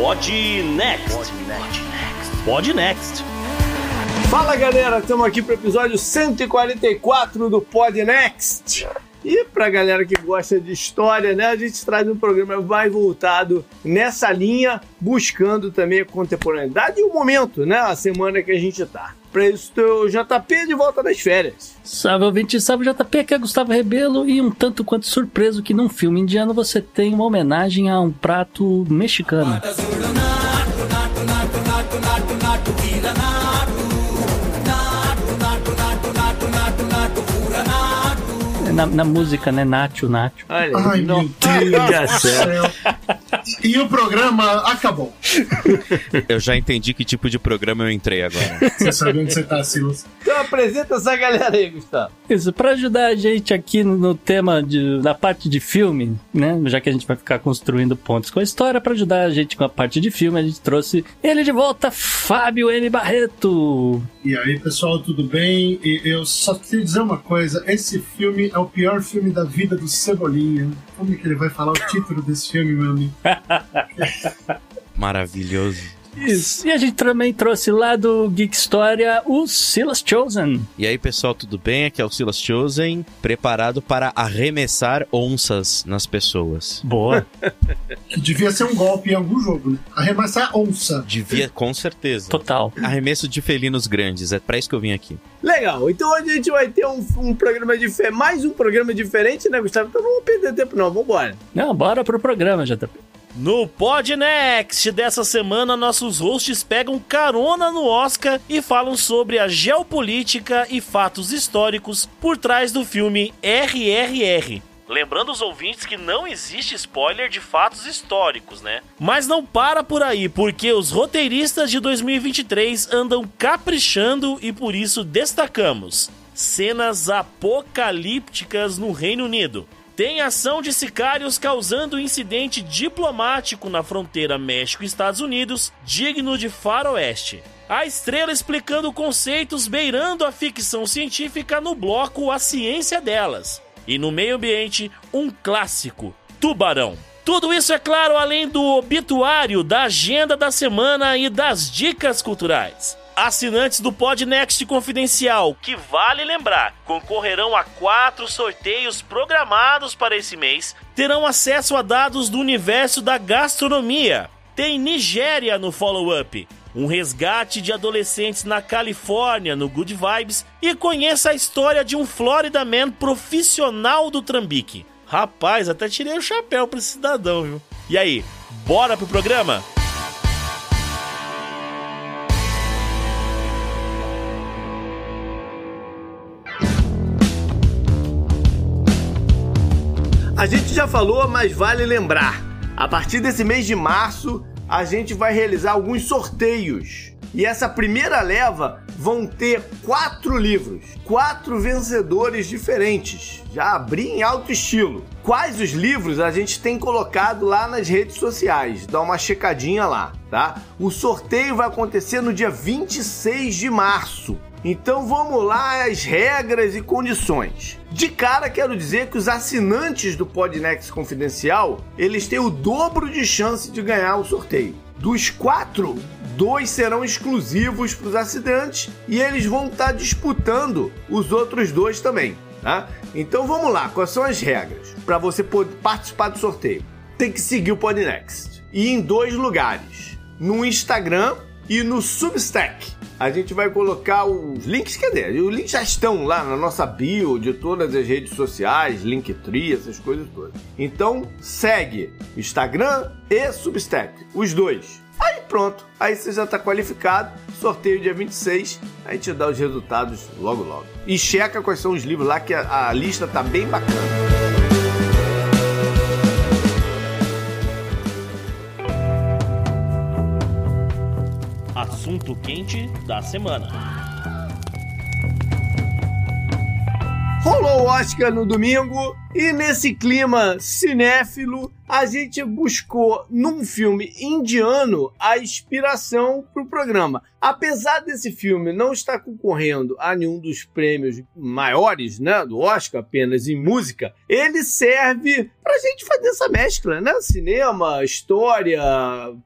Pod Next. Pod Next. Fala galera, estamos aqui para o episódio 144 do Pod Next. E pra galera que gosta de história, né, a gente traz um programa mais voltado nessa linha, buscando também a contemporaneidade e o momento, né, a semana que a gente tá. Pra isso, o JP de volta das férias. Salve ouvinte, salve JP, que é Gustavo Rebelo e um tanto quanto surpreso que num filme indiano você tem uma homenagem a um prato mexicano. Na, na, música, né? Nacho, Nacho. Olha, Ai, não. meu Deus do céu. E, e o programa acabou. Eu já entendi que tipo de programa eu entrei agora. Você sabe onde você tá, Silas. Então apresenta essa galera aí, Gustavo. Isso, pra ajudar a gente aqui no tema de, da parte de filme, né? Já que a gente vai ficar construindo pontos com a história, pra ajudar a gente com a parte de filme, a gente trouxe ele de volta, Fábio M. Barreto. E aí, pessoal, tudo bem? E eu só queria dizer uma coisa: esse filme é o pior filme da vida do Cebolinha. Como é que ele vai falar o título desse filme, meu amigo? Maravilhoso. Isso. E a gente também trouxe lá do Geek História o Silas Chosen. E aí, pessoal, tudo bem? Aqui é o Silas Chosen, preparado para arremessar onças nas pessoas. Boa. que devia ser um golpe em algum jogo, né? Arremessar onça. Devia, com certeza. Total. Arremesso de felinos grandes, é para isso que eu vim aqui. Legal, então hoje a gente vai ter um, um programa diferente, mais um programa diferente, né, Gustavo? Então não vamos perder tempo não, vambora. Não, bora pro programa, JP. No Podnext dessa semana, nossos hosts pegam carona no Oscar e falam sobre a geopolítica e fatos históricos por trás do filme RRR. Lembrando os ouvintes que não existe spoiler de fatos históricos, né? Mas não para por aí, porque os roteiristas de 2023 andam caprichando e por isso destacamos cenas apocalípticas no Reino Unido tem ação de sicários causando incidente diplomático na fronteira México-Estados Unidos, digno de faroeste. A estrela explicando conceitos beirando a ficção científica no bloco A Ciência Delas. E no meio ambiente, um clássico, Tubarão. Tudo isso, é claro, além do obituário, da agenda da semana e das dicas culturais. Assinantes do Podnext Confidencial, que vale lembrar, concorrerão a quatro sorteios programados para esse mês, terão acesso a dados do universo da gastronomia. Tem Nigéria no follow-up, um resgate de adolescentes na Califórnia no Good Vibes e conheça a história de um Florida Man profissional do trambique. Rapaz, até tirei o chapéu para esse cidadão, viu? E aí, bora pro programa? A gente já falou, mas vale lembrar. A partir desse mês de março, a gente vai realizar alguns sorteios. E essa primeira leva vão ter quatro livros, quatro vencedores diferentes. Já abri em alto estilo. Quais os livros a gente tem colocado lá nas redes sociais? Dá uma checadinha lá, tá? O sorteio vai acontecer no dia 26 de março. Então vamos lá as regras e condições. De cara quero dizer que os assinantes do Podnext Confidencial, eles têm o dobro de chance de ganhar o sorteio. Dos quatro, dois serão exclusivos para os assinantes e eles vão estar tá disputando os outros dois também. Tá? Então vamos lá, quais são as regras para você poder participar do sorteio? Tem que seguir o Podnext e em dois lugares, no Instagram e no Substack a gente vai colocar os links, cadê? Os links já estão lá na nossa bio de todas as redes sociais, Linktree, essas coisas todas. Então, segue Instagram e Substack, os dois. Aí pronto, aí você já está qualificado. Sorteio dia 26, a gente dá os resultados logo logo. E checa quais são os livros lá que a, a lista tá bem bacana. Assunto quente da semana. Rolou o Oscar no domingo e nesse clima cinéfilo a gente buscou num filme indiano a inspiração para o programa. Apesar desse filme não estar concorrendo a nenhum dos prêmios maiores, né, do Oscar, apenas em música, ele serve para a gente fazer essa mescla, né? Cinema, história,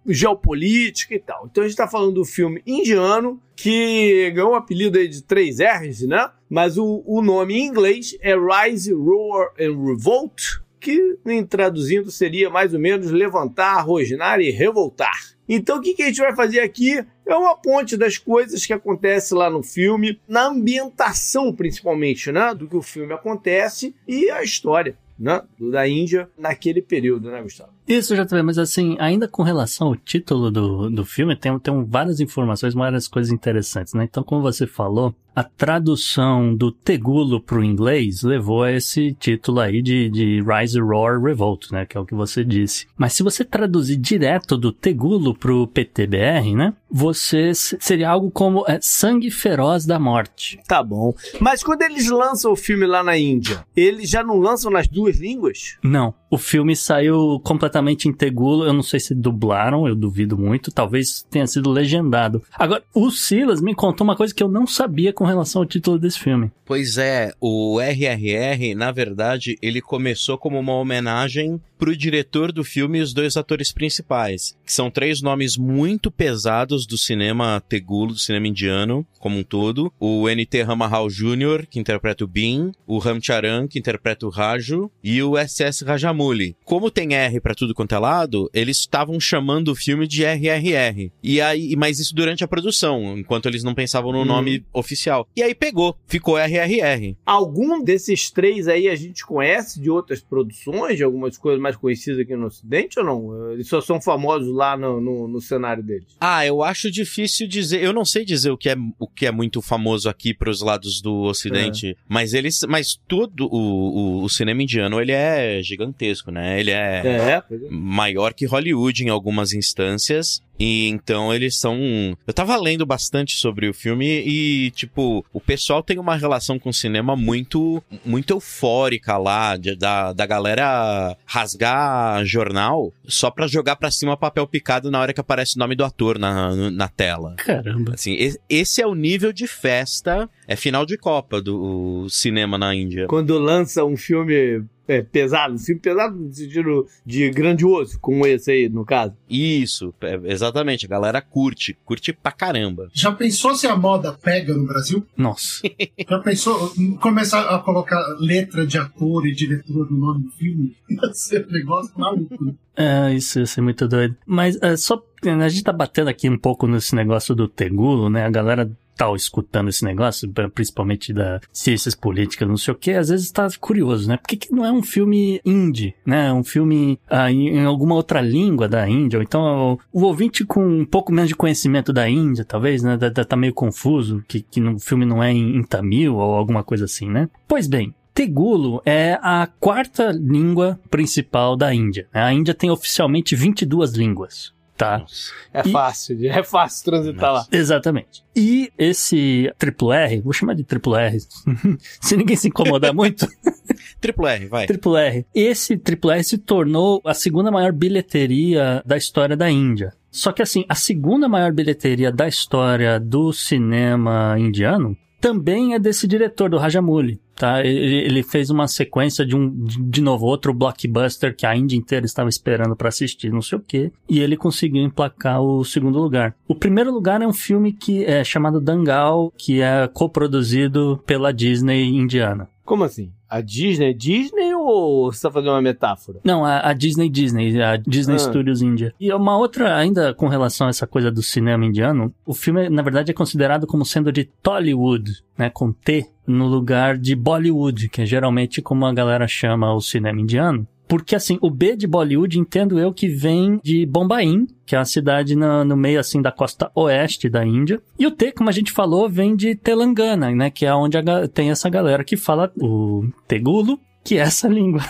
geopolítica e tal. Então a gente está falando do filme indiano que ganhou o apelido de três R's, né? Mas o, o nome em inglês é Rise, Roar and Revolt, que, em traduzindo, seria mais ou menos levantar, rosnar e revoltar. Então, o que, que a gente vai fazer aqui é uma ponte das coisas que acontece lá no filme, na ambientação principalmente, né? Do que o filme acontece e a história. Né, da Índia naquele período, né, Gustavo? Isso, já também, mas assim, ainda com relação ao título do, do filme, tem, tem várias informações, várias coisas interessantes, né? Então, como você falou, a tradução do Tegulo para o inglês levou a esse título aí de, de Rise, Roar, Revolt, né? Que é o que você disse. Mas se você traduzir direto do Tegulo para o PTBR, né? Você seria algo como é, Sangue Feroz da Morte. Tá bom. Mas quando eles lançam o filme lá na Índia, eles já não lançam nas duas línguas? Não. O filme saiu completamente em Tegulo. Eu não sei se dublaram, eu duvido muito. Talvez tenha sido legendado. Agora, o Silas me contou uma coisa que eu não sabia com relação ao título desse filme. Pois é, o RRR, na verdade, ele começou como uma homenagem pro diretor do filme e os dois atores principais, que são três nomes muito pesados do cinema tegulo, do cinema indiano como um todo. O N.T. Ramahal Jr., que interpreta o Bin, o Ramcharan, que interpreta o Raju, e o S.S. Rajamouli. Como tem R para tudo quanto é lado, eles estavam chamando o filme de RRR. E aí, mas isso durante a produção, enquanto eles não pensavam no hum. nome oficial. E aí pegou, ficou RRR. Algum desses três aí a gente conhece de outras produções, de algumas coisas mais conhecidas aqui no Ocidente ou não? Eles só são famosos lá no, no, no cenário deles? Ah, eu acho difícil dizer. Eu não sei dizer o que é, o que é muito famoso aqui para os lados do Ocidente, é. mas eles, mas tudo o, o, o, cinema indiano ele é gigantesco, né? Ele é, é, é. maior que Hollywood em algumas instâncias e então eles são. Eu tava lendo bastante sobre o filme e, tipo, o pessoal tem uma relação com o cinema muito, muito eufórica lá, de, da, da galera rasgar jornal só pra jogar pra cima papel picado na hora que aparece o nome do ator na, na tela. Caramba. Assim, esse é o nível de festa, é final de Copa do cinema na Índia. Quando lança um filme é, pesado, um filme pesado no sentido de grandioso, como esse aí, no caso. Isso, é, exatamente. A galera curte, curte pra caramba. Já pensou se a moda pega no Brasil? Nossa. Já pensou começar a colocar letra de ator e diretor no nome do filme? Ia ser um negócio maluco. É, isso ia ser muito doido. Mas é, só a gente tá batendo aqui um pouco nesse negócio do Tegulo, né? A galera tal escutando esse negócio, principalmente da ciências políticas, não sei o que, às vezes está curioso, né? Por que, que não é um filme indie, né? Um filme ah, em, alguma outra língua da Índia, ou então o, ouvinte com um pouco menos de conhecimento da Índia, talvez, né? Tá, tá meio confuso, que, que o filme não é em, em tamil ou alguma coisa assim, né? Pois bem, Tegulo é a quarta língua principal da Índia. Né? A Índia tem oficialmente 22 línguas tá? É e... fácil, é fácil transitar Nossa. lá. Exatamente. E esse triplo R, vou chamar de triplo R, se ninguém se incomodar muito. triplo R, vai. Triplo R. Esse triplo R se tornou a segunda maior bilheteria da história da Índia. Só que assim, a segunda maior bilheteria da história do cinema indiano também é desse diretor, do Rajamouli, tá? Ele, ele, fez uma sequência de um, de novo, outro blockbuster que a Índia inteira estava esperando para assistir, não sei o quê, e ele conseguiu emplacar o segundo lugar. O primeiro lugar é um filme que é chamado Dangal, que é coproduzido pela Disney indiana. Como assim? A Disney Disney ou você tá fazendo uma metáfora? Não, a, a Disney Disney, a Disney ah. Studios India. E uma outra, ainda com relação a essa coisa do cinema indiano, o filme, na verdade, é considerado como sendo de Tollywood, né, com T, no lugar de Bollywood, que é geralmente como a galera chama o cinema indiano. Porque, assim, o B de Bollywood, entendo eu que vem de Bombaim, que é uma cidade no, no, meio, assim, da costa oeste da Índia. E o T, como a gente falou, vem de Telangana, né? Que é onde a, tem essa galera que fala o Tegulo, que é essa língua.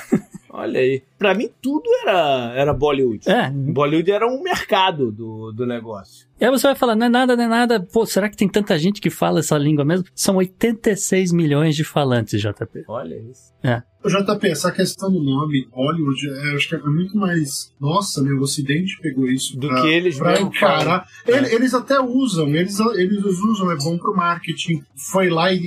Olha aí. Pra mim, tudo era, era Bollywood. É. Bollywood era um mercado do, do negócio. E aí você vai falar, não é nada, não é nada. Pô, será que tem tanta gente que fala essa língua mesmo? São 86 milhões de falantes, JP. Olha isso. É. JP, essa questão do nome Hollywood, é, acho que é muito mais. Nossa, meu, o Ocidente pegou isso. Do pra, que eles pra mesmo encarar. Ele- Eles até usam, eles, eles usam, é bom pro marketing. Foi lá e,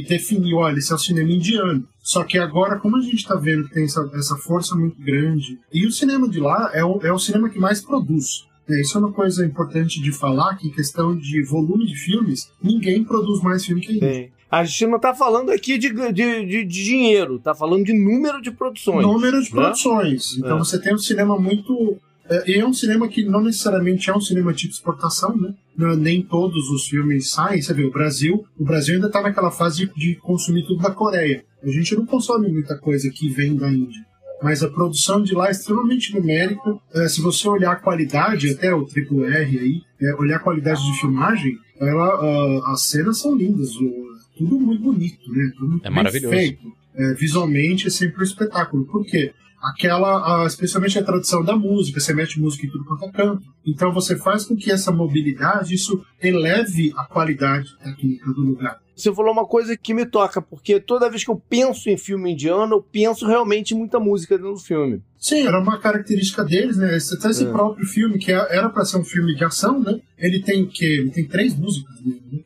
e definiu: olha, esse é o cinema indiano. Só que agora, como a gente tá vendo que tem essa, essa força muito grande, e o cinema de lá é o, é o cinema que mais produz. É, isso é uma coisa importante de falar, que em questão de volume de filmes, ninguém produz mais filme que. Sim. A gente não tá falando aqui de, de, de- de dinheiro, tá falando de número de produções. número de né? produções. Então É. você tem um cinema muito. é, E é um cinema que não necessariamente é um cinema tipo exportação, né? Nem todos os filmes saem. Você vê, o Brasil, o Brasil ainda tá naquela fase de, consumir tudo da Coreia. A gente não consome muita coisa que vem da Índia. Mas a produção de lá é extremamente numérica. É, se você olhar a qualidade, até o triple R aí, é, olhar a qualidade de filmagem, ela, ah, as cenas são lindas. o- tudo muito bonito, né? Tudo É maravilhoso. feito. É, visualmente é sempre um espetáculo. Por quê? Aquela, ah, especialmente a tradução da música, você mete música em tudo quanto é canto. Então você faz com que essa mobilidade, isso eleve a qualidade técnica do lugar. Você falou uma coisa que me toca, porque toda vez que eu penso em filme indiano, eu penso realmente em muita música dentro do filme. Sim, era uma característica deles, né? Esse- Até esse É. próprio filme, que é- era para ser um filme de ação, né? Ele tem que Ele tem três músicas, né?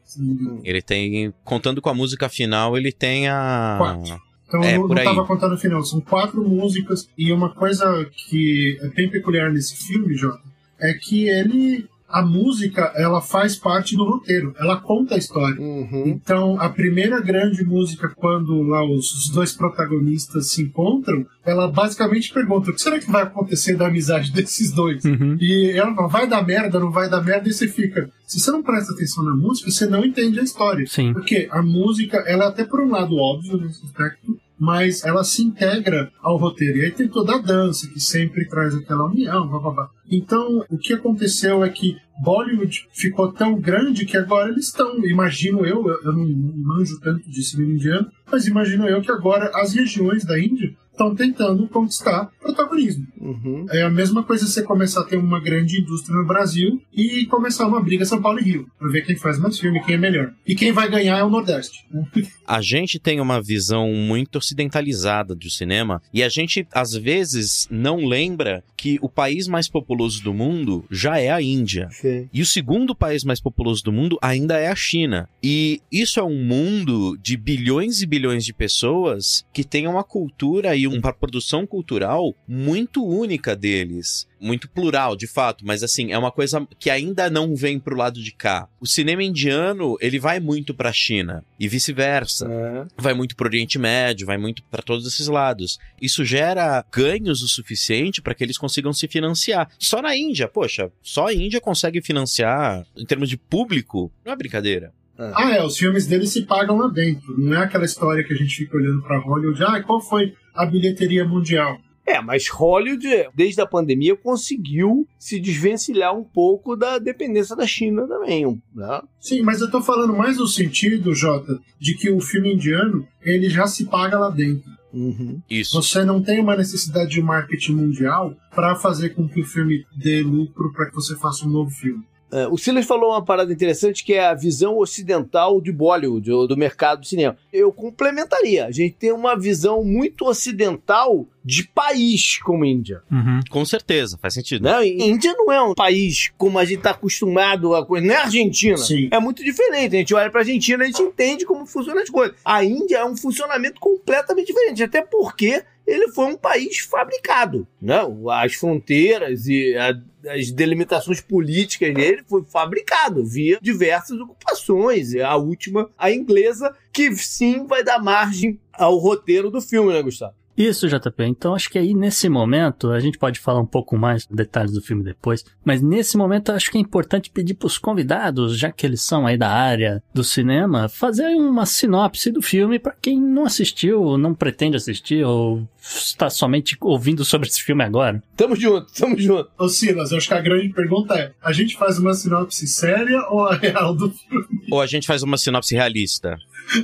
Ele tem, contando com a música final, ele tem a. Quatro. Então É, eu não estava contando o final. São quatro músicas. E uma coisa que é bem peculiar nesse filme, Jota, é que ele. A música, ela faz parte do roteiro. Ela conta a história. Uhum. Então, a primeira grande música, quando lá os, os dois protagonistas se encontram, ela basicamente pergunta: o que será que vai acontecer da amizade desses dois? Uhum. E ela fala, vai dar merda, não vai dar merda, e você fica. Se você não presta atenção na música, você não entende a história. Sim. Porque a música, ela é até por um lado óbvio nesse aspecto, mas ela se integra ao roteiro. E aí tem toda a dança, que sempre traz aquela união, blá, blá, blá. Então, o que aconteceu é que Bollywood ficou tão grande que agora eles estão, imagino eu, eu não manjo tanto de cinema indiano, mas imagino eu que agora as regiões da Índia estão tentando conquistar protagonismo. Uhum. É a mesma coisa você começar a ter uma grande indústria no Brasil e começar uma briga São Paulo e Rio, pra ver quem faz mais filme, quem é melhor. E quem vai ganhar é o Nordeste. né? A gente tem uma visão muito ocidentalizada do cinema e a gente, às vezes, não lembra que o país mais populoso do mundo já é a Índia. Sim. E o segundo país mais populoso do mundo ainda é a China. E isso é um mundo de bilhões e bilhões de pessoas que tem uma cultura e uma produção cultural muito única deles. Muito plural, de fato, mas assim, é uma coisa que ainda não vem pro lado de cá. O cinema indiano, ele vai muito pra China e vice-versa É. vai muito pro Oriente Médio, vai muito para todos esses lados. Isso gera ganhos o suficiente para que eles consigam se financiar. Só na Índia, poxa, só a Índia consegue financiar em termos de público, não é brincadeira. Ah, é, os filmes deles se pagam lá dentro. Não é aquela história que a gente fica olhando pra Hollywood, ah, qual foi a bilheteria mundial? É, mas Hollywood, desde a pandemia, conseguiu se desvencilhar um pouco da dependência da China também. Né? Sim, mas eu tô falando mais no sentido, Jota, de que o filme indiano, ele já se paga lá dentro. Uhum. Isso. Você não tem uma necessidade de marketing mundial para fazer com que o filme dê lucro para que você faça um novo filme. É, o Silas falou uma parada interessante que é a visão ocidental de Bollywood, ou do mercado do cinema. Eu complementaria. A gente tem uma visão muito ocidental de país como Índia. Uhum. Com certeza, faz sentido. Né? Índia não é um país como a gente está acostumado a coisa. Não é Argentina. Sim. É muito diferente. A gente olha pra Argentina e a gente entende como funcionam as coisas. A Índia é um funcionamento completamente diferente, até porque ele foi um país fabricado. Né? As fronteiras e a- as delimitações políticas dele foi fabricado via diversas ocupações. A última, a inglesa, que sim vai dar margem ao roteiro do filme, né, Gustavo? Isso, JP. Então acho que aí nesse momento, a gente pode falar um pouco mais detalhes do filme depois, mas nesse momento acho que é importante pedir para os convidados, já que eles são aí da área do cinema, fazer uma sinopse do filme para quem não assistiu, não pretende assistir ou está somente ouvindo sobre esse filme agora. Tamo junto, tamo junto. Ô Silas, acho que a grande pergunta é: a gente faz uma sinopse séria ou a real do filme? Ou a gente faz uma sinopse realista.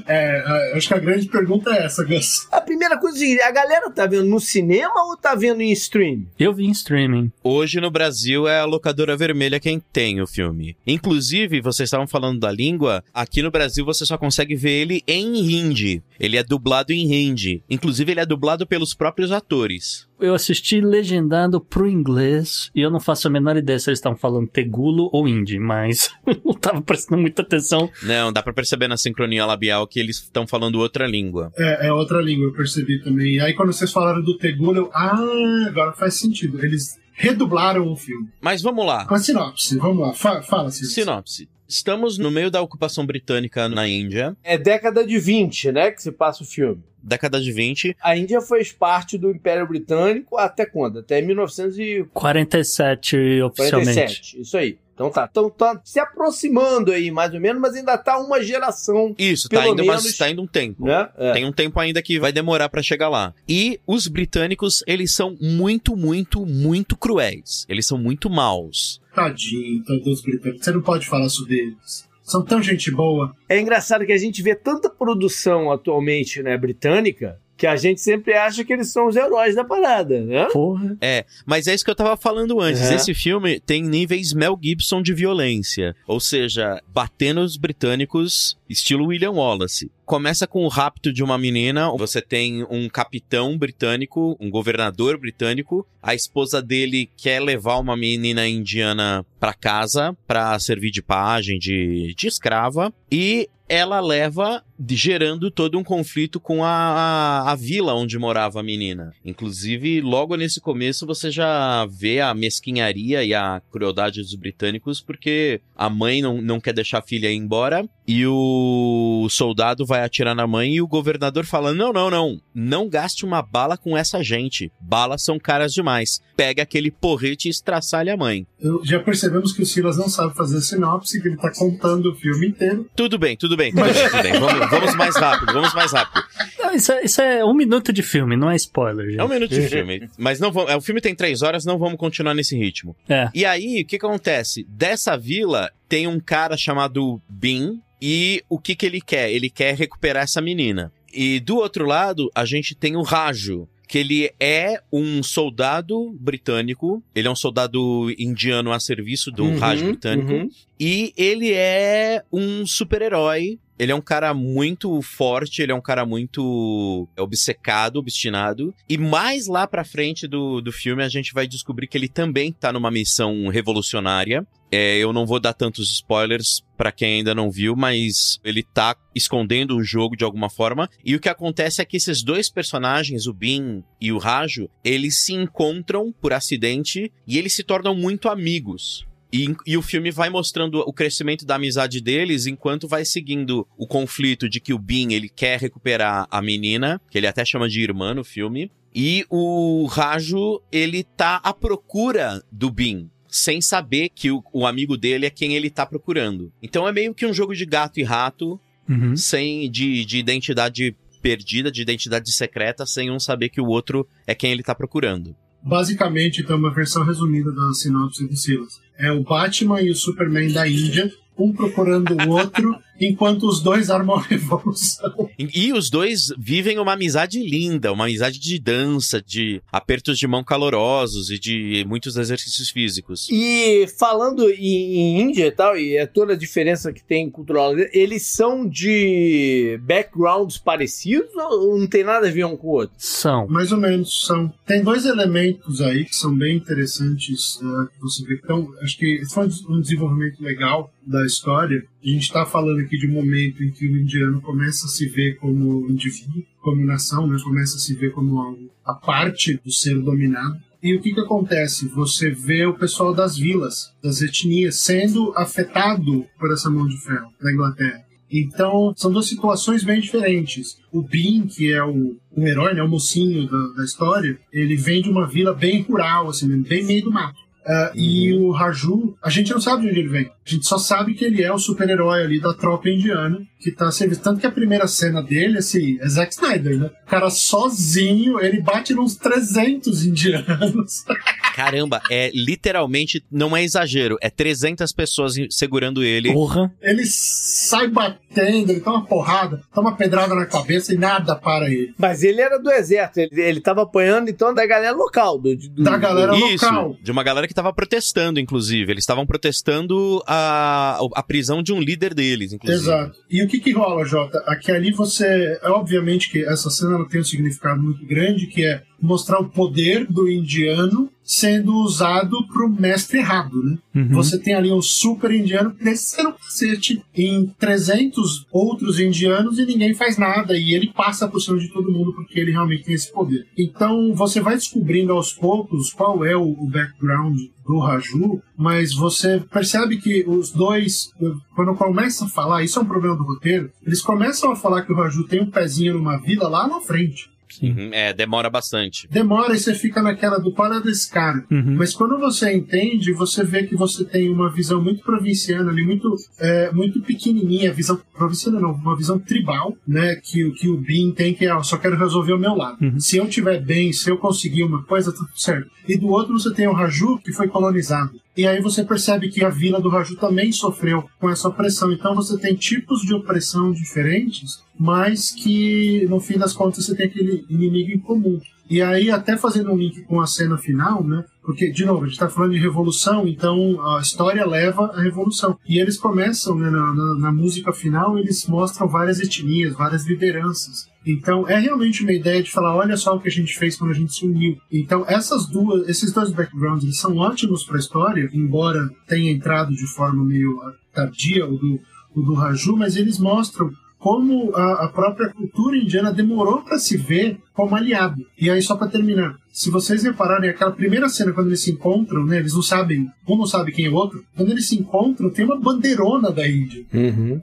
É, acho que a grande pergunta é essa, Gus. A primeira coisa é a galera tá vendo no cinema ou tá vendo em stream? Eu vi em streaming. Hoje no Brasil é a locadora vermelha quem tem o filme. Inclusive, vocês estavam falando da língua, aqui no Brasil você só consegue ver ele em hindi. Ele é dublado em hindi. Inclusive, ele é dublado pelos próprios atores. Eu assisti legendado pro inglês e eu não faço a menor ideia se eles estavam falando tegulo ou hindi, mas não tava prestando muita atenção. Não, dá pra perceber na sincronia labial que eles estão falando outra língua. É, é outra língua, eu percebi também. Aí quando vocês falaram do Tegulo, eu, ah, agora faz sentido. Eles redublaram o filme. Mas vamos lá. Com a sinopse, vamos lá. Fa fala, Silas. Sinopse. Estamos no meio da ocupação britânica na Índia, É década de 20, né, que se passa o filme. Década de 20. A Índia fez parte do Império Britânico até quando? Até 1947, 47 oficialmente. isso aí. Então tá, então tá se aproximando aí, mais ou menos, mas ainda tá uma geração, Isso, tá indo, menos- mas tá indo um tempo. né? É. Tem um tempo ainda que vai demorar pra chegar lá. E os britânicos, eles são muito, muito, muito cruéis. Eles são muito maus. Tadinho, tá, dos britânicos. Você não pode falar isso deles. São tão gente boa. É engraçado que a gente vê tanta produção atualmente, né, britânica, que a gente sempre acha que eles são os heróis da parada, né? Porra. Mas é isso que eu tava falando antes. É. Esse filme tem níveis Mel Gibson de violência. Ou seja, batendo os britânicos, estilo William Wallace. Começa com o rapto de uma menina. Você tem um capitão britânico, um governador britânico. A esposa dele quer levar uma menina indiana pra casa pra servir de pajem, de, de escrava. E ela leva, gerando todo um conflito com a, a, a vila onde morava a menina. Inclusive, logo nesse começo, você já vê a mesquinharia e a crueldade dos britânicos, porque a mãe não, não quer deixar a filha ir embora, e o soldado vai atirar na mãe, e o governador fala: Não, não, não, não gaste uma bala com essa gente. Balas são caras demais. Pega aquele porrete e estraçalha a mãe. Já percebemos que o Silas não sabe fazer sinopse, que ele tá contando o filme inteiro. Tudo bem, tudo bem, tudo bem, tudo bem. Vamos, vamos mais rápido, vamos mais rápido. Não, isso, é, isso é um minuto de filme, não é spoiler, gente. É um minuto de filme. Mas não vamos. é, O filme tem três horas, não vamos continuar nesse ritmo. É. E aí, o que que acontece? Dessa vila tem um cara chamado Bin. E o que que ele quer? Ele quer recuperar essa menina. E do outro lado, a gente tem o Rajo. Que ele é um soldado britânico. Ele é um soldado indiano a serviço do Uhum, Raj britânico. uhum. E ele é um super-herói. Ele é um cara muito forte, ele é um cara muito obcecado, obstinado. E mais lá pra frente do, do filme, a gente vai descobrir que ele também tá numa missão revolucionária. É, eu não vou dar tantos spoilers pra quem ainda não viu, mas ele tá escondendo o jogo de alguma forma. E o que acontece é que esses dois personagens, o Bin e o Rajo, eles se encontram por acidente e eles se tornam muito amigos. E, e o filme vai mostrando o crescimento da amizade deles enquanto vai seguindo o conflito de que o Bin ele quer recuperar a menina, que ele até chama de irmã no filme, e o Rajo ele tá à procura do Bin. Sem saber que o, o amigo dele é quem ele tá procurando. Então é meio que um jogo de gato e rato, Uhum. sem de, de identidade perdida, de identidade secreta, sem um saber que o outro é quem ele tá procurando. Basicamente, então, uma versão resumida da sinopse do Silas. É o Batman e o Superman da Índia, um procurando o outro, enquanto os dois armam a revolução. E, e os dois vivem uma amizade linda, uma amizade de dança, de apertos de mão calorosos e de muitos exercícios físicos. E falando em, em Índia e tal, e é toda a diferença que tem cultural, eles são de backgrounds parecidos ou não tem nada a ver um com o outro? São. Mais ou menos são. Tem dois elementos aí que são bem interessantes eh, que você vê. Então, acho que esse foi um um desenvolvimento legal da história. A gente está falando aqui de um momento em que o indiano começa a se ver como indivíduo, como nação, né? começa a se ver como algo- a parte do ser dominado. E o que, que acontece? Você vê o pessoal das vilas, das etnias, sendo afetado por essa mão de ferro na Inglaterra. Então, são duas situações bem diferentes. O Bin, que é o, o herói, né, o mocinho da, da história, ele vem de uma vila bem rural, assim, bem meio do mato. Uh, E o Raju, a gente não sabe de onde ele vem. A gente só sabe que ele é o super-herói ali da tropa indiana que tá servindo. Tanto que a primeira cena dele, assim, é Zack Snyder, né? O cara sozinho, ele bate nos 300 indianos. Caramba, é literalmente, não é exagero, é 300 pessoas segurando ele. Porra. Ele sai batendo, ele toma porrada, toma pedrada na cabeça e nada para ele. Mas ele era do exército, ele, ele tava apanhando então da galera local. Do, do- Da galera Isso, local. de uma galera que tava protestando, inclusive. Eles estavam protestando a, a prisão de um líder deles, inclusive. Exato. E o que que rola, Jota? Aqui ali você. É obviamente que essa cena tem um significado muito grande, que é mostrar o poder do indiano sendo usado pro mestre errado, né? Uhum. Você tem ali um super indiano descendo o cacete em 300 outros indianos e ninguém faz nada. E ele passa por cima de todo mundo porque ele realmente tem esse poder. Então você vai descobrindo aos poucos qual é o, background do Raju, mas você percebe que os dois, quando começa a falar, isso é um problema do roteiro, eles começam a falar que o Raju tem um pezinho numa vila lá na frente. Uhum, É, demora bastante. Demora e você fica naquela do é desse cara. Uhum. Mas quando você entende, você vê que você tem uma visão muito provinciana ali, muito, é, muito pequenininha, visão provinciana não, uma visão tribal, né, que, o- que o Bin tem, que é, eu só quero resolver o meu lado. Uhum. Se eu tiver bem, se eu conseguir uma coisa, tá tudo certo. E do outro você tem o Raju, que foi colonizado. E aí você percebe que a vila do Raju também sofreu com essa opressão. Então você tem tipos de opressão diferentes, mas que no fim das contas você tem aquele inimigo em comum. E aí, até fazendo um link com a cena final, né? Porque, de novo, a gente está falando de revolução, então a história leva à revolução. E eles começam, né, na, na, na música final, eles mostram várias etnias, várias lideranças. Então, é realmente uma ideia de falar, olha só o que a gente fez quando a gente se uniu. Então, essas duas, esses dois backgrounds, eles são ótimos para a história, embora tenha entrado de forma meio tardia o do, do Raju, mas eles mostram como a, a própria cultura indiana demorou para se ver como aliado. E aí, só para terminar, se vocês repararem, aquela primeira cena quando eles se encontram, né, eles não sabem, um não sabe quem é o outro, quando eles se encontram, tem uma bandeirona da Índia.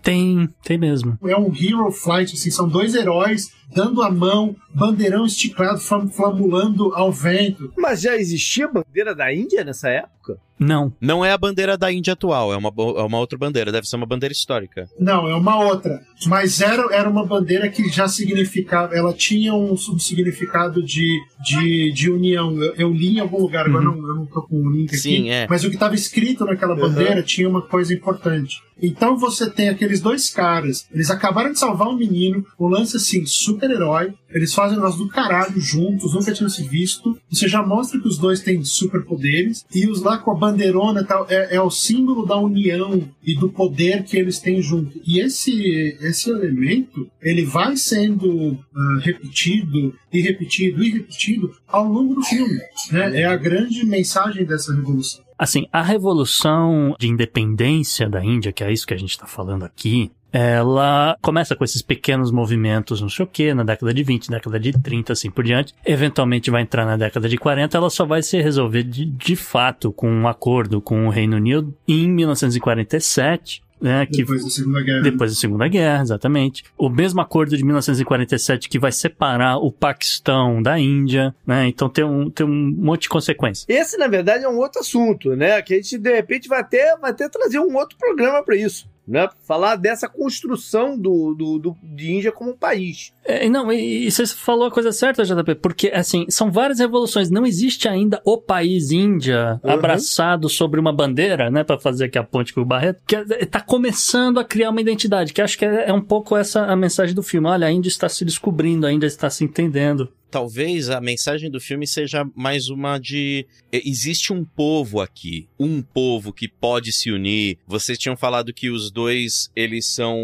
Tem, tem mesmo. É um hero flight, assim, são dois heróis dando a mão, bandeirão esticado, flam- flamulando ao vento. Mas já existia bandeira da Índia nessa época? Não. Não é a bandeira da Índia atual, é uma, é uma outra bandeira, deve ser uma bandeira histórica. Não, é uma outra. Mas era, era uma bandeira que já significava, ela tinha um, um significado de, de, de união. Eu, eu li em algum lugar, agora não, eu não tô com o link aqui. Sim, é. Mas o que estava escrito naquela bandeira tinha uma coisa importante. Então você tem aqueles dois caras, eles acabaram de salvar um menino, o lance assim, super-herói, eles fazem o negócio do caralho juntos, nunca tinham se visto. Você já mostra que os dois têm superpoderes, e os lá com a bandeirona e tal, é, é o símbolo da união e do poder que eles têm junto. E esse, esse elemento, ele vai sendo ah, repetido e repetido e repetido ao longo do filme. Né? É a grande mensagem dessa revolução. Assim, a revolução de independência da Índia, que é isso que a gente está falando aqui, ela começa com esses pequenos movimentos, não sei o que, na década de 20, década de 30, assim por diante. Eventualmente vai entrar na década de 40, ela só vai se resolver de, de fato com um acordo com o Reino Unido em 1947. Né, que Depois da Segunda Guerra. depois da Segunda Guerra, exatamente. O mesmo acordo de 1947 que vai separar o Paquistão da Índia, né? Então tem um, tem um monte de consequências. Esse, na verdade, é um outro assunto, né? Que a gente, de repente, vai até, vai até trazer um outro programa para isso. Né? Falar dessa construção do, do, do- de Índia como um país. É, não, e, e você falou a coisa certa, JP, porque, assim, são várias revoluções. Não existe ainda o país Índia Uhum. abraçado sobre uma bandeira, né, Pra fazer aqui a ponte com o Barreto, que é- tá começando a criar uma identidade, que acho que é, é um pouco essa a mensagem do filme. Olha, a Índia está se descobrindo, a Índia está se entendendo. Talvez a mensagem do filme seja mais uma de. Existe um povo aqui. Um povo que pode se unir. Vocês tinham falado que os dois, eles são.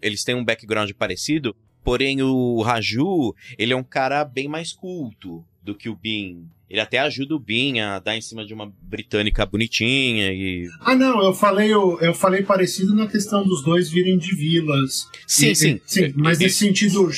Eles têm um background parecido. Porém, o Raju, ele é um cara bem mais culto do que o Bin. Ele até ajuda o Bin a dar em cima de uma britânica bonitinha e. Ah, não, eu falei, eu, eu falei parecido na questão dos dois virem de vilas. Sim, E- sim. Sim, mas nesse sentido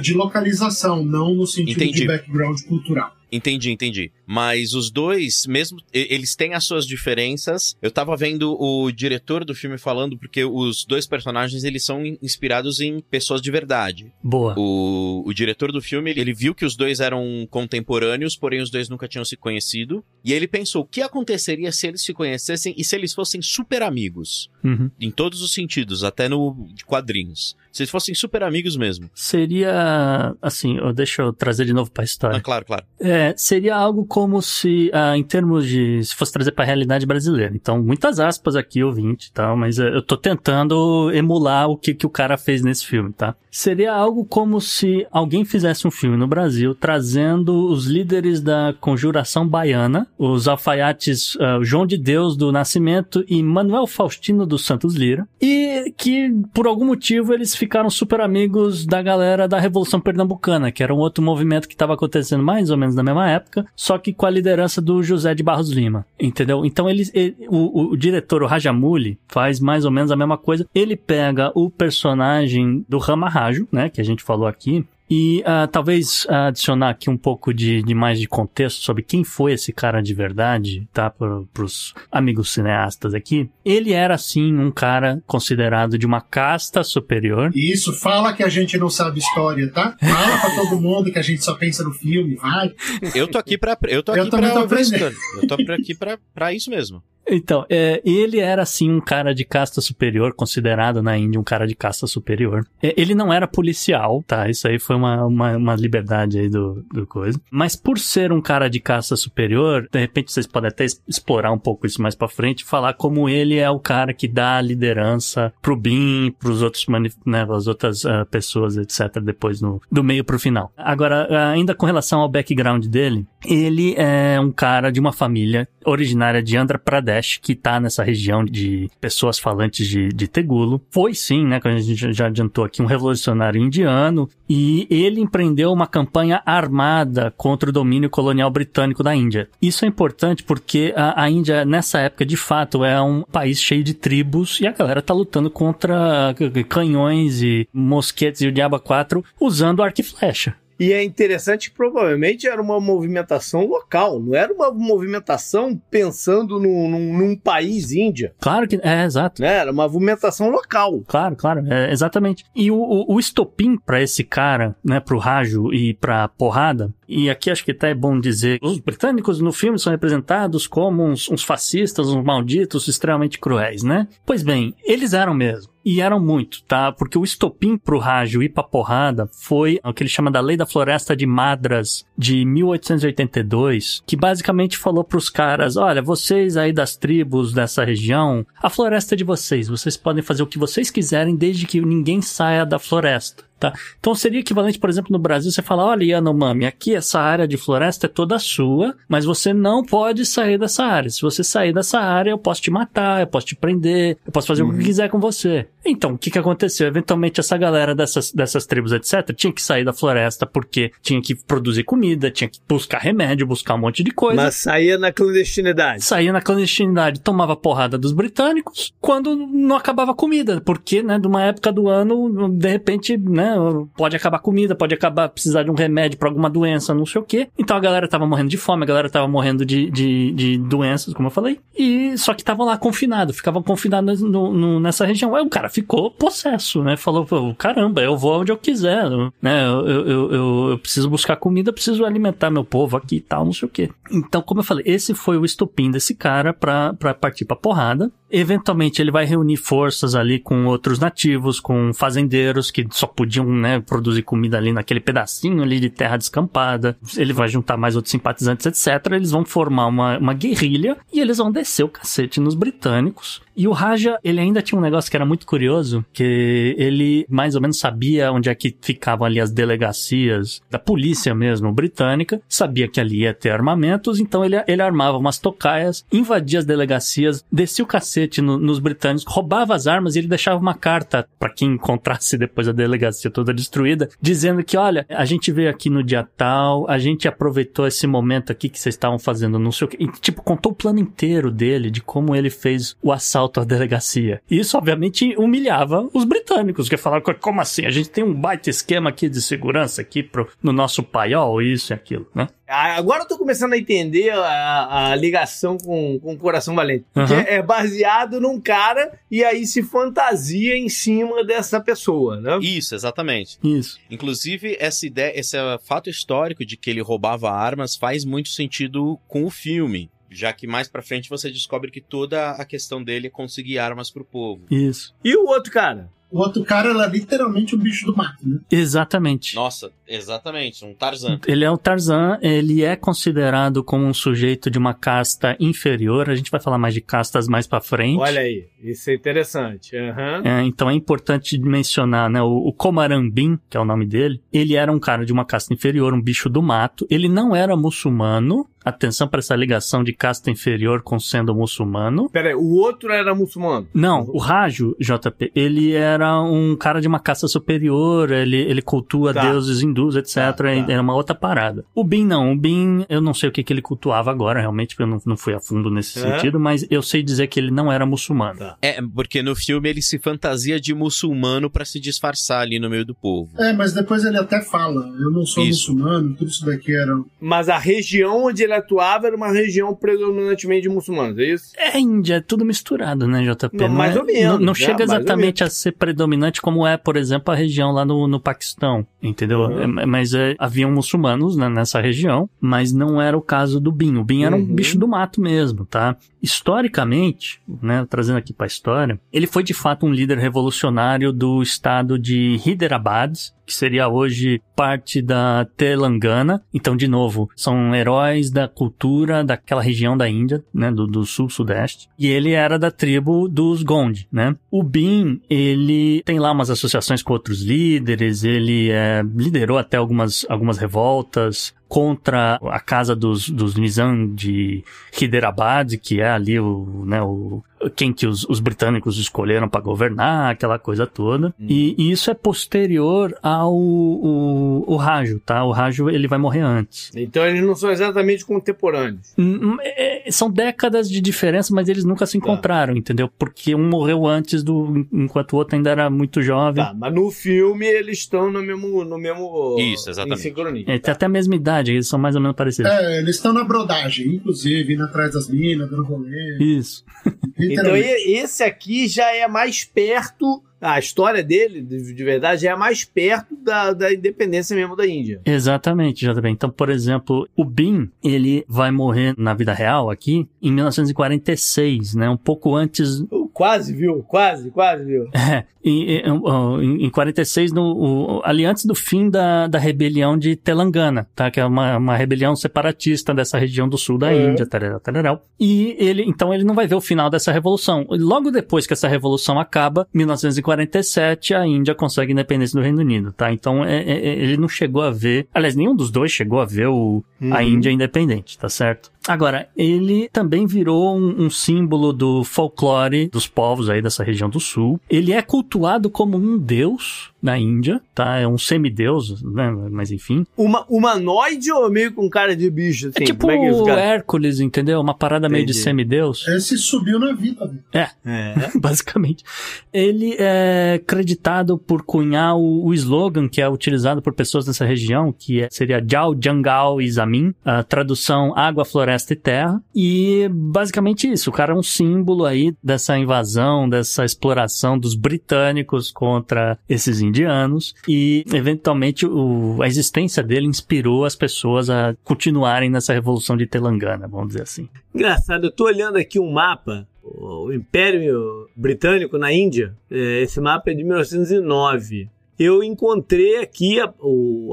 de localização, não no sentido Entendi. de background cultural. Entendi, entendi. Mas os dois, mesmo, eles têm as suas diferenças. Eu tava vendo o diretor do filme falando porque os dois personagens, eles são in- inspirados em pessoas de verdade. Boa. O, o diretor do filme, ele, viu que os dois eram contemporâneos, porém os dois nunca tinham se conhecido. E ele pensou, o que aconteceria se eles se conhecessem e se eles fossem super amigos? Uhum. Em todos os sentidos, até no de quadrinhos. Se eles fossem super amigos mesmo. Seria, assim, deixa eu trazer de novo pra história. Ah, claro, claro. É, seria algo como se, ah, em termos de, se fosse trazer pra realidade brasileira. Então, muitas aspas aqui, ouvinte, tá? Mas eh, eu tô tentando emular o que, que o cara fez nesse filme, tá? Seria algo como se alguém fizesse um filme no Brasil trazendo os líderes da conjuração baiana, os alfaiates ah, João de Deus do Nascimento e Manuel Faustino dos Santos Lira, e que, por algum motivo, eles ficaram super amigos da galera da Revolução Pernambucana, que era um outro movimento que estava acontecendo mais ou menos na mesma época, só que com a liderança do José de Barros Lima, entendeu? Então eles, ele- o, o- diretor, o Rajamuli, faz mais ou menos a mesma coisa. Ele pega o personagem do Ramarrajo, né, que a gente falou aqui, e ah, talvez ah, adicionar aqui um pouco de, de mais de contexto sobre quem foi esse cara de verdade, tá? Para os amigos cineastas aqui. Ele era, sim, um cara considerado de uma casta superior. E isso fala que a gente não sabe história, tá? Fala pra todo mundo que a gente só pensa no filme, vai. Eu tô aqui pra. Eu tô Eu aqui também pra tô. Eu tô aqui pra, pra isso mesmo. Então, é, ele era assim um cara de casta superior, considerado na Índia um cara de casta superior. É, ele não era policial, tá? Isso aí foi uma, uma, uma liberdade aí do, do coisa. Mas por ser um cara de casta superior, de repente vocês podem até explorar um pouco isso mais pra frente, falar como ele é o cara que dá a liderança pro BIM, pros outros, né, as outras ah, pessoas, etc, depois no, do meio pro final. Agora, ah, ainda com relação ao background dele, ele é um cara de uma família originária de Andhra Pradesh, que tá nessa região de pessoas falantes de, de Tegulo. Foi sim, né, como a gente já adiantou aqui, um revolucionário indiano, e ele empreendeu uma campanha armada contra o domínio colonial britânico da Índia. Isso é importante porque a, a Índia, nessa época, de fato, é um país cheio de tribos, e a galera tá lutando contra canhões e mosquetes e o diabo 4 usando arco e flecha. E é interessante que provavelmente era uma movimentação local, não era uma movimentação pensando num, num, num país Índia, Claro que é, exato. né? Era uma movimentação local. Claro, claro, é, exatamente. E o, o, o estopim pra esse cara, né, pro Rajo e pra porrada, e aqui acho que até é bom dizer, os britânicos no filme são representados como uns, uns fascistas, uns malditos extremamente cruéis, né? Pois bem, eles eram mesmo. E eram muito, tá? Porque o estopim pro Rágio ir pra porrada foi o que ele chama da Lei da Floresta de Madras de 1882, que basicamente falou pros caras, olha, vocês aí das tribos dessa região, a floresta é de vocês, vocês podem fazer o que vocês quiserem desde que ninguém saia da floresta. Tá? Então seria equivalente, por exemplo, no Brasil, você falar, olha, Yanomami, aqui essa área de floresta é toda sua, mas você não pode sair dessa área. Se você sair dessa área, eu posso te matar, eu posso te prender, eu posso fazer o que quiser com você. Então, o que que aconteceu? Eventualmente, essa galera dessas, dessas tribos, etc., tinha que sair da floresta porque tinha que produzir comida, tinha que buscar remédio, buscar um monte de coisa Mas saía na clandestinidade. saía na clandestinidade, tomava porrada dos britânicos quando não acabava a comida, porque, né, de uma época do ano, de repente, né, pode acabar comida, pode acabar precisar de um remédio pra alguma doença, não sei o quê. Então a galera tava morrendo de fome, a galera tava morrendo de, de, de doenças, como eu falei, e só que estavam lá confinados, ficavam confinados no, no- nessa região. Aí o cara ficou possesso, né, falou, "Pô, caramba, eu vou onde eu quiser, né, eu, eu, eu, eu- preciso buscar comida, preciso alimentar meu povo aqui e tal, não sei o quê. Então, como eu falei, esse foi o estopim desse cara pra, pra partir pra porrada. Eventualmente ele vai reunir forças ali com outros nativos, com fazendeiros que só podiam, né, produzir comida ali naquele pedacinho ali de terra descampada. Ele vai juntar mais outros simpatizantes, etc. Eles vão formar uma, uma guerrilha e eles vão descer o cacete nos britânicos. E o Raja, ele ainda tinha um negócio que era muito curioso, que ele mais ou menos sabia onde é que ficavam ali as delegacias da polícia mesmo britânica, sabia que ali ia ter armamentos, então ele, ele armava umas tocaias, invadia as delegacias, descia o cacete no- nos britânicos, roubava as armas e ele deixava uma carta pra quem encontrasse depois a delegacia toda destruída, dizendo que, olha, a gente veio aqui no dia tal, a gente aproveitou esse momento aqui que vocês estavam fazendo não sei o que, e, tipo, contou o plano inteiro dele, de como ele fez o assalto à delegacia. Isso, obviamente, humilhava os britânicos, que falaram, como assim? A gente tem um baita esquema aqui de segurança aqui pro, no nosso paiol, isso e aquilo, né? Agora eu tô começando a entender a, a ligação com, com o Coração Valente. Aham. Que é baseado num cara e aí se fantasia em cima dessa pessoa, né? Isso, exatamente. Isso. Inclusive, essa ideia, esse fato histórico de que ele roubava armas faz muito sentido com o filme. Já que mais pra frente você descobre que toda a questão dele é conseguir armas pro povo. Isso. E o outro cara? O outro cara era literalmente um bicho do mato, né? Exatamente. Nossa, exatamente, um Tarzan. Ele é o Tarzan, ele é considerado como um sujeito de uma casta inferior. A gente vai falar mais de castas mais pra frente. Olha aí, isso é interessante. Aham. É, então é importante mencionar, né? O, o Komarambin, que é o nome dele, ele era um cara de uma casta inferior, um bicho do mato. Ele não era muçulmano. Atenção para essa ligação de casta inferior com sendo muçulmano. Pera aí, o outro era muçulmano? Não, o Rajo, JP, ele era um cara de uma casta superior, ele, ele cultua Tá. deuses hindus, etc. Tá, tá. Era uma outra parada. O Bin não, o Bin, eu não sei o que, que ele cultuava agora, realmente, porque eu não, não fui a fundo nesse É? sentido, mas eu sei dizer que ele não era muçulmano. Tá. É, porque no filme ele se fantasia de muçulmano pra se disfarçar ali no meio do povo. É, mas depois ele até fala, eu não sou Isso. muçulmano, tudo isso daqui era... Mas a região onde ele atuava era uma região predominantemente de muçulmanos, é isso? É Índia, é tudo misturado, né, JP? Não, mais é- ou menos, Não, não né? chega ou exatamente a ser predominante como é, por exemplo, a região lá no, no Paquistão, entendeu? Uhum. É, mas é, haviam muçulmanos né, nessa região, mas não era o caso do Bin. O Bin era um Uhum. bicho do mato mesmo, tá? Historicamente, né, trazendo aqui pra história, ele foi de fato um líder revolucionário do estado de Hyderabad, que seria hoje parte da Telangana. Então, de novo, são heróis da cultura daquela região da Índia, né, do, do sul-sudeste. E ele era da tribo dos Gond, né? O Bin, ele tem lá umas associações com outros líderes, ele é, liderou até algumas, algumas revoltas contra a casa dos, dos Nizam de Hyderabad, que é ali o, né, o, quem que os, os britânicos escolheram para governar, aquela coisa toda. E, e isso é posterior ao o, o Rajo, tá? O Rajo, ele vai morrer antes. Então eles não são exatamente contemporâneos. Hum, é, são décadas de diferença, mas eles nunca se encontraram, entendeu? Porque um morreu antes do, enquanto o outro ainda era muito jovem. Tá, mas no filme eles estão no mesmo. No mesmo Isso, exatamente. Em sincronia. É, tem até a mesma idade, eles são mais ou menos parecidos. É, eles estão na brodagem, inclusive, indo atrás das minas, dando rolê. Isso. Então Literalmente. e- esse aqui já é mais perto. A história dele, de, de verdade, já é mais perto da, da independência mesmo da Índia. Exatamente, já bem. Então, por exemplo, o Bin, ele vai morrer na vida real aqui em 1946, né? Um pouco antes Quase, viu? Quase, quase, viu? É, em, em, em em 46, no, o- ali antes do fim da, da rebelião de Telangana, tá? Que é uma, uma rebelião separatista dessa região do sul da É. Índia, tarará, tarará. E ele, então ele não vai ver o final dessa revolução. Logo depois que essa revolução acaba, 1947, a Índia consegue a independência do Reino Unido, tá? Então é- é- é- ele não chegou a ver, aliás, nenhum dos dois chegou a ver o, a Uhum. Índia independente, tá certo? Agora, ele também virou um, um símbolo do folclore dos povos aí dessa região do sul. Ele é cultuado como um deus na Índia, tá? É um semideus, né? Mas enfim. Uma, humanoide ou meio com cara de bicho? Assim? é tipo é o ficaram? Hércules, entendeu? Uma parada meio de Entendi. semideus. Esse subiu na vida, velho. É. basicamente. Ele é creditado por cunhar o, o slogan que é utilizado por pessoas dessa região, que é- seria Jiao Jangal Izamin, a tradução água, floresta e terra. E basicamente isso, o cara é um símbolo aí dessa invasão, dessa exploração dos britânicos contra esses indianos. E eventualmente o- a existência dele inspirou as pessoas a continuarem nessa revolução de Telangana, vamos dizer assim. Engraçado, eu tô olhando aqui um mapa, o Império Britânico na Índia. É, Esse mapa é de 1909. Eu encontrei aqui a,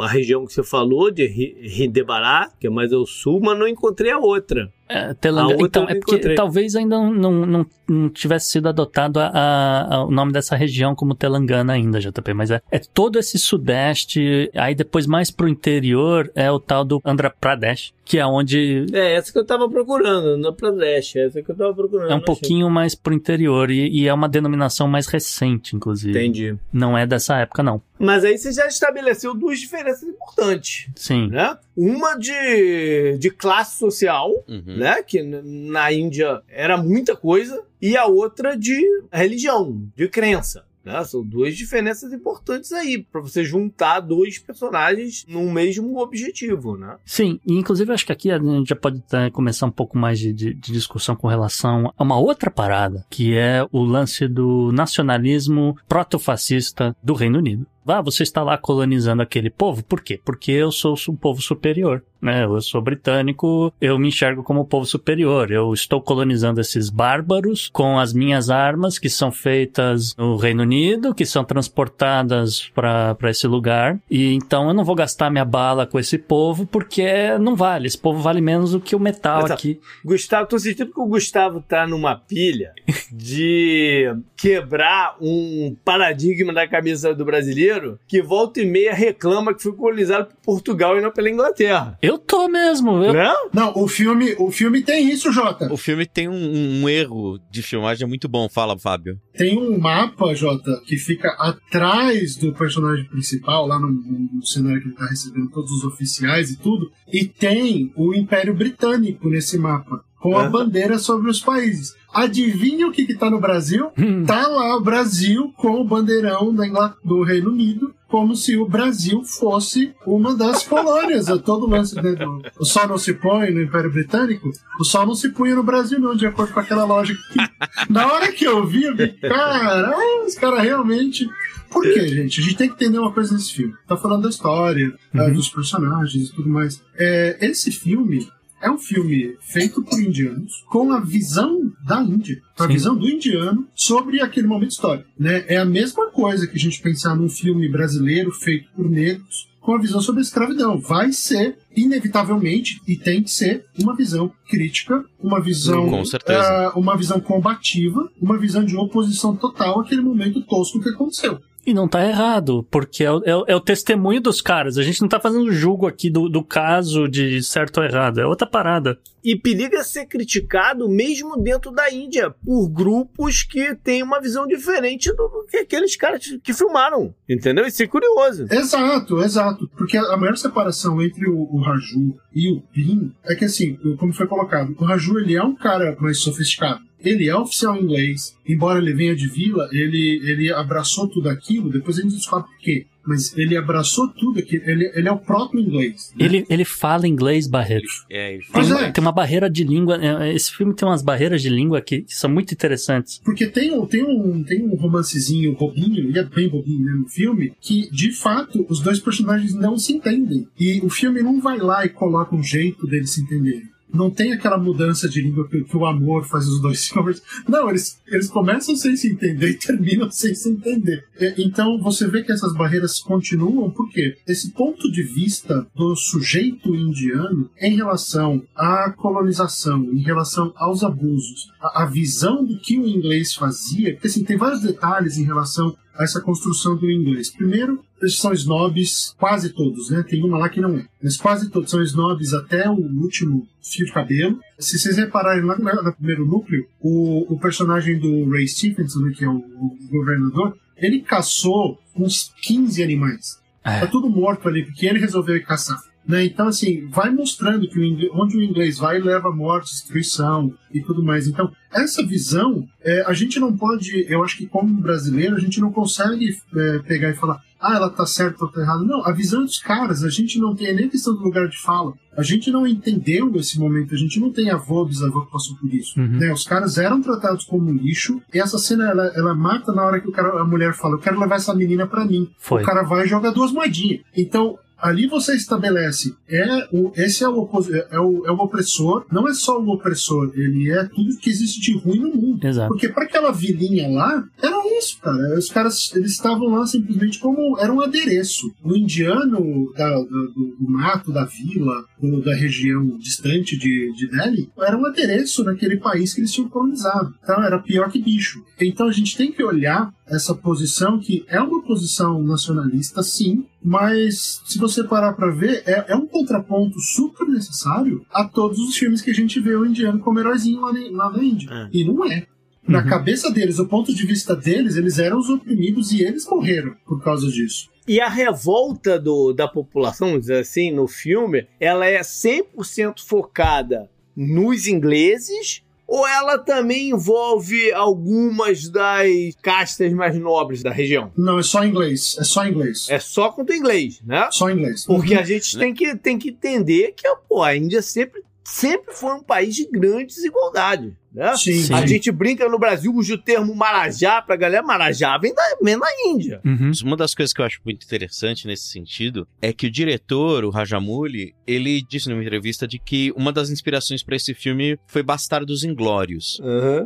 a região que você falou, de Hi- Hindebará, que é mais ao sul, mas não encontrei a outra. É, Telangana. A outra Então, é porque encontrei. talvez ainda não, não, não, tivesse sido adotado a, a- a- o nome dessa região como Telangana ainda, JP, mas é, é todo esse sudeste, aí depois mais pro interior é o tal do Andhra Pradesh, que é onde É, essa que eu tava procurando, no Pradesh, essa que eu tava procurando. é um não achei. pouquinho mais pro interior e, e é uma denominação mais recente, inclusive. Entendi. Não é dessa época, não. Mas aí você já estabeleceu duas diferenças importantes, Sim. né? Uma de, de classe social, Uhum. né? Que na Índia era muita coisa, e a outra de religião, de crença. Né? São duas diferenças importantes aí, para você juntar dois personagens num mesmo objetivo, né? Sim, e inclusive acho que aqui a gente já pode tá, começar um pouco mais de, de, de, discussão com relação a uma outra parada, que é o lance do nacionalismo protofascista do Reino Unido. Ah, você está lá colonizando aquele povo. Por quê? Porque eu sou um povo superior. Né? Eu sou britânico, eu me enxergo como povo superior. Eu estou colonizando esses bárbaros com as minhas armas que são feitas no Reino Unido, que são transportadas para esse lugar. E então eu não vou gastar minha bala com esse povo porque não vale. Esse povo vale menos do que o metal Mas, aqui. Gustavo, tô sentindo que o Gustavo tá numa pilha de quebrar um paradigma da cabeça do brasileiro brasileiro que volta e meia reclama que foi colonizado por Portugal e não pela Inglaterra. Eu tô mesmo. Eu... Não? Não, o filme, o filme tem isso, Jota. O filme tem um, um erro de filmagem muito bom. Fala, Fábio. Tem um mapa, Jota, que fica atrás do personagem principal, lá no, no cenário que ele tá recebendo todos os oficiais e tudo, e tem o Império Britânico nesse mapa com a bandeira sobre os países. Adivinha o que está no Brasil? Hum. Tá lá o Brasil com o bandeirão do Reino Unido, como se o Brasil fosse uma das colônias. É todo lance do, o sol não se põe no Império Britânico, o sol não se punha no Brasil não, de acordo com aquela lógica. Na hora que eu vi, eu vi, cara, os caras realmente por quê, gente? A gente tem que entender uma coisa nesse filme. Tá falando da história, uhum. dos personagens e tudo mais. É, esse filme, é um filme feito por indianos com a visão da Índia, a Sim. visão do indiano sobre aquele momento histórico. Né? É a mesma coisa que a gente pensar num filme brasileiro feito por negros com a visão sobre a escravidão. Vai ser, inevitavelmente, e tem que ser, uma visão crítica, uma visão. Com certeza. Uh, uma visão combativa, uma visão de oposição total àquele momento tosco que aconteceu. E não tá errado, porque é o, é, é o, testemunho dos caras. A gente não tá fazendo julgo aqui do, do caso de certo ou errado. É outra parada. E periga ser criticado mesmo dentro da Índia por grupos que têm uma visão diferente do que aqueles caras que filmaram. Entendeu? Isso é curioso. Exato, exato. Porque a maior separação entre o, o Raju e o Pin é que, assim, como foi colocado, o Raju ele é um cara mais sofisticado ele é oficial inglês, embora ele venha de vila, ele, ele abraçou tudo aquilo, depois a gente descobre por quê. Mas ele abraçou tudo aqui, ele, ele é o próprio inglês. Né? Ele, ele fala inglês, Barreto. É, ele fala. Tem, uma, é. tem uma barreira de língua, é, esse filme tem umas barreiras de língua que, que são muito interessantes. Porque tem, tem, um, tem um romancezinho bobinho, ele é bem bobinho né, no filme, que de fato os dois personagens não se entendem. E o filme não vai lá e coloca um jeito deles se entenderem não tem aquela mudança de língua que, o amor faz os dois se conversar. Não, eles, eles começam sem se entender e terminam sem se entender. então você vê que essas barreiras continuam, porque esse ponto de vista do sujeito indiano em relação à colonização, em relação aos abusos, a, a visão do que o inglês fazia, porque assim, tem vários detalhes em relação a essa construção do inglês. Primeiro, eles são snobs, quase todos, né? Tem uma lá que não é. Mas quase todos são snobs até o último fio de cabelo. Se vocês repararem lá no primeiro núcleo, o, o personagem do Ray Stephenson, né, que é o, o governador, ele caçou uns 15 animais. É. Tá tudo morto ali, porque ele resolveu caçar. Né? Então, assim, vai mostrando que o inglês, onde o inglês vai, leva morte, destruição e tudo mais. Então, essa visão, é, a gente não pode, eu acho que como brasileiro, a gente não consegue é, pegar e falar, ah, ela tá certa ou tá errada. Não, a visão dos caras, a gente não tem nem questão do lugar de fala. A gente não entendeu esse momento, a gente não tem avô, bisavô que passou por isso. Uhum. Né? Os caras eram tratados como lixo, e essa cena, ela, ela mata na hora que o cara, a mulher fala, eu quero levar essa menina para mim. Foi. O cara vai e joga duas moedinhas. Então, ali você estabelece é o, esse é o, é, o, é o opressor, não é só o opressor, ele é tudo que existe de ruim no mundo. Exato. Porque para aquela vilinha lá, era isso, cara. Os caras eles estavam lá simplesmente como era um adereço. O indiano da, da, do, do, mato, da vila, do, da região distante de, de Delhi, era um adereço naquele país que eles tinham colonizado. Então era pior que bicho. Então a gente tem que olhar essa posição que é uma posição nacionalista, sim, mas se você parar para ver, é, é, um contraponto super necessário a todos os filmes que a gente vê o indiano como heróizinho lá, lá na Índia. É. E não é. Na uhum. cabeça deles, o ponto de vista deles, eles eram os oprimidos e eles morreram por causa disso. E a revolta do, da população, vamos dizer assim, no filme, ela é 100% focada nos ingleses ou ela também envolve algumas das castas mais nobres da região? Não, é só inglês. É só inglês. É só contra o inglês, né? Só inglês. Porque Uhum. a gente tem que, tem que entender que pô, a Índia sempre, sempre foi um país de grande desigualdade. Né? Sim, Sim. A gente brinca no Brasil, usa o termo Marajá pra galera. Marajá vem da, vem da Índia. Uhum. Uma das coisas que eu acho muito interessante nesse sentido é que o diretor, o Rajamouli, ele disse numa entrevista de que uma das inspirações para esse filme foi Bastardos Inglórios.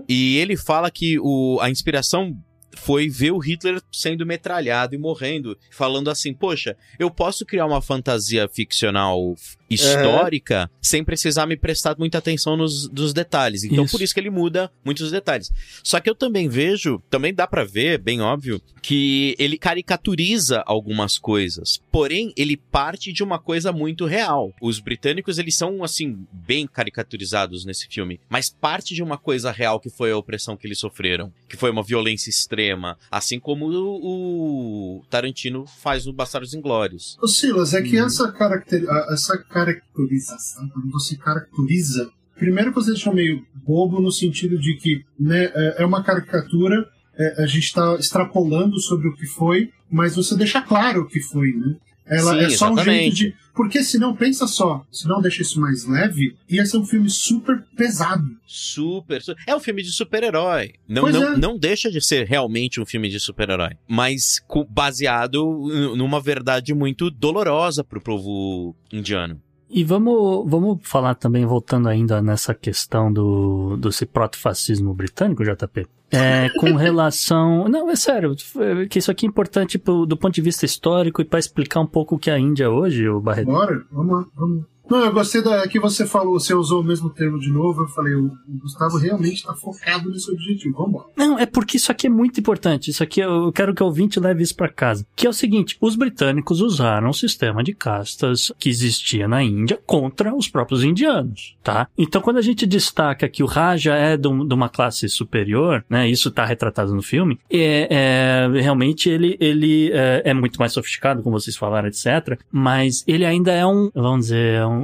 E ele fala que o, a inspiração foi ver o Hitler sendo metralhado e morrendo, falando assim: Poxa, eu posso criar uma fantasia ficcional histórica sem precisar me prestar muita atenção nos dos detalhes. Então, Isso. por isso que ele muda muitos detalhes. Só que eu também vejo, também dá pra ver, bem óbvio, que ele caricaturiza algumas coisas. Porém, ele parte de uma coisa muito real. Os britânicos, eles são, assim, bem caricaturizados nesse filme. Mas parte de uma coisa real que foi a opressão que eles sofreram. Que foi uma violência extrema. Assim como o, o Tarantino faz no Bastardos Inglórios. Ô, Silas, é Uhum. que essa, caracter... a- essa caracterização, quando você caracteriza, primeiro você deixa meio bobo no sentido de que né, é é uma caricatura, é, a gente está extrapolando sobre o que foi, mas você deixa claro o que foi, né? Ela Sim, é só um jeito exatamente. de. Porque senão, pensa só, se não deixa isso mais leve, ia ser um filme super pesado. Super, su- É um filme de super-herói. Não, Pois não, é. não deixa de ser realmente um filme de super-herói. Mas baseado numa verdade muito dolorosa pro povo indiano. E vamos, vamos falar também, voltando ainda nessa questão do, do protofascismo britânico, JP. É, com relação. Não, é sério, é, que isso aqui é importante pro- do ponto de vista histórico e para explicar um pouco o que é a Índia hoje, o Barreto. Bora, vamos lá, vamos. Não, eu gostei da que você falou, você usou o mesmo termo de novo, eu falei, o, Gustavo realmente está focado nesse objetivo, vamos embora. Não, é porque isso aqui é muito importante. Isso aqui eu quero que o ouvinte leve isso pra casa. Que é o seguinte: os britânicos usaram o sistema de castas que existia na Índia contra os próprios indianos, tá? Então, quando a gente destaca que o Raja é de, um- de uma classe superior, né? Isso tá retratado no filme. É, é, realmente ele, ele é, é muito mais sofisticado, como vocês falaram, etc. Mas ele ainda é um, vamos dizer, um-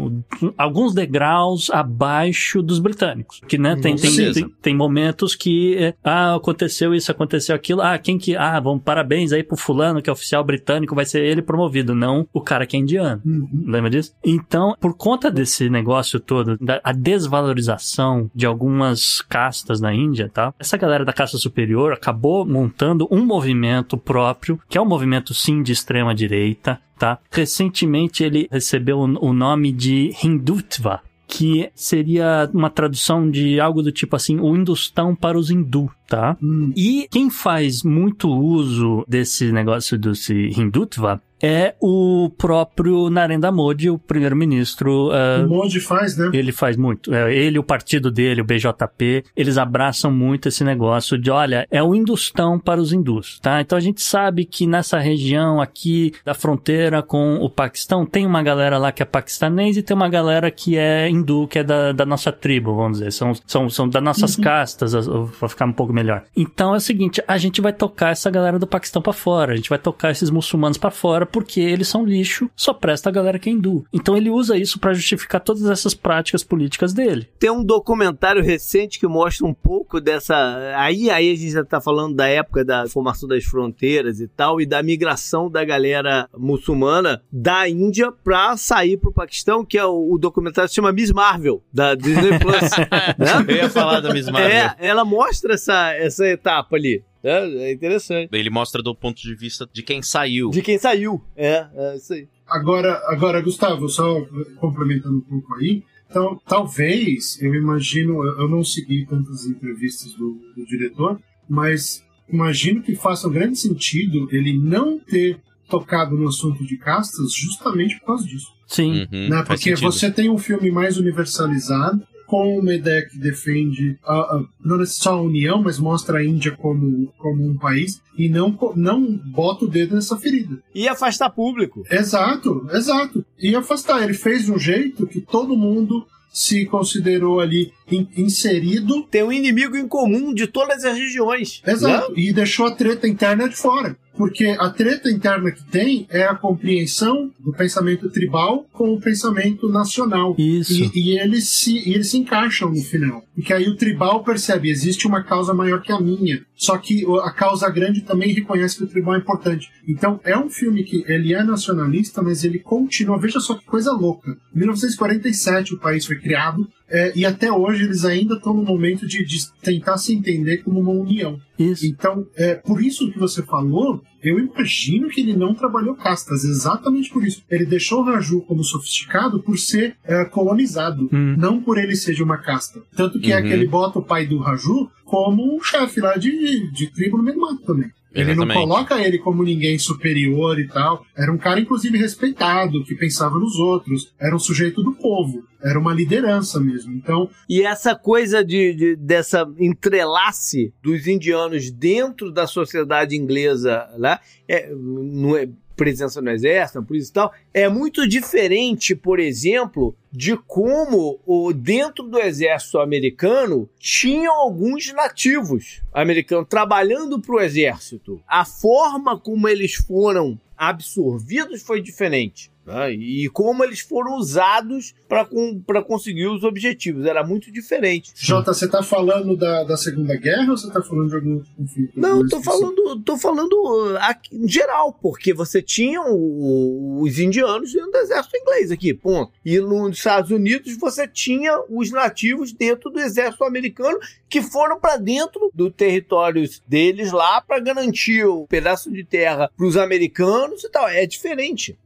alguns degraus abaixo dos britânicos. Que, né? Tem, tem, tem, tem momentos que, é, ah, aconteceu isso, aconteceu aquilo, ah, quem que, ah, vamos, parabéns aí pro fulano que é oficial britânico, vai ser ele promovido, não o cara que é indiano. Uhum. Lembra disso? Então, por conta desse negócio todo, da a desvalorização de algumas castas na Índia, tá? Essa galera da casta superior acabou montando um movimento próprio, que é um movimento sim de extrema direita, tá? Recentemente ele recebeu o nome de Hindutva, que seria uma tradução de algo do tipo assim, o hindustão para os hindu, tá? Hum. E quem faz muito uso desse negócio desse Hindutva é o próprio Narendra Modi, o primeiro-ministro. ah, O Monge faz, né? ele faz muito. É, ele, o partido dele, o BJP, eles abraçam muito esse negócio de, olha, é o hindustão para os hindus, tá? Então a gente sabe que nessa região aqui da fronteira com o Paquistão, tem uma galera lá que é paquistanês e tem uma galera que é hindu, que é da, da nossa tribo, vamos dizer. São, são, são das nossas castas, pra ficar um pouco melhor. Então é o seguinte, a gente vai tocar essa galera do Paquistão pra fora, a gente vai tocar esses muçulmanos pra fora, porque eles são lixo, só presta a galera que é hindu. Então ele usa isso pra justificar todas essas práticas políticas dele. Tem um documentário recente que mostra um pouco dessa. Aí, aí a gente já tá falando da época da formação das fronteiras e tal, e da migração da galera muçulmana da Índia pra sair pro Paquistão, que é o, o documentário que se chama Miss Marvel, da Disney Plus. né? Eu ia falar da Miss Marvel. É, ela mostra essa, essa etapa ali. É, é interessante. Ele mostra do ponto de vista de quem saiu. De quem saiu. É, é isso aí. Agora, agora, Gustavo, só complementando um pouco aí. Então, talvez, eu imagino, eu não segui tantas entrevistas do, do diretor, mas imagino que faça um grande sentido ele não ter tocado no assunto de castas justamente por causa disso. Sim. Uhum, né? Porque você tem um filme mais universalizado, com uma ideia que defende a, a- não só a União, mas mostra a Índia como, como um país e não, não bota o dedo nessa ferida. E afastar público. Exato, exato. E afastar. Ele fez de um jeito que todo mundo se considerou ali in- inserido. Tem um inimigo em comum de todas as regiões. Exato. E deixou a treta interna de fora. Porque a treta interna que tem é a compreensão do pensamento tribal com o pensamento nacional. Isso. E, e eles, se, e eles se encaixam no final. Porque aí o tribal percebe, existe uma causa maior que a minha. Só que a causa grande também reconhece que o tribal é importante. Então é um filme que ele é nacionalista, mas ele continua. Veja só que coisa louca. Em 1947 o país foi criado. É, e até hoje eles ainda estão no momento de, de tentar se entender como uma união. Isso. Então, é, por isso que você falou, eu imagino que ele não trabalhou castas, exatamente por isso. Ele deixou o Raju como sofisticado por ser é, colonizado, Hum. não por ele ser de uma casta. Tanto que é Uhum. que ele bota o pai do Raju como um chefe lá de, de tribo no meio do mato também. Ele não Exatamente. coloca ele como ninguém superior e tal. Era um cara, inclusive, respeitado, que pensava nos outros. Era um sujeito do povo. Era uma liderança mesmo. Então, E essa coisa de, de- dessa entrelace dos indianos dentro da sociedade inglesa lá, é, não é presença no exército, na polícia e tal, é muito diferente, por exemplo, de como o, dentro do exército americano tinham alguns nativos americanos trabalhando para o exército. A forma como eles foram absorvidos foi diferente. Né? E como eles foram usados para conseguir os objetivos. Era muito diferente. Jota, você tá falando da, da Segunda Guerra ou você tá falando de algum outro conflito? Não, esqueci. falando, tô falando uh, aqui, em geral, porque você tinha o- os indianos dentro do exército inglês aqui, ponto. E nos Estados Unidos você tinha os nativos dentro do exército americano que foram para dentro do território deles lá para garantir o pedaço de terra para os americanos e tal. É diferente.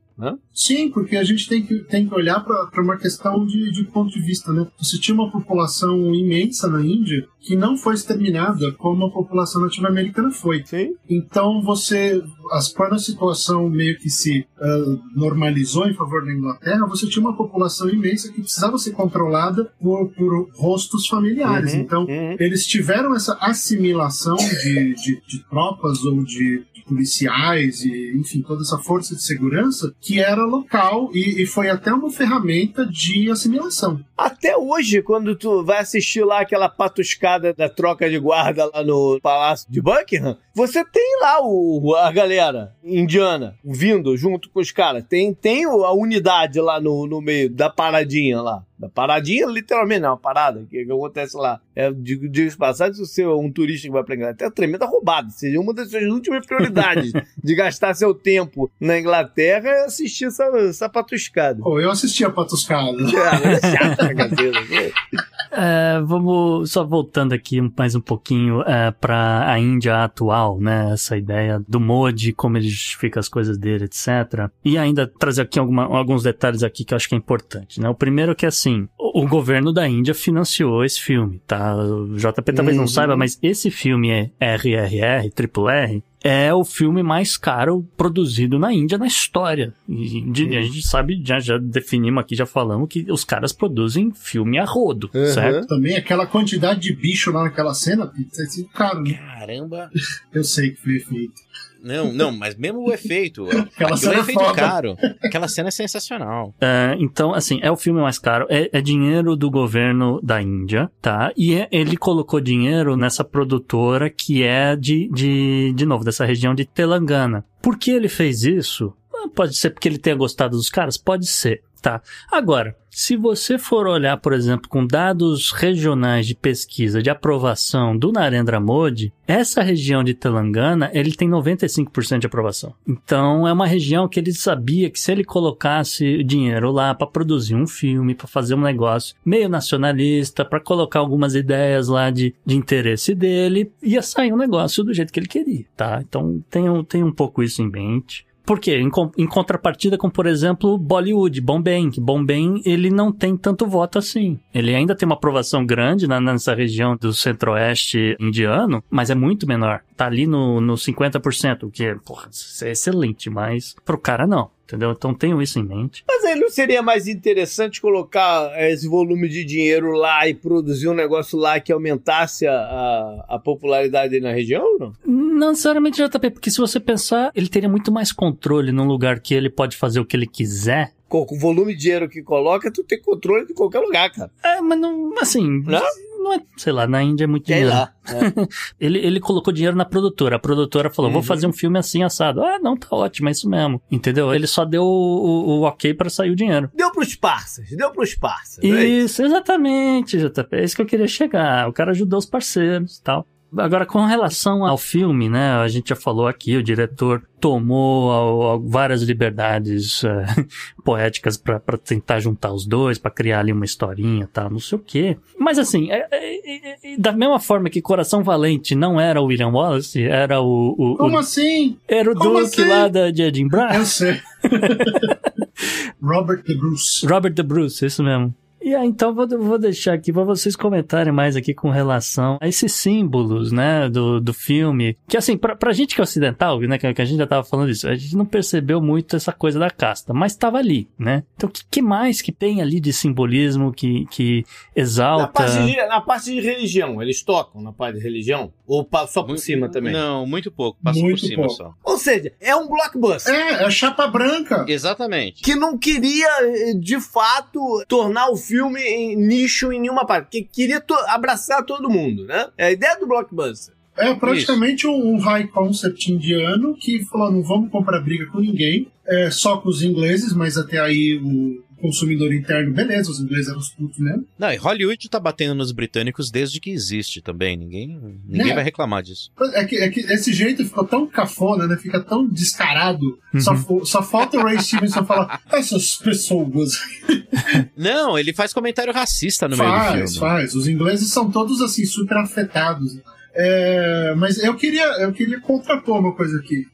Sim, porque a gente tem que, tem que olhar para uma questão de, de ponto de vista, né? Você tinha uma população imensa na Índia que não foi exterminada como a população nativa americana foi. Sim. Então você, as, quando a situação meio que se ah, normalizou em favor da Inglaterra, você tinha uma população imensa que precisava ser controlada por, por rostos familiares. Uhum, então uhum. eles tiveram essa assimilação de, de, de tropas ou de policiais e, enfim, toda essa força de segurança que era local e, e foi até uma ferramenta de assimilação. Até hoje, quando tu vai assistir lá aquela patuscada da troca de guarda lá no Palácio de Buckingham, você tem lá o, a galera indiana vindo junto com os caras. Tem, tem a unidade lá no, no meio da paradinha lá. Da paradinha, literalmente, não, é uma parada que, que acontece lá. É, digo, digo de passagem, se você é um turista que vai pra Inglaterra, é tremenda roubada. Seria uma das suas últimas prioridades de gastar seu tempo na Inglaterra é assistir essa, essa patuscada. Pô, eu assisti a Patuscada. Ah, é chato pra É, vamos só voltando aqui mais um pouquinho é, para a Índia atual, né? Essa ideia do Modi, como ele justifica as coisas dele, etc. E ainda trazer aqui alguma- alguns detalhes aqui que eu acho que é importante, né? O primeiro é que assim, o, o governo da Índia financiou esse filme, tá? O JP talvez Uhum. não saiba, mas esse filme é RRR, Triple R, é o filme mais caro produzido na Índia na história. E de- a gente sabe, já, já definimos aqui, já falamos que os caras produzem filme a rodo, Uhum. certo? Também aquela quantidade de bicho lá naquela cena, esse cara, né? Caramba. eu sei que foi feito. Não, não, mas mesmo o efeito. Aquela Aquilo cena é é efeito foda. caro. Aquela cena é sensacional. É, então, assim, é o filme mais caro, é, é dinheiro do governo da Índia, tá? E é- ele colocou dinheiro nessa produtora que é de, de, de novo, dessa região de Telangana. Por que ele fez isso? Ah, Pode ser porque ele tenha gostado dos caras? Pode ser, tá? Agora, se você for olhar, por exemplo, com dados regionais de pesquisa de aprovação do Narendra Modi, essa região de Telangana, ele tem 95% de aprovação. Então, é uma região que ele sabia que se ele colocasse dinheiro lá para produzir um filme, para fazer um negócio meio nacionalista, para colocar algumas ideias lá de, de interesse dele, ia sair um negócio do jeito que ele queria, tá? Então, um- tenha um pouco isso em mente. Por quê? Em, em contrapartida com, por exemplo, Bollywood, Bombay, Bombay, ele não tem tanto voto assim. Ele ainda tem uma aprovação grande nessa região do centro-oeste indiano, mas é muito menor. Tá ali no, no 50%, o que porra, isso é excelente, mas pro cara não. Entendeu? Então tenham isso em mente. Mas aí não seria mais interessante colocar esse volume de dinheiro lá e produzir um negócio lá que aumentasse a, a, popularidade na região? Não? Não necessariamente JP, porque se você pensar, ele teria muito mais controle num lugar que ele pode fazer o que ele quiser. Com com o volume de dinheiro que coloca, tu tem controle de qualquer lugar, cara. É, mas não, assim, Não? Não é, sei lá, na Índia é muito Sei dinheiro. É. Ele, ele colocou dinheiro na produtora. A produtora falou: vou Uhum. fazer um filme assim assado. Ah, não, tá ótimo, é isso mesmo. Entendeu? Ele só deu o, o- o ok pra sair o dinheiro. Deu pros parças, deu pros parças. não é isso? Isso, exatamente, JP. É isso que eu queria chegar. O cara ajudou os parceiros e tal. Agora, com relação ao filme, né? A gente já falou aqui, o diretor tomou ao- ao- várias liberdades eh, poéticas pra pra tentar juntar os dois, pra criar ali uma historinha e tal, não sei o quê. Mas assim, é- é- é- da mesma forma que Coração Valente não era o William Wallace, era o. o- o- Como assim? era o como Duke assim? lá da, de Edinburgh. Eu sei. Robert De Bruce. Robert the Bruce, isso mesmo. E aí, então, vou, vou deixar aqui para vocês comentarem mais aqui com relação a esses símbolos, né, do, do filme. Que, assim, pra, pra gente que é ocidental, né, que, que a gente já tava falando isso, a gente não percebeu muito essa coisa da casta, mas tava ali, né? Então, o que, que mais que tem ali de simbolismo que, que Na exalta... parte, de, na parte de religião, eles tocam na parte de religião? Ou pa- só por Muito- cima também? Não, muito pouco. Passa Muito por cima pouco. só. Ou seja, é um blockbuster. É, é chapa branca. Exatamente. Que não queria, eh, de fato, tornar o filme em nicho em nenhuma parte. Que queria to- abraçar todo mundo, né? É a ideia do blockbuster. É praticamente um, um high concept indiano que falou: não vamos comprar briga com ninguém, é, só com os ingleses, mas até aí o consumidor interno, beleza, os ingleses eram os putos mesmo. Não, e Hollywood tá batendo nos britânicos desde que existe também. Ninguém, ninguém É. vai reclamar disso. É que, é que esse jeito ficou tão cafona, né? Fica tão descarado. Só, Uhum. fo- só falta o Ray Stevenson falar: essas pessoas. Não, ele faz comentário racista no meio do faz, filme. faz. Os ingleses são todos assim, super afetados. É, mas eu queria, eu queria contrapor uma coisa aqui.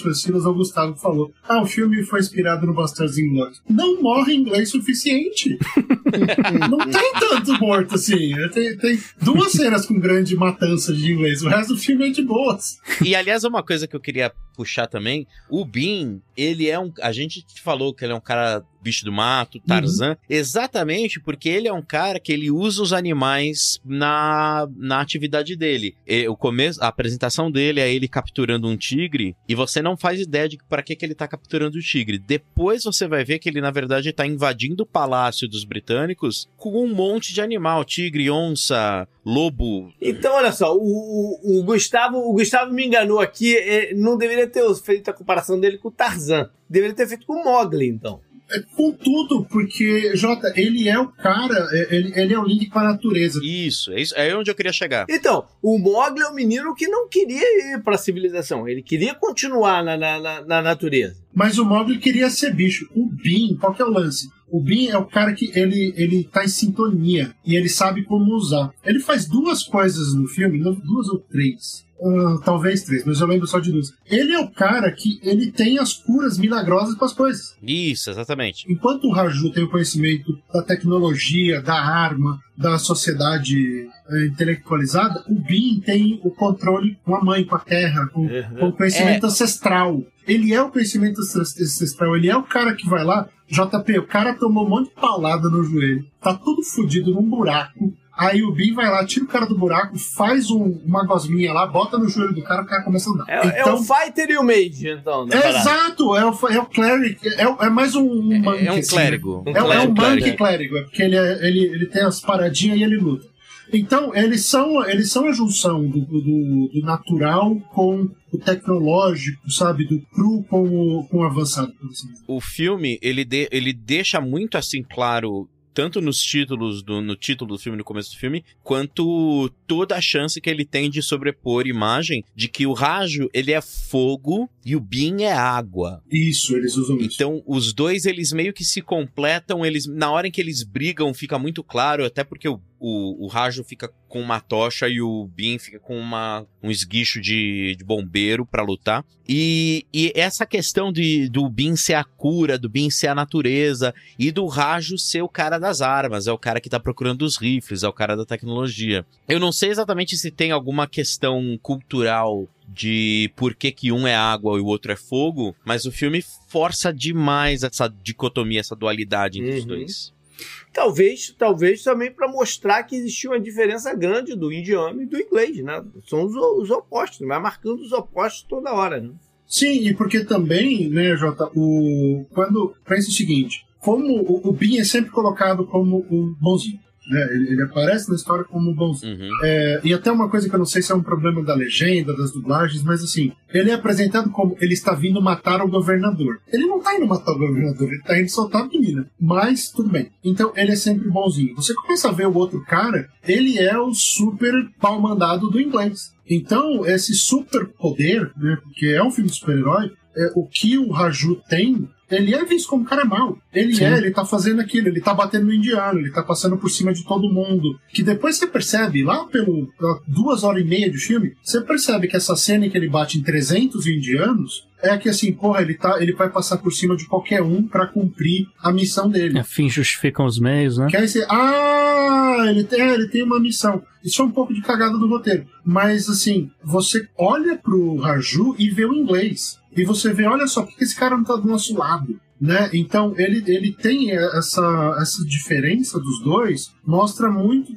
Foi o Silas o Gustavo falou. Ah, o filme foi inspirado no Bastardos Inglórios. Não morre inglês suficiente. não tem tanto morto assim. Tem, tem duas cenas com grande matança de inglês. O resto do filme é de boas. E aliás, uma coisa que eu queria puxar também, o Bean, ele é um. A gente falou que ele é um cara bicho do mato, Tarzan, exatamente porque ele é um cara que ele usa os animais na, na atividade dele. E o começo, a apresentação dele é ele capturando um tigre e você não faz ideia de para que, que ele tá capturando o tigre. Depois você vai ver que ele na verdade tá invadindo o palácio dos britânicos com um monte de animal, tigre, onça, lobo. Então, olha só, o, o- o Gustavo, o Gustavo me enganou aqui. eh, Não deveria ter feito a comparação dele com o Tarzan. Deveria ter feito com o Mogli, então. É, Contudo, porque, Jota, ele é o cara, é, ele, ele é o link com a natureza. Isso, é isso, é onde eu queria chegar. Então, o Mogli é um menino que não queria ir para a civilização. Ele queria continuar na, na, na- na natureza. Mas o Mogli queria ser bicho. O Bin, qual que é o lance? O Bin é o cara que ele, ele tá em sintonia e ele sabe como usar. Ele faz duas coisas no filme, duas ou três. Ah, talvez três, mas eu lembro só de duas. Ele é o cara que ele tem as curas milagrosas para as coisas. Isso, exatamente. Enquanto o Raju tem o conhecimento da tecnologia, da arma, da sociedade eh, intelectualizada, o Bin tem o controle com a mãe, com a terra, com, com o conhecimento ancestral. Ele é o conhecimento ancest- ancestral, ele é o cara que vai lá. JP, o cara tomou um monte de paulada no joelho, tá tudo fodido num buraco. Aí o Bin vai lá, tira o cara do buraco, faz um- uma gosminha lá, bota no joelho do cara, o cara começa a andar. É, é o Fighter e o Mage, então. É parada. exato, é o, é o cleric, é, é mais um, um monk, É um assim, clérigo. né? é, Um é um clérigo, monk clérigo, é porque ele, é- ele, ele tem as paradinhas e ele luta. Então, eles são, eles são a junção do, do, do natural com o tecnológico, sabe? Do cru com o, com o avançado, por assim dizer. O filme, ele, de- ele deixa muito assim claro, tanto nos títulos, do, no título do filme, no começo do filme, quanto toda a chance que ele tem de sobrepor imagem de que o Rajo, ele é fogo e o Bin é água. Isso, eles usam isso. Então, os dois, eles meio que se completam, eles na hora em que eles brigam, fica muito claro, até porque o, o, o Rajo fica com uma tocha e o Bin fica com uma, um esguicho de, de bombeiro pra lutar. E, e essa questão de, do Bin ser a cura, do Bin ser a natureza, e do Rajo ser o cara das armas, é o cara que tá procurando os rifles, é o cara da tecnologia. Eu não sei exatamente se tem alguma questão cultural de por que, que um é água e o outro é fogo, mas o filme força demais essa dicotomia, essa dualidade entre os Uhum. dois. Talvez, talvez também para mostrar que existia uma diferença grande do indiano e do inglês, né? São os, os opostos, vai marcando os opostos toda hora, né? Sim, e porque também, né, Jota, o, quando pensa o seguinte, como o, o Bin é sempre colocado como o bonzinho. Né? Ele, ele aparece na história como bonzinho. Uhum. É, e até uma coisa que eu não sei se é um problema da legenda, das dublagens, mas assim, ele é apresentado como ele está vindo matar o governador. Ele não está indo matar o governador, ele está indo soltar a menina. Mas tudo bem. Então ele é sempre bonzinho. Você começa a ver o outro cara, ele é o super pau mandado do inglês. Então, esse super poder, né, porque é um filme de super-herói, é, o que o Raju tem ele é visto como um cara mau. Ele Sim. é, ele tá fazendo aquilo, ele tá batendo no indiano, ele tá passando por cima de todo mundo. Que depois você percebe, lá pelo duas horas e meia de filme, você percebe que essa cena em que ele bate em 300 indianos é que assim, porra, ele, tá, ele vai passar por cima de qualquer um pra cumprir a missão dele. É, fim justificam os meios, né? Que aí você, ah, ele tem, é, ele tem uma missão. Isso é um pouco de cagada do roteiro. Mas, assim, você olha pro Raju e vê o inglês. E você vê, olha só, por que esse cara não tá do nosso lado? Né? Então, ele, ele tem essa, essa diferença dos dois, mostra muito,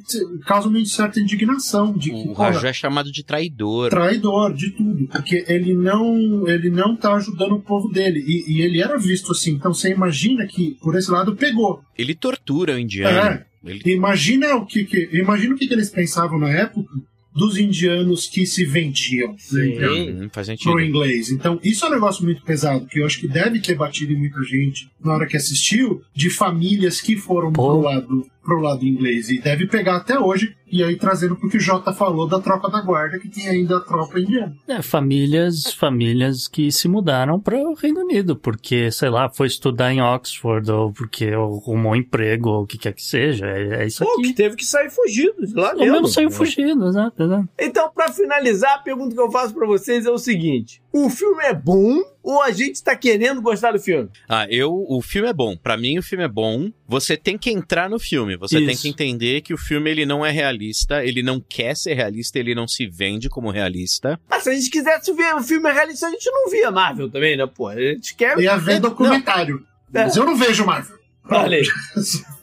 causa muito certa indignação de que, O Raju é chamado de traidor. traidor de tudo, porque ele não ele não tá ajudando o povo dele e, e ele era visto assim. Então você imagina que por esse lado pegou. Ele tortura o indiano. É. Ele- Imagina o que, que imagina o que, que eles pensavam na época dos indianos que se vendiam né, Sim. então, faz sentido. pro inglês. Então isso é um negócio muito pesado que eu acho que deve ter batido em muita gente na hora que assistiu de famílias que foram Pô. pro lado pro lado inglês e deve pegar até hoje e aí trazendo pro que o Jota falou da tropa da guarda que tem ainda a tropa indiana. É, famílias, famílias que se mudaram para o Reino Unido, porque, sei lá, foi estudar em Oxford, ou porque arrumou emprego, ou o que quer que seja. É, é isso Pô, que aqui. teve que sair fugido de lá O mesmo. mesmo saiu fugindo, exato, exato. Então, pra finalizar, a pergunta que eu faço pra vocês é o seguinte: o filme é bom ou a gente tá querendo gostar do filme? Ah, eu. O filme é bom. Pra mim, o filme é bom. Você tem que entrar no filme. Você tem Isso. que entender que o filme ele não é realista. Ele não quer ser realista. Ele não se vende como realista. Mas se a gente quisesse ver o filme realista, a gente não via Marvel também, né, pô? A gente quer. Ia ver documentário. É. Mas eu não vejo Marvel. Aí.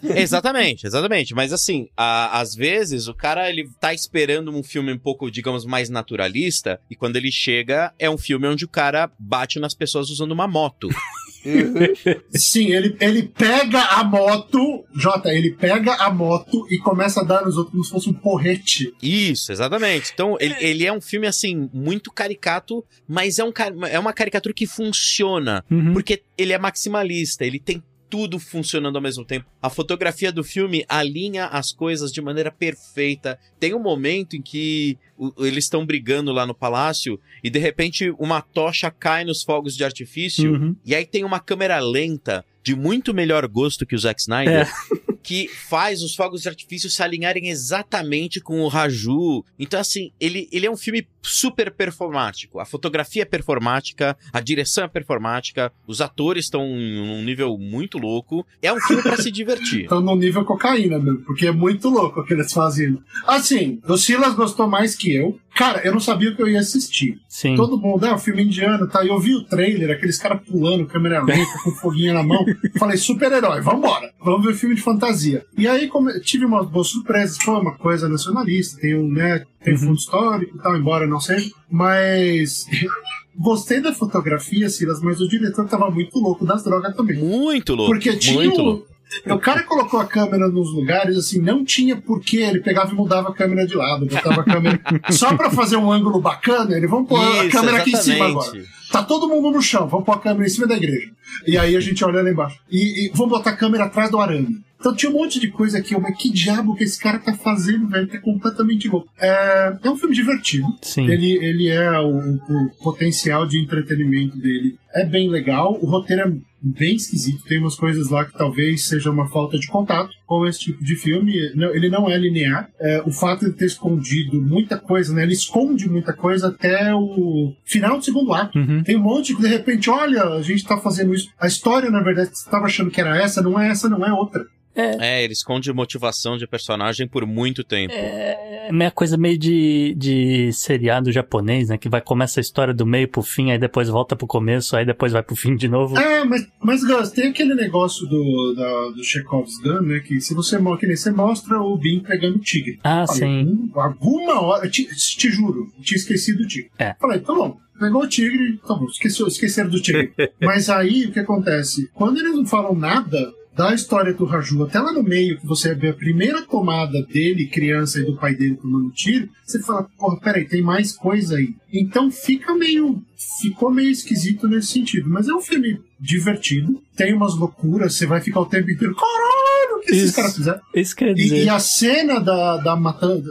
exatamente, exatamente. Mas assim, a- às vezes o cara ele tá esperando um filme um pouco, digamos, mais naturalista. E quando ele chega, é um filme onde o cara bate nas pessoas usando uma moto. Sim, ele, ele pega a moto, Jota, ele pega a moto e começa a dar nos outros como se fosse um porrete. Isso, exatamente. Então, ele, ele é um filme, assim, muito caricato, mas é, um, é uma caricatura que funciona. Uhum. Porque ele é maximalista, ele tem tudo funcionando ao mesmo tempo. A fotografia do filme alinha as coisas de maneira perfeita. Tem um momento em que eles estão brigando lá no palácio e de repente uma tocha cai nos fogos de artifício Uhum. e aí tem uma câmera lenta de muito melhor gosto que o Zack Snyder. É. Que faz os fogos de artifício se alinharem exatamente com o Raju. Então, assim, ele, ele é um filme super performático. A fotografia é performática, a direção é performática, os atores estão em um nível muito louco. É um filme pra se divertir. Então, no nível cocaína mesmo, porque é muito louco o que eles fazem. Assim, o Silas gostou mais que eu. Cara, eu não sabia o que eu ia assistir. Sim. Todo mundo, é, o filme indiano, tá? E eu vi o trailer, aqueles caras pulando, câmera lenta, com foguinho na mão. Falei, super-herói, vambora. Vamos ver filme de fantasia. E aí come- tive umas boas surpresas. Foi uma coisa nacionalista, tem um, né, tem Uhum. fundo histórico e tal, embora não seja. Mas gostei da fotografia, Silas, mas o diretor tava muito louco das drogas também. Muito louco. Porque tinha muito louco. O cara colocou a câmera nos lugares, assim, não tinha porquê. Ele pegava e mudava a câmera de lado, botava a câmera. Só pra fazer um ângulo bacana, ele vamos pôr a Isso, câmera aqui em cima exatamente. agora. Tá todo mundo no chão, vamos pôr a câmera em cima da igreja. E aí a gente olha lá embaixo. E, e vamos botar a câmera atrás do arame. Então tinha um monte de coisa aqui, mas que diabo que esse cara tá fazendo, velho? Tá completamente louco. É, é um filme divertido. Sim. Ele, ele é o, o potencial de entretenimento dele é bem legal. O roteiro é bem esquisito. Tem umas coisas lá que talvez seja uma falta de contato com esse tipo de filme. Ele não é linear. É, o fato de ter escondido muita coisa, né? Ele esconde muita coisa até o final do segundo ato. Uhum. Tem um monte que de repente, olha, a gente tá fazendo isso. A história, na verdade, você tava achando que era essa, não é essa, não é outra. É, ele esconde motivação de personagem por muito tempo. É meia coisa meio de, de seriado japonês, né? Que vai começa a história do meio pro fim, aí depois volta pro começo, aí depois vai pro fim de novo. É, mas, mas Gus, tem aquele negócio do, da, do Chekhov's Gun, né? Que se você, que nem você mostra o Bin pegando o tigre. Ah, sim. "Hum, Alguma hora, te, te juro, tinha esquecido o tigre. É. Falei, tá bom. Pegou o tigre, tá bom, esqueceu, esqueceram do tigre. Mas aí o que acontece? Quando eles não falam nada, da história do Raju até lá no meio, que você vê a primeira tomada dele, criança, e do pai dele tomando tiro, você fala, porra, peraí, tem mais coisa aí. Então fica meio. Ficou meio esquisito nesse sentido. Mas é um filme divertido, tem umas loucuras, você vai ficar o tempo inteiro. Caralho, o que esses Isso. caras fizeram? Isso quer E, dizer. e a cena da, da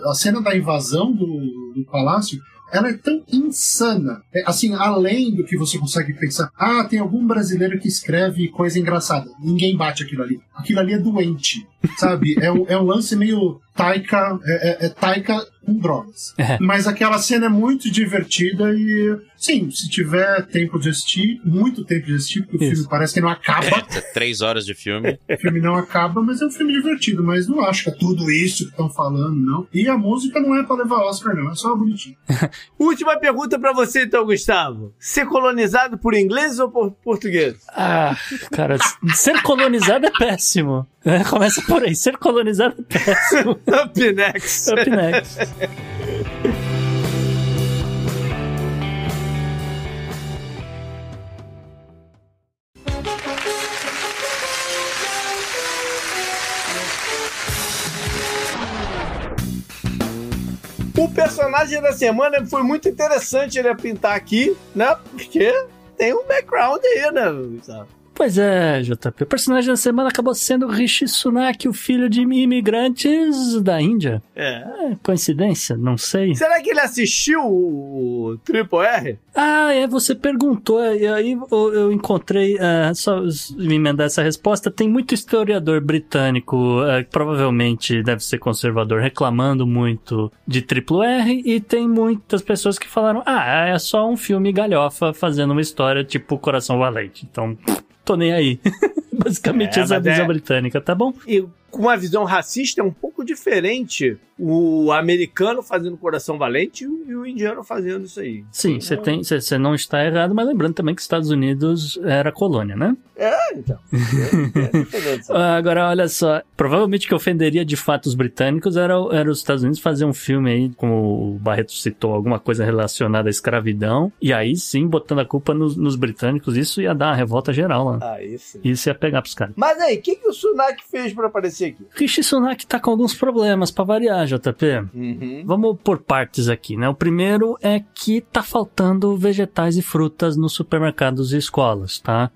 a cena da invasão do, do palácio, ela é tão insana. É, assim, além do que você consegue pensar, ah, tem algum brasileiro que escreve coisa engraçada. Ninguém bate aquilo ali. Aquilo ali é doente, sabe? É um, é um lance meio taika, é, é, é taika com drogas. É. Mas aquela cena é muito divertida e, sim, se tiver tempo de assistir, muito tempo de assistir, porque o Isso. filme parece que não acaba. É, três horas de filme. O filme não acaba, mas é um filme divertido. Mas não acho que é tudo isso que estão falando, não. E a música não é pra levar Oscar, não. É só bonitinho. Última pergunta pra você, então, Gustavo. Ser colonizado por ingleses ou por portugueses? Ah, cara, ser colonizado é péssimo. É, começa por aí. Ser colonizado é péssimo. Up next. Up next. O personagem da semana foi muito interessante ele pintar aqui, né? Porque tem um background aí, né? Pois é, JP. O personagem da semana acabou sendo Rishi Sunak, o filho de imigrantes da Índia. É. É, coincidência? Não sei. Será que ele assistiu o Triple R? Ah, é, você perguntou, e aí eu, eu encontrei, ah, só me emendar essa resposta, tem muito historiador britânico, que provavelmente deve ser conservador, reclamando muito de Triplo R, e tem muitas pessoas que falaram, ah, é só um filme galhofa fazendo uma história tipo Coração Valente, então, tô nem aí. Basicamente É, essa é mas é- visão britânica, tá bom? E com uma visão racista é um pouco diferente o americano fazendo Coração Valente e o indiano fazendo isso aí. Sim, você tem, você não está errado, mas lembrando também que os Estados Unidos era colônia, né? É, então. É, é diferente. Ah, Agora, olha só, provavelmente o que ofenderia de fato os britânicos era, era os Estados Unidos fazer um filme aí, como o Barreto citou, alguma coisa relacionada à escravidão, e aí sim, botando a culpa nos, nos britânicos, isso ia dar uma revolta geral lá. Ah, isso. Isso ia pegar pros caras. Mas aí, o que, que o Sunak fez pra aparecer aqui? Rishi Sunak tá com alguns problemas pra variar, JP. Uhum. Vamos por partes aqui, né? O primeiro é que tá faltando vegetais e frutas nos supermercados e escolas, tá?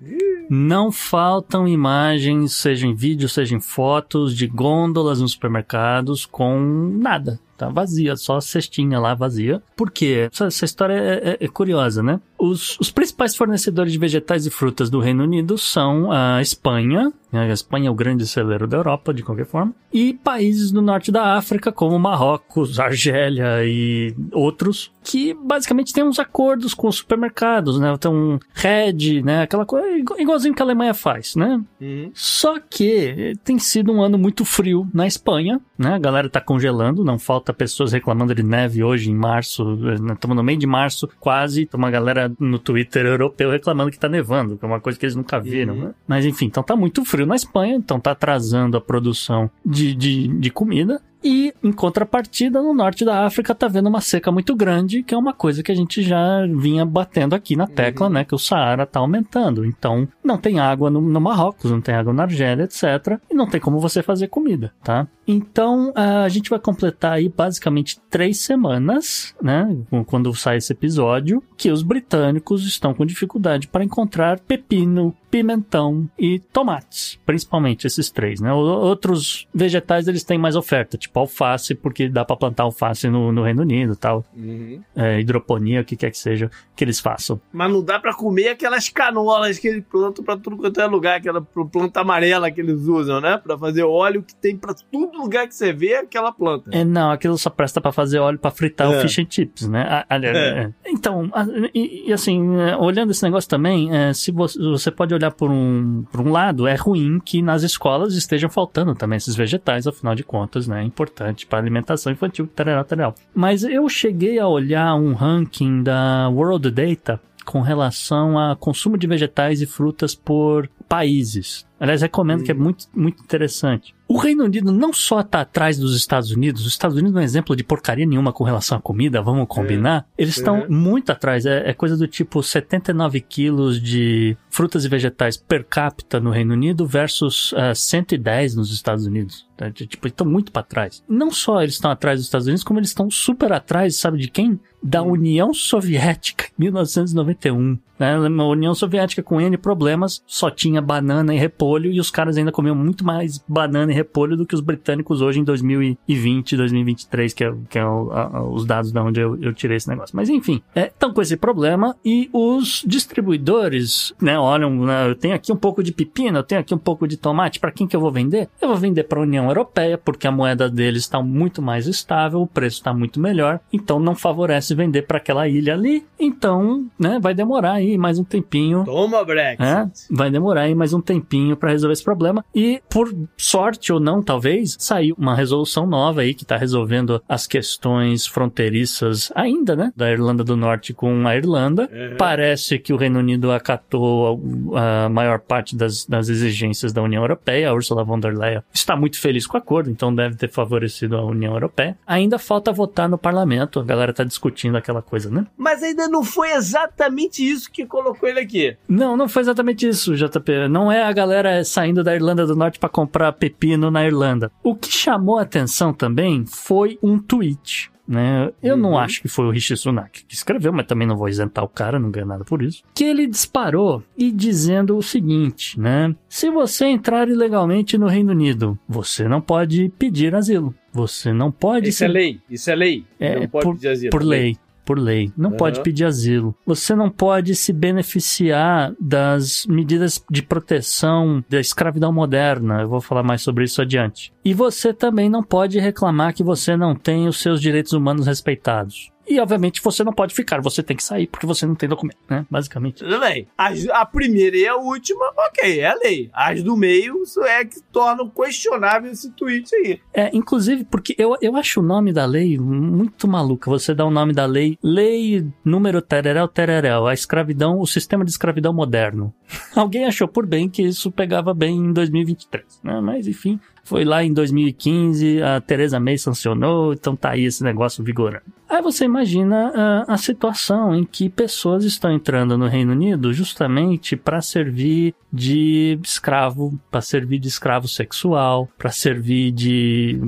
Não faltam imagens, seja em vídeo, seja em fotos, de gôndolas nos supermercados com nada. Tá vazia, só a cestinha lá vazia. Por quê? Essa, essa história é, é- é curiosa, né? Os, os principais fornecedores de vegetais e frutas do Reino Unido são a Espanha, né? a Espanha é o grande celeiro da Europa, de qualquer forma, e países do norte da África, como Marrocos, Argélia e outros, que basicamente têm uns acordos com os supermercados, né? Então, Red, né? Aquela coisa, igual- igualzinho que a Alemanha faz, né? Uhum. Só que tem sido um ano muito frio na Espanha, né? A galera tá congelando, não falta pessoas reclamando de neve hoje em março, estamos no meio de março quase, tem uma galera no Twitter europeu reclamando que tá nevando, que é uma coisa que eles nunca viram, Uhum. né? Mas enfim, então tá muito frio na Espanha, então tá atrasando a produção de, de, de comida. E, em contrapartida, no norte da África tá vendo uma seca muito grande, que é uma coisa que a gente já vinha batendo aqui na tecla, né? Que o Saara tá aumentando. Então, não tem água no, no Marrocos, não tem água na Argélia, etc. E não tem como você fazer comida, tá? Então, a gente vai completar aí basicamente três semanas, né? Quando sai esse episódio, que os britânicos estão com dificuldade para encontrar pepino, pimentão e tomates. Principalmente esses três, né? Outros vegetais eles têm mais oferta, tipo alface, porque dá para plantar alface no, no Reino Unido tal. Uhum. É, hidroponia, o que quer que seja que eles façam. Mas não dá pra comer aquelas canolas que eles plantam pra tudo quanto é lugar, aquela planta amarela que eles usam, né? Pra fazer óleo que tem pra todo lugar que você vê aquela planta. É, não, aquilo só presta pra fazer óleo pra fritar É. o fish and chips, né? Ah, aliás, É. é. Então, ah, e, e assim, é, olhando esse negócio também, é, se você, você pode olhar por um, por um lado, é ruim que nas escolas estejam faltando também esses vegetais, afinal de contas, né? É importante para alimentação infantil, tarará, tarará. Mas eu cheguei a olhar um ranking da World Data com relação a consumo de vegetais e frutas por países. Aliás, recomendo que é muito, muito interessante. O Reino Unido não só está atrás dos Estados Unidos, os Estados Unidos não é exemplo de porcaria nenhuma com relação à comida, vamos combinar. Eles estão muito atrás, é, é coisa do tipo 79 quilos de frutas e vegetais per capita no Reino Unido versus uh, 110 nos Estados Unidos. Tá? Tipo, estão muito para trás. Não só eles estão atrás dos Estados Unidos, como eles estão super atrás, sabe de quem? Da União Soviética, 1991. Né? A União Soviética com N problemas só tinha banana e repolho e os caras ainda comiam muito mais banana e repolho do que os britânicos hoje em 2020, 2023, que é, que é o, a, os dados da onde eu, eu, tirei esse negócio. Mas enfim, estão é, com esse problema e os distribuidores, né, olham, né, eu tenho aqui um pouco de pepino, eu tenho aqui um pouco de tomate, para quem que eu vou vender? Eu vou vender para a União Europeia, porque a moeda deles está muito mais estável, o preço está muito melhor, então não favorece vender para aquela ilha ali, então, né, vai demorar aí mais um tempinho. Toma, Brexit. É, vai demorar aí mais um tempinho para resolver esse problema e por sorte ou não, talvez, saiu uma resolução nova aí que tá resolvendo as questões fronteiriças ainda, né, da Irlanda do Norte com a Irlanda. Uhum. Parece que o Reino Unido acatou a maior parte das, das exigências da União Europeia. A Ursula von der Leyen está muito feliz com o acordo, então deve ter favorecido a União Europeia. Ainda falta votar no parlamento, a galera tá discutindo aquela coisa, né? Mas ainda não foi exatamente isso que colocou ele aqui. Não, não foi exatamente isso, JP. Não é a galera saindo da Irlanda do Norte para comprar pepino na Irlanda. O que chamou a atenção também foi um tweet né? Eu uhum. não acho que foi o Rishi Sunak que escreveu, mas também não vou isentar o cara, não ganha nada por isso. Que ele disparou e dizendo o seguinte, né? Se você entrar ilegalmente no Reino Unido, você não pode pedir asilo. Você não pode. Isso é lei. Isso é lei. É, não pode por, pedir asilo. Por lei por lei. Não uhum. pode pedir asilo. Você não pode se beneficiar das medidas de proteção da escravidão moderna. Eu vou falar mais sobre isso adiante. E você também não pode reclamar que você não tem os seus direitos humanos respeitados. E, obviamente, você não pode ficar, você tem que sair porque você não tem documento, né? Basicamente. Tudo bem. As, a primeira e a última, ok, é a lei. As do meio isso é que tornam questionável esse tweet aí. É, inclusive, porque eu, eu acho o nome da lei muito maluca. Você dá o nome da lei, lei número tereréu tereréu, a escravidão, o sistema de escravidão moderno. Alguém achou por bem que isso pegava bem em 2023, né? Mas, enfim, foi lá em 2015, a Theresa May sancionou, então tá aí esse negócio vigorando. Aí você imagina uh, a situação em que pessoas estão entrando no Reino Unido justamente para servir de escravo, para servir de escravo sexual, para servir de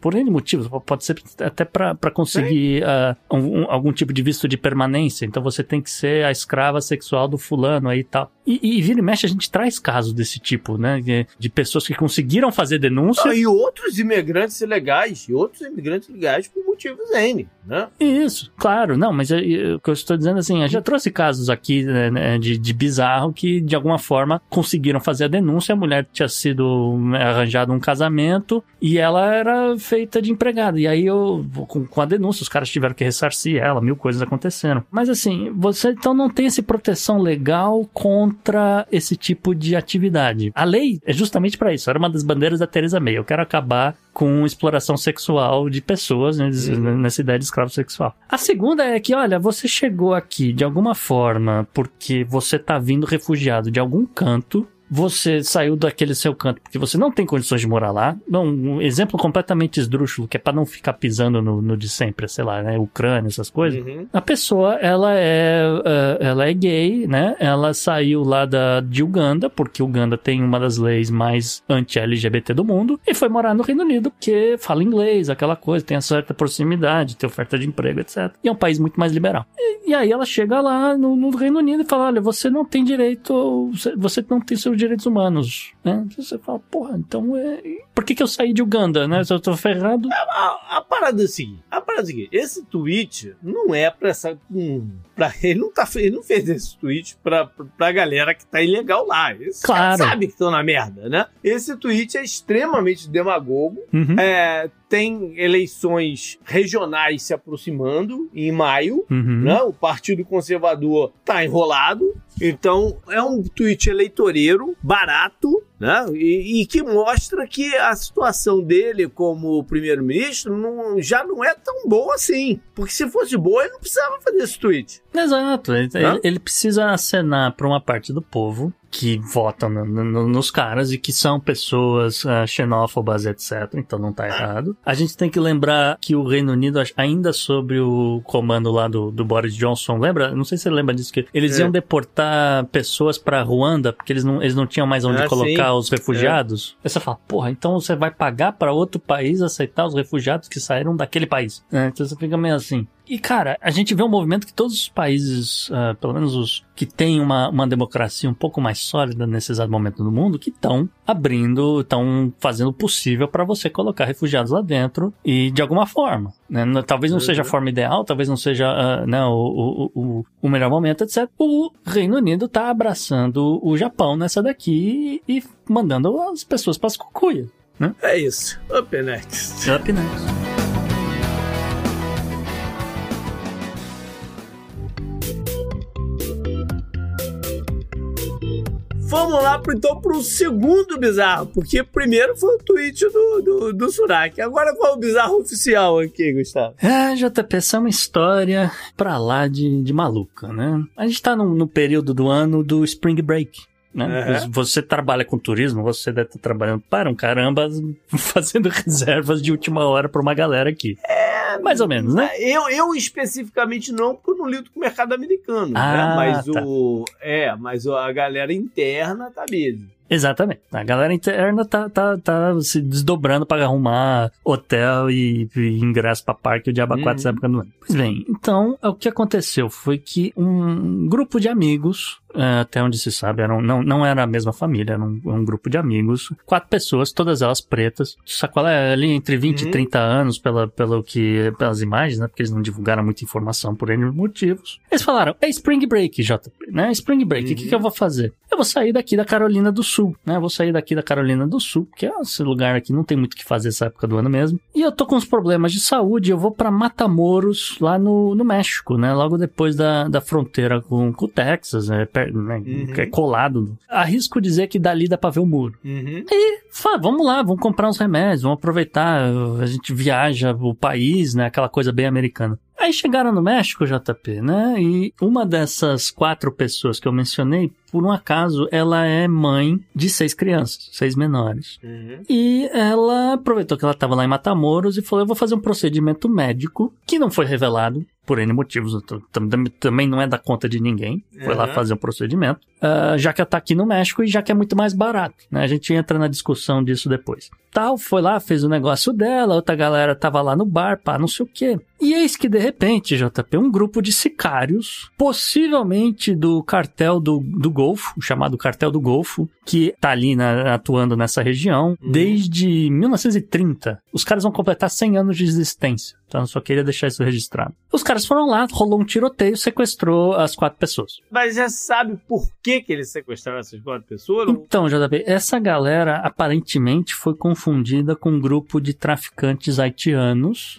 por N motivos, pode ser até para conseguir uh, um, um, algum tipo de visto de permanência. Então você tem que ser a escrava sexual do fulano aí e tal. E, e vira e mexe, a gente traz casos desse tipo, né? De pessoas que conseguiram fazer denúncia. Ah, e outros imigrantes ilegais, e outros imigrantes legais por motivos N, né? Isso, claro. Não, mas eu, eu, o que eu estou dizendo assim, eu já trouxe casos aqui né, né, de, de bizarro que de alguma forma conseguiram fazer a denúncia. A mulher tinha sido né, arranjado um casamento e ela era feita de empregada. E aí eu, com, com a denúncia, os caras tiveram que ressarcir ela, mil coisas aconteceram. Mas assim, você então não tem essa proteção legal contra esse tipo de atividade. A lei é justamente para isso. Era uma das bandeiras da Teresa May. Eu quero acabar com exploração sexual de pessoas, né, uhum. nessa ideia de escravo sexual. A segunda é que, olha, você chegou aqui de alguma forma porque você tá vindo refugiado de algum canto você saiu daquele seu canto porque você não tem condições de morar lá. Não, um exemplo completamente esdrúxulo, que é para não ficar pisando no, no, de sempre, sei lá, né, Ucrânia, essas coisas. Uhum. A pessoa, ela é, uh, ela é gay, né? Ela saiu lá da, de Uganda, porque Uganda tem uma das leis mais anti-LGBT do mundo, e foi morar no Reino Unido, porque fala inglês, aquela coisa, tem a certa proximidade, tem oferta de emprego, etc. E é um país muito mais liberal. E, e aí ela chega lá no, no Reino Unido e fala, olha, você não tem direito, você não tem seu direitos humanos, né? Você fala, porra, então é... por que que eu saí de Uganda, né? Se eu tô ferrado... A, a, a parada é assim, a parada é assim, esse tweet não é pra essa... Hum, pra, ele, não tá, ele não fez esse tweet pra, pra, pra galera que tá ilegal lá. Esse claro. sabe que estão na merda, né? Esse tweet é extremamente demagogo, uhum. é, tem eleições regionais se aproximando em maio, uhum. né? O Partido Conservador tá enrolado, então é um tweet eleitoreiro, barato, né? E, e, que mostra que a situação dele como primeiro-ministro não, já não é tão boa assim. Porque se fosse boa, ele não precisava fazer esse tweet. Exato. Ele, ele precisa acenar para uma parte do povo que votam no- no- nos caras e que são pessoas ah, xenófobas, etc. Então não tá errado. A gente tem que lembrar que o Reino Unido, ainda sobre o comando lá do, do Boris Johnson, lembra? Não sei se você lembra disso, que eles É. iam deportar pessoas pra Ruanda porque eles não, eles não tinham mais onde Ah, colocar sim. os refugiados. Aí você fala, porra, então você vai pagar pra outro país aceitar os refugiados que saíram daquele país. né? Então você fica meio assim. E, cara, a gente vê um movimento que todos os países, ah, pelo menos os que têm uma, uma democracia um pouco mais sólida nesse exato momento do mundo, que estão abrindo, estão fazendo o possível para você colocar refugiados lá dentro e de alguma forma. né? Talvez não seja a forma ideal, talvez não seja ah, né, o, o, o, o melhor momento, etc. O Reino Unido tá abraçando o Japão nessa daqui e mandando as pessoas para as cucuias. É isso. Up next. Up next. Vamos lá então pro segundo bizarro, porque primeiro foi o tweet do, do, do Surak. Agora qual é o bizarro oficial aqui, Gustavo? É, JP, é uma história pra lá de, de maluca, né? A gente tá no, no período do ano do Spring Break. Né? Uhum. Você trabalha com turismo, você deve estar trabalhando para um caramba, fazendo reservas de última hora pra uma galera aqui. É, mais ou menos, né? Eu, eu especificamente não, porque eu não lido com o mercado americano, Ah, né? Mas tá. o. É, mas a galera interna tá busy. Exatamente. A galera interna tá, tá, tá se desdobrando para arrumar hotel e, e ingresso para parque o Diaba 4 Uhum. essa época do ano. Pois bem, então o que aconteceu foi que um grupo de amigos, é, até onde se sabe, eram, não, não era a mesma família, era um, um grupo de amigos, quatro pessoas, todas elas pretas, sacola é ali entre 20 Uhum. e 30 anos pela, pelo que, pelas imagens, né? Porque eles não divulgaram muita informação por N motivos. Eles falaram, é Spring Break, JP, né? Spring Break, o que, Uhum. que eu vou fazer? Eu vou sair daqui da Carolina do Sul, né? Eu vou sair daqui da Carolina do Sul, que é esse lugar aqui, não tem muito o que fazer essa época do ano mesmo. E eu tô com uns problemas de saúde, eu vou pra Matamoros, lá no, no México, né? Logo depois da, da fronteira com, com o Texas, né? Per- né? Uhum. É colado. Arrisco dizer que dali dá pra ver o muro. Uhum. Fala, vamos lá, vamos comprar uns remédios, vamos aproveitar, a gente viaja o país, né? Aquela coisa bem americana. Aí chegaram no México, JP, né? E uma dessas quatro pessoas que eu mencionei, por um acaso, ela é mãe de seis crianças, seis menores. Uhum. E ela aproveitou que ela estava lá em Matamoros e falou: Eu vou fazer um procedimento médico que não foi revelado por N motivos, também não é da conta de ninguém. Foi lá Uhum. fazer um procedimento, ah, já que ela tá aqui no México e já que é muito mais barato, né? A gente entra na discussão disso depois. Tal, foi lá, fez o negócio dela, outra galera tava lá no bar, pá, não sei o quê. E eis que, de repente, JP, um grupo de sicários, possivelmente do cartel do, do Golfo, o chamado cartel do Golfo, que tá ali na- atuando nessa região Uhum. desde 1930. Os caras vão completar 100 anos de existência. Então, eu só queria deixar isso registrado. Os caras foram lá, rolou um tiroteio, sequestrou as quatro pessoas. Mas já sabe por que, que eles sequestraram essas quatro pessoas? Não- Então, JB, essa galera aparentemente foi confundida com um grupo de traficantes haitianos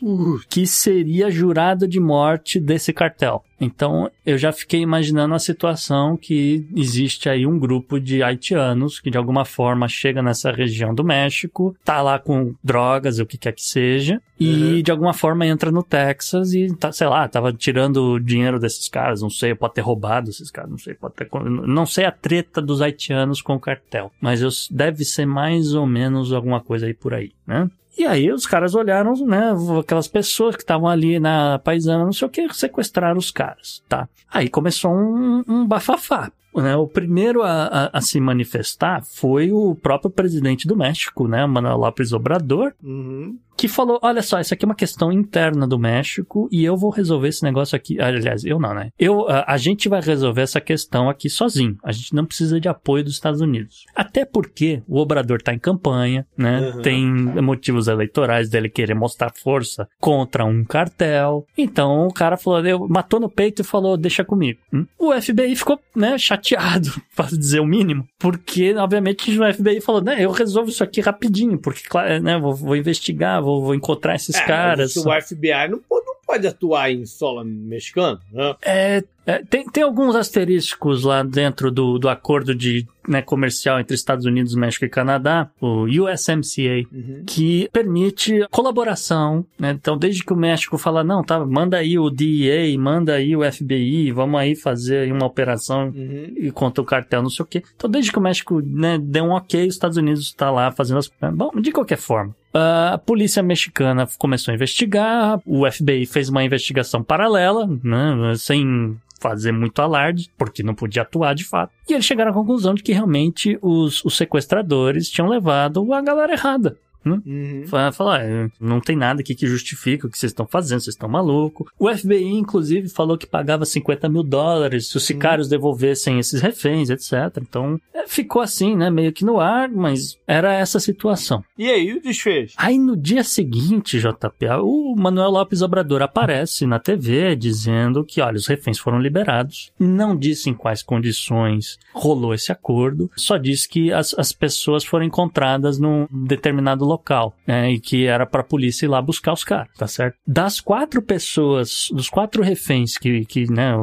que seria jurado de morte desse cartel. Então, eu já fiquei imaginando a situação que existe aí um grupo de haitianos que de alguma forma chega nessa região do México, tá lá com drogas, o que quer que seja, e de alguma forma entra no Texas e, tá, sei lá, tava tirando o dinheiro desses caras, não sei, pode ter roubado esses caras, não sei, pode ter, não sei a treta dos haitianos com o cartel, mas eu, deve ser mais ou menos alguma coisa aí por aí, né? E aí os caras olharam, né, aquelas pessoas que estavam ali na paisana, não sei o que, sequestraram os caras, tá? Aí começou um, um bafafá. Né, o primeiro a, a- a se manifestar foi o próprio presidente do México, né, Manuel López Obrador, Uhum. Que falou: olha só, isso aqui é uma questão interna do México e eu vou resolver esse negócio aqui. Aliás, eu não, né? Eu, a, a gente vai resolver essa questão aqui sozinho. A gente não precisa de apoio dos Estados Unidos. Até porque o Obrador tá em campanha, né? Uhum. Tem motivos eleitorais dele querer mostrar força contra um cartel. Então o cara falou, eu, matou no peito e falou, deixa comigo. Hum? O FBI ficou, né, chateado, para dizer o mínimo, porque, obviamente, o FBI falou, né, eu resolvo isso aqui rapidinho, porque, claro, né, vou, vou investigar, vou, vou encontrar esses É, caras. O FBI não não pode atuar em solo mexicano, né? É, É, tem, tem alguns asterísticos lá dentro do, do acordo de né, comercial entre Estados Unidos, México e Canadá, o USMCA, Uhum. que permite colaboração, né? Então, desde que o México fala, não, tá, manda aí o DEA, manda aí o FBI, vamos aí fazer uma operação Uhum. e contra o cartel, não sei o quê. Então, desde que o México né, deu um ok, os Estados Unidos está lá fazendo as... Bom, de qualquer forma. A polícia mexicana começou a investigar, o FBI fez uma investigação paralela, né, sem fazer muito alarde, porque não podia atuar de fato. E eles chegaram à conclusão de que realmente os, os sequestradores tinham levado a galera errada. Uhum. Fa- Falar, "Ah, não tem nada aqui que justifique o que vocês estão fazendo, vocês estão malucos. O FBI, inclusive, falou que pagava 50 mil dólares se os sicários devolvessem esses reféns, etc. Então, é, ficou assim, né? Meio que no ar, mas era essa a situação. E aí, o desfecho? Aí no dia seguinte, JP, o Manuel Lopes Obrador aparece na TV dizendo que, olha, os reféns foram liberados. Não disse em quais condições rolou esse acordo, só disse que as, as pessoas foram encontradas num determinado local, né, e que era pra polícia ir lá buscar os caras, tá certo? Das quatro pessoas, dos quatro reféns que, que né,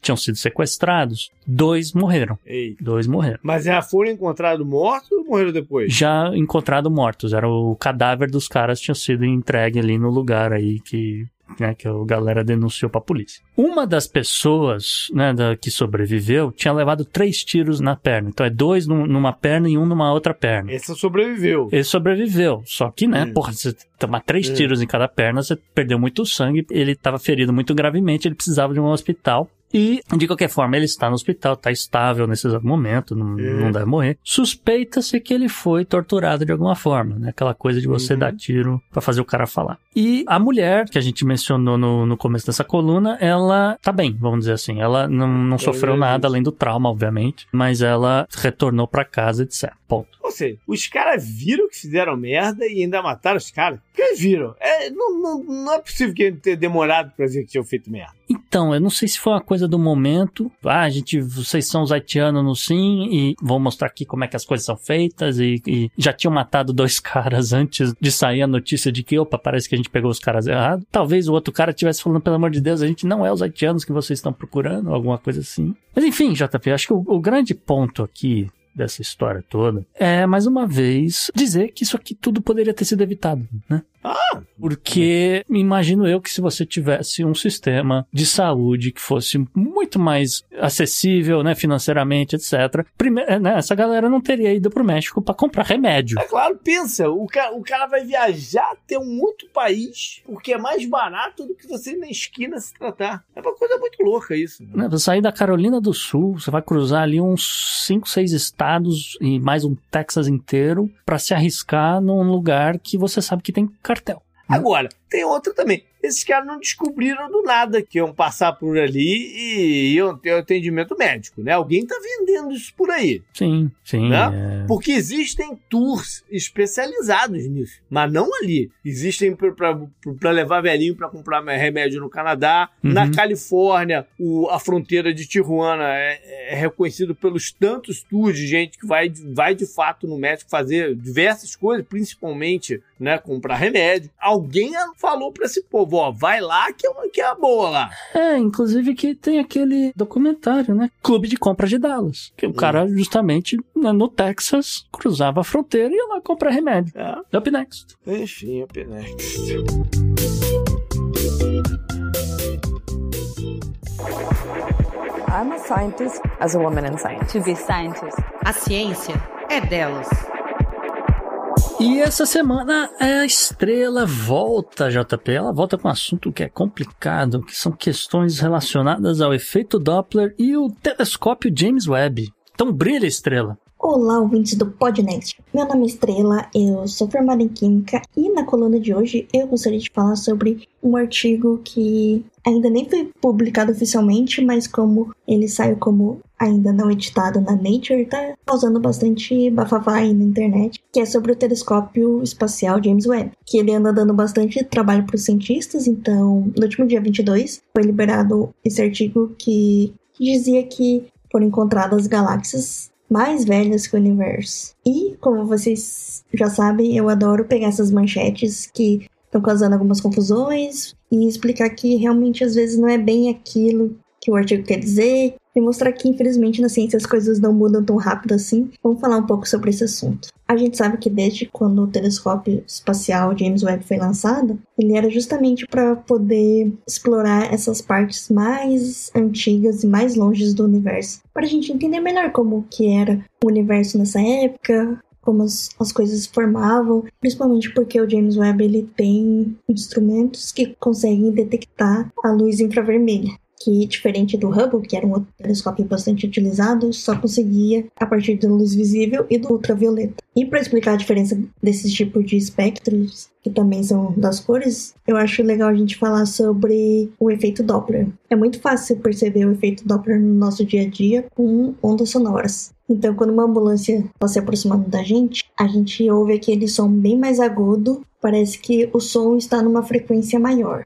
tinham sido sequestrados, dois morreram. Ei. Dois morreram. Mas já foram encontrados mortos ou morreram depois? já encontrado mortos. Era o cadáver dos caras tinha sido entregue ali no lugar aí que, né, que a galera denunciou pra polícia. Uma das pessoas, né, da, que sobreviveu tinha levado três tiros na perna. Então é dois num- numa perna e um numa outra perna. Essa sobreviveu. Ele sobreviveu, só que, né, porra, você tomar três Hum. tiros em cada perna, você perdeu muito sangue, ele estava ferido muito gravemente, ele precisava de um hospital. E, de qualquer forma, ele está no hospital, está estável nesse exato momento, não, Hum. não deve morrer. Suspeita-se que ele foi torturado de alguma forma, né? Aquela coisa de você Uhum. dar tiro pra fazer o cara falar. E a mulher, que a gente mencionou no, no começo dessa coluna, ela tá bem, vamos dizer assim. Ela não, não sofreu já nada além do trauma, obviamente, mas ela retornou pra casa, etc. Ponto. Ou seja, os caras viram que fizeram merda e ainda mataram os caras. Porque viram. É, não, não, não é possível que ele tenha demorado pra dizer que tinham feito merda. Então, eu não sei se foi uma coisa do momento. Ah, a gente, vocês são os haitianos no sim e vou mostrar aqui como é que as coisas são feitas e, e já tinham matado dois caras antes de sair a notícia de que, opa, parece que a gente pegou os caras errados. Talvez o outro cara estivesse falando, pelo amor de Deus, a gente não é os haitianos que vocês estão procurando, alguma coisa assim. Mas enfim, JP, acho que o, o grande ponto aqui dessa história toda é, mais uma vez, dizer que isso aqui tudo poderia ter sido evitado, né? Ah, Porque imagino eu que se você tivesse um sistema de saúde que fosse muito mais acessível, né, financeiramente, etc. Primeiro, né, essa galera não teria ido pro México para comprar remédio. é claro, pensa, o cara, o cara vai viajar até um outro país porque é mais barato do que você ir na esquina se tratar. É uma coisa muito louca isso. né? Né, você sair da Carolina do Sul, você vai cruzar ali uns 5, 6 estados e mais um Texas inteiro para se arriscar num lugar que você sabe que tem cartel. Agora, tem outra também. Esses caras não descobriram do nada que iam passar por ali e iam ter atendimento médico, né? Alguém tá vendendo isso por aí. Sim, sim. Né? é. Porque existem tours especializados nisso, mas não ali. Existem para levar velhinho para comprar remédio no Canadá, Uhum. na Califórnia, o- a fronteira de Tijuana é, é reconhecido pelos tantos tours de gente que vai, vai de fato no médico fazer diversas coisas, principalmente né, comprar remédio. Alguém falou para esse povo, ó, vai lá que é, uma, que é a boa lá. É, inclusive que tem aquele documentário, né? Clube de Compras de Dallas. Que o cara, justamente, né, no Texas, cruzava a fronteira e ia lá comprar remédio. É, Up next. enfim, é next. I'm a scientist as a woman in science. To be scientist. A ciência é delas. E essa semana a estrela volta, JP. Ela volta com um assunto que é complicado, que são questões relacionadas ao efeito Doppler e o telescópio James Webb. Então brilha, estrela. Olá, ouvintes do Podnext. Meu nome é Estrela, eu sou formada em Química e na coluna de hoje eu gostaria de falar sobre um artigo que ainda nem foi publicado oficialmente, mas como ele saiu como ainda não editado na Nature, tá causando bastante bafafá aí na internet, que é sobre o telescópio espacial James Webb, que ele anda dando bastante trabalho para os cientistas, então no último dia 22 foi liberado esse artigo que dizia que foram encontradas galáxias mais velhas que o universo. E, como vocês já sabem, eu adoro pegar essas manchetes que estão causando algumas confusões e explicar que realmente às vezes não é bem aquilo que o artigo quer dizer e mostrar que, infelizmente, na ciência as coisas não mudam tão rápido assim. Vamos falar um pouco sobre esse assunto. A gente sabe que desde quando o telescópio espacial James Webb foi lançado, ele era justamente para poder explorar essas partes mais antigas e mais longes do universo, para a gente entender melhor como que era o universo nessa época, como as, as coisas se formavam, principalmente porque o James Webb ele tem instrumentos que conseguem detectar a luz infravermelha que, diferente do Hubble, que era um outro telescópio bastante utilizado, só conseguia a partir da luz visível e do ultravioleta. E para explicar a diferença desses tipos de espectros, que também são das cores, eu acho legal a gente falar sobre o efeito Doppler. É muito fácil perceber o efeito Doppler no nosso dia a dia com ondas sonoras. Então, quando uma ambulância está se aproximando da gente, a gente ouve aquele som bem mais agudo, parece que o som está numa frequência maior.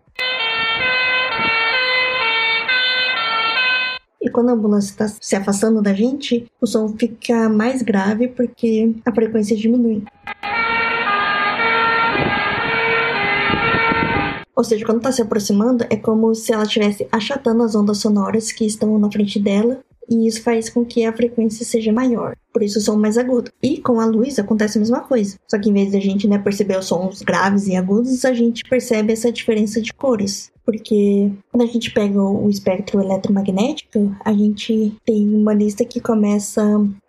Quando a ambulância está se afastando da gente, o som fica mais grave porque a frequência diminui. Ou seja, quando está se aproximando, é como se ela estivesse achatando as ondas sonoras que estão na frente dela, e isso faz com que a frequência seja maior, por isso o som mais agudo. E com a luz acontece a mesma coisa, só que em vez de a gente né, perceber os sons graves e agudos, a gente percebe essa diferença de cores. Porque quando a gente pega o espectro eletromagnético, a gente tem uma lista que começa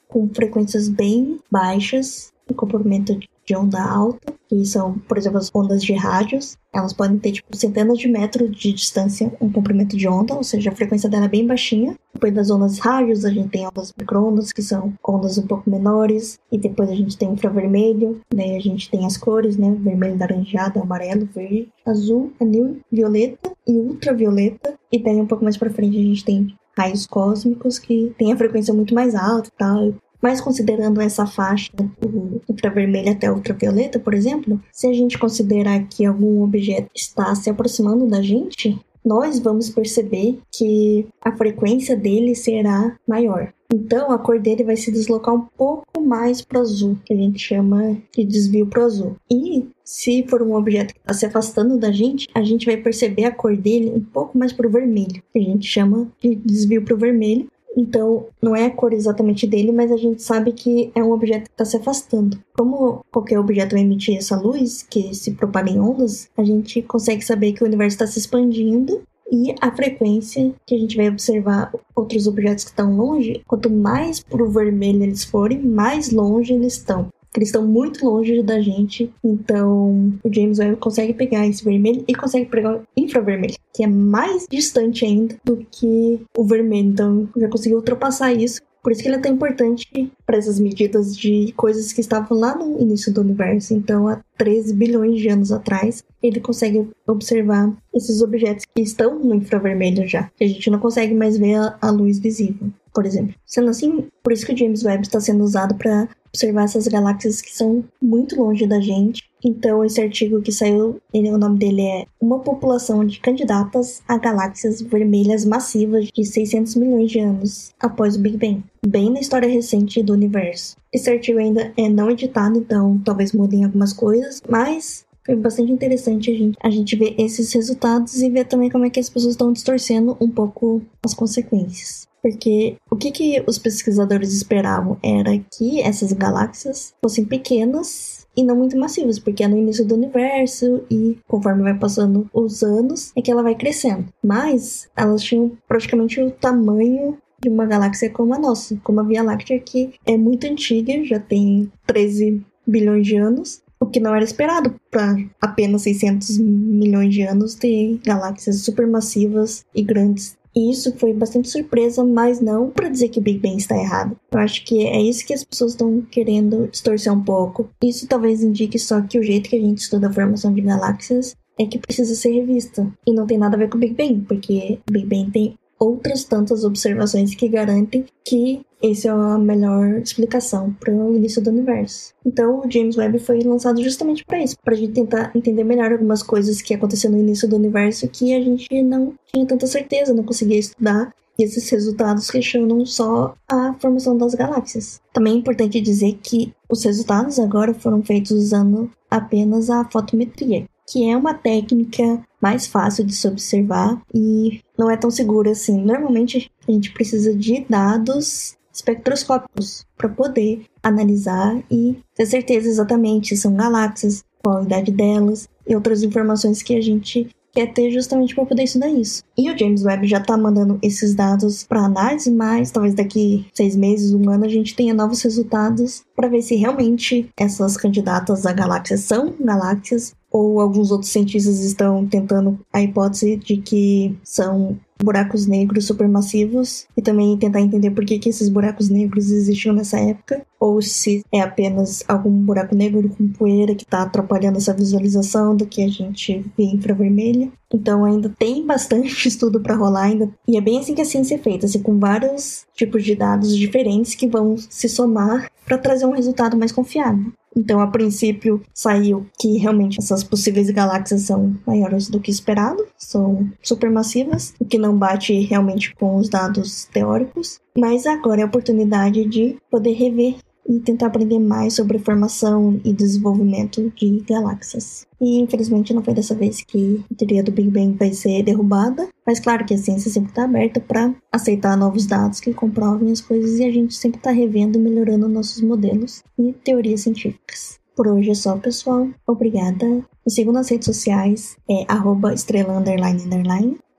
com frequências bem baixas, o comprimento de onda alta, que são, por exemplo, as ondas de rádios. Elas podem ter, tipo, centenas de metros de distância, um comprimento de onda, ou seja, a frequência dela é bem baixinha. Depois das ondas rádios, a gente tem ondas microondas, que são ondas um pouco menores. E depois a gente tem infravermelho, daí a gente tem as cores, né? Vermelho, laranjado, amarelo, verde, azul, anil, violeta e ultravioleta. E daí um pouco mais pra frente a gente tem raios cósmicos que tem a frequência muito mais alta e tal. Mas considerando essa faixa do ultravermelho até ultravioleta, por exemplo, se a gente considerar que algum objeto está se aproximando da gente, nós vamos perceber que a frequência dele será maior. Então a cor dele vai se deslocar um pouco mais para o azul, que a gente chama de desvio para o azul. E se for um objeto que está se afastando da gente, a gente vai perceber a cor dele um pouco mais para o vermelho, que a gente chama de desvio para o vermelho. Então, não é a cor exatamente dele, mas a gente sabe que é um objeto que está se afastando. Como qualquer objeto vai emitir essa luz, que se propaga em ondas, a gente consegue saber que o universo está se expandindo e a frequência que a gente vai observar outros objetos que estão longe, quanto mais para o vermelho eles forem, mais longe eles estão eles estão muito longe da gente. Então, o James Webb consegue pegar esse vermelho e consegue pegar o infravermelho, que é mais distante ainda do que o vermelho. Então, já conseguiu ultrapassar isso. Por isso que ele é tão importante para essas medidas de coisas que estavam lá no início do universo. Então, há 13 bilhões de anos atrás, ele consegue observar esses objetos que estão no infravermelho já. Que a gente não consegue mais ver a luz visível, por exemplo. Sendo assim, por isso que o James Webb está sendo usado para observar essas galáxias que são muito longe da gente. Então, esse artigo que saiu, ele, o nome dele é Uma população de candidatas a galáxias vermelhas massivas de 600 milhões de anos após o Big Bang, bem na história recente do universo. Esse artigo ainda é não editado, então talvez mudem algumas coisas, mas foi bastante interessante a gente, a gente ver esses resultados e ver também como é que as pessoas estão distorcendo um pouco as consequências. Porque o que, que os pesquisadores esperavam era que essas galáxias fossem pequenas e não muito massivas, porque é no início do universo e conforme vai passando os anos é que ela vai crescendo. Mas elas tinham praticamente o tamanho de uma galáxia como a nossa, como a Via Láctea, que é muito antiga, já tem 13 bilhões de anos, o que não era esperado para apenas 600 milhões de anos ter galáxias supermassivas e grandes e isso foi bastante surpresa, mas não para dizer que Big Bang está errado. Eu acho que é isso que as pessoas estão querendo distorcer um pouco. Isso talvez indique só que o jeito que a gente estuda a formação de galáxias é que precisa ser revista. E não tem nada a ver com o Big Bang, porque o Big Bang tem outras tantas observações que garantem que essa é a melhor explicação para o início do universo. Então, o James Webb foi lançado justamente para isso, para a gente tentar entender melhor algumas coisas que aconteceram no início do universo que a gente não tinha tanta certeza, não conseguia estudar. E esses resultados questionam só a formação das galáxias. Também é importante dizer que os resultados agora foram feitos usando apenas a fotometria, que é uma técnica mais fácil de se observar e não é tão segura assim. Normalmente a gente precisa de dados espectroscópicos para poder analisar e ter certeza exatamente se são galáxias, qual a idade delas e outras informações que a gente quer ter justamente para poder estudar isso. E o James Webb já está mandando esses dados para análise, mas talvez daqui seis meses, um ano, a gente tenha novos resultados para ver se realmente essas candidatas a galáxias são galáxias ou alguns outros cientistas estão tentando a hipótese de que são buracos negros supermassivos e também tentar entender por que, que esses buracos negros existiam nessa época, ou se é apenas algum buraco negro com poeira que está atrapalhando essa visualização do que a gente vê infravermelha. Então ainda tem bastante estudo para rolar ainda e é bem assim que a ciência é feita, assim, com vários tipos de dados diferentes que vão se somar para trazer um resultado mais confiável. Então, a princípio, saiu que realmente essas possíveis galáxias são maiores do que esperado, são supermassivas, o que não bate realmente com os dados teóricos. Mas agora é a oportunidade de poder rever e tentar aprender mais sobre formação e desenvolvimento de galáxias. E infelizmente não foi dessa vez que a teoria do Big Bang vai ser derrubada, mas claro que a ciência sempre está aberta para aceitar novos dados que comprovem as coisas e a gente sempre está revendo e melhorando nossos modelos e teorias científicas. Por hoje é só, pessoal. Obrigada. Me sigam nas redes sociais, é estrela.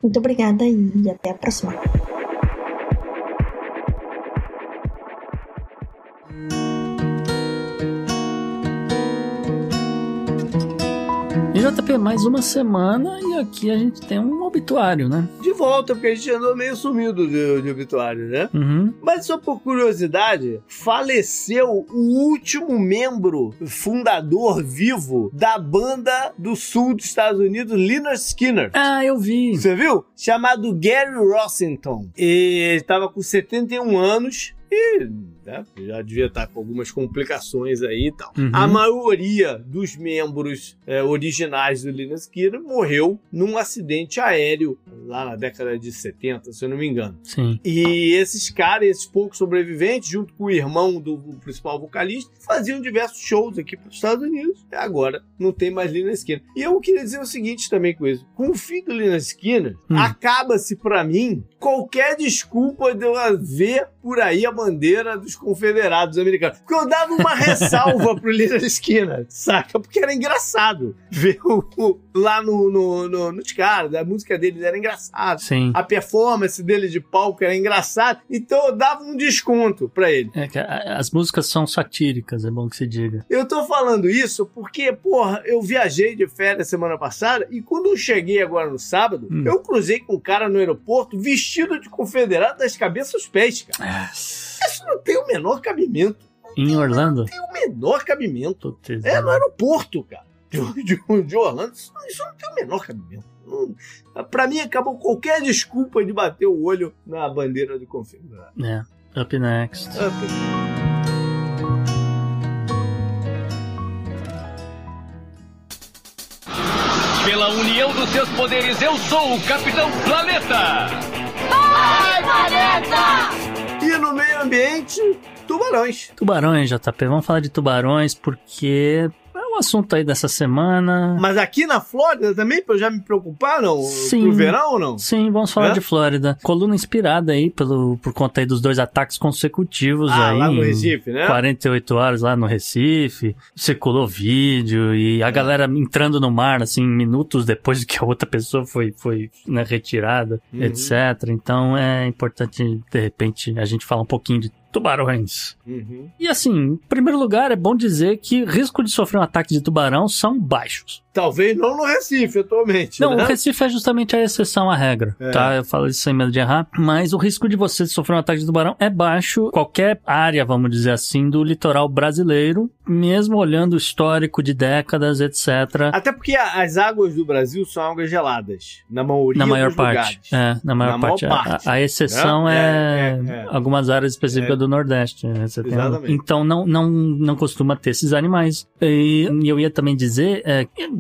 Muito obrigada e até a próxima. JP, mais uma semana e aqui a gente tem um obituário, né? De volta, porque a gente andou meio sumido de, de obituário, né? Uhum. Mas só por curiosidade, faleceu o último membro fundador vivo da banda do sul dos Estados Unidos, Lynyrd Skinner. Ah, eu vi. Você viu? Chamado Gary Rossington. E ele estava com 71 anos e né, já devia estar com algumas complicações aí e tal. Uhum. A maioria dos membros é, originais do Lynyrd Skinner morreu num acidente aéreo lá na década de 70, se eu não me engano. Sim. E esses caras, esses poucos sobreviventes, junto com o irmão do principal vocalista, faziam diversos shows aqui para os Estados Unidos. E agora não tem mais Lynyrd Skinner. E eu queria dizer o seguinte também com isso. Com o fim do Lynyrd Skinner, Hum. acaba-se para mim qualquer desculpa de eu ver por aí a bandeira dos confederados americanos. Porque eu dava uma ressalva pro Lynyrd Skinner, saca? Porque era engraçado ver o- lá no, no, no, caras, a música deles era engraçada. Sim. A performance dele de palco era engraçada, então eu dava um desconto pra ele. É as músicas são satíricas, é bom que se diga. Eu tô falando isso porque, porra, eu viajei de férias semana passada e quando eu cheguei agora no sábado, Hum. eu cruzei com um cara no aeroporto vestido de confederado das cabeças aos pés, cara. Isso não tem o menor cabimento. Em Orlando? Tem o menor cabimento. Putz, É no aeroporto, cara. De, de, de Orlando. Isso, isso não tem o menor cabimento. Pra mim, acabou qualquer desculpa de bater o olho na bandeira do confederado. É. Up next. Pela união dos seus poderes, eu sou o Capitão Planeta! E no meio ambiente, tubarões. Tubarões, JP. Vamos falar de tubarões porque o assunto aí dessa semana. Mas aqui na Flórida também, pra eu já me preocupar, não? Sim. Pro verão ou não? Sim, vamos falar É? de Flórida. Coluna inspirada aí pelo, por conta aí dos dois ataques consecutivos Ah, aí. lá no Recife, né? 48 horas lá no Recife. Circulou vídeo e a É. galera entrando no mar, assim, minutos depois que a outra pessoa foi, foi né, retirada, Uhum. etc. Então é importante, de repente, a gente falar um pouquinho de tubarões. Uhum. E assim, em primeiro lugar, é bom dizer que risco de sofrer um ataque de tubarão são baixos. Talvez não no Recife atualmente. Não, né? o Recife é justamente a exceção à regra, É. tá? Eu falo isso sem medo de errar. Mas o risco de você sofrer um ataque de tubarão é baixo. Qualquer área, vamos dizer assim, do litoral brasileiro, mesmo olhando o histórico de décadas, etc. Até porque as águas do Brasil são águas geladas. Na maioria Na maior parte. É, na maior Na maior parte. A- parte. A, a exceção Né? é, É, é, é. algumas áreas específicas É. do Nordeste. né? Você tem- Exatamente. então não, não, não costuma ter esses animais. E, e eu ia também dizer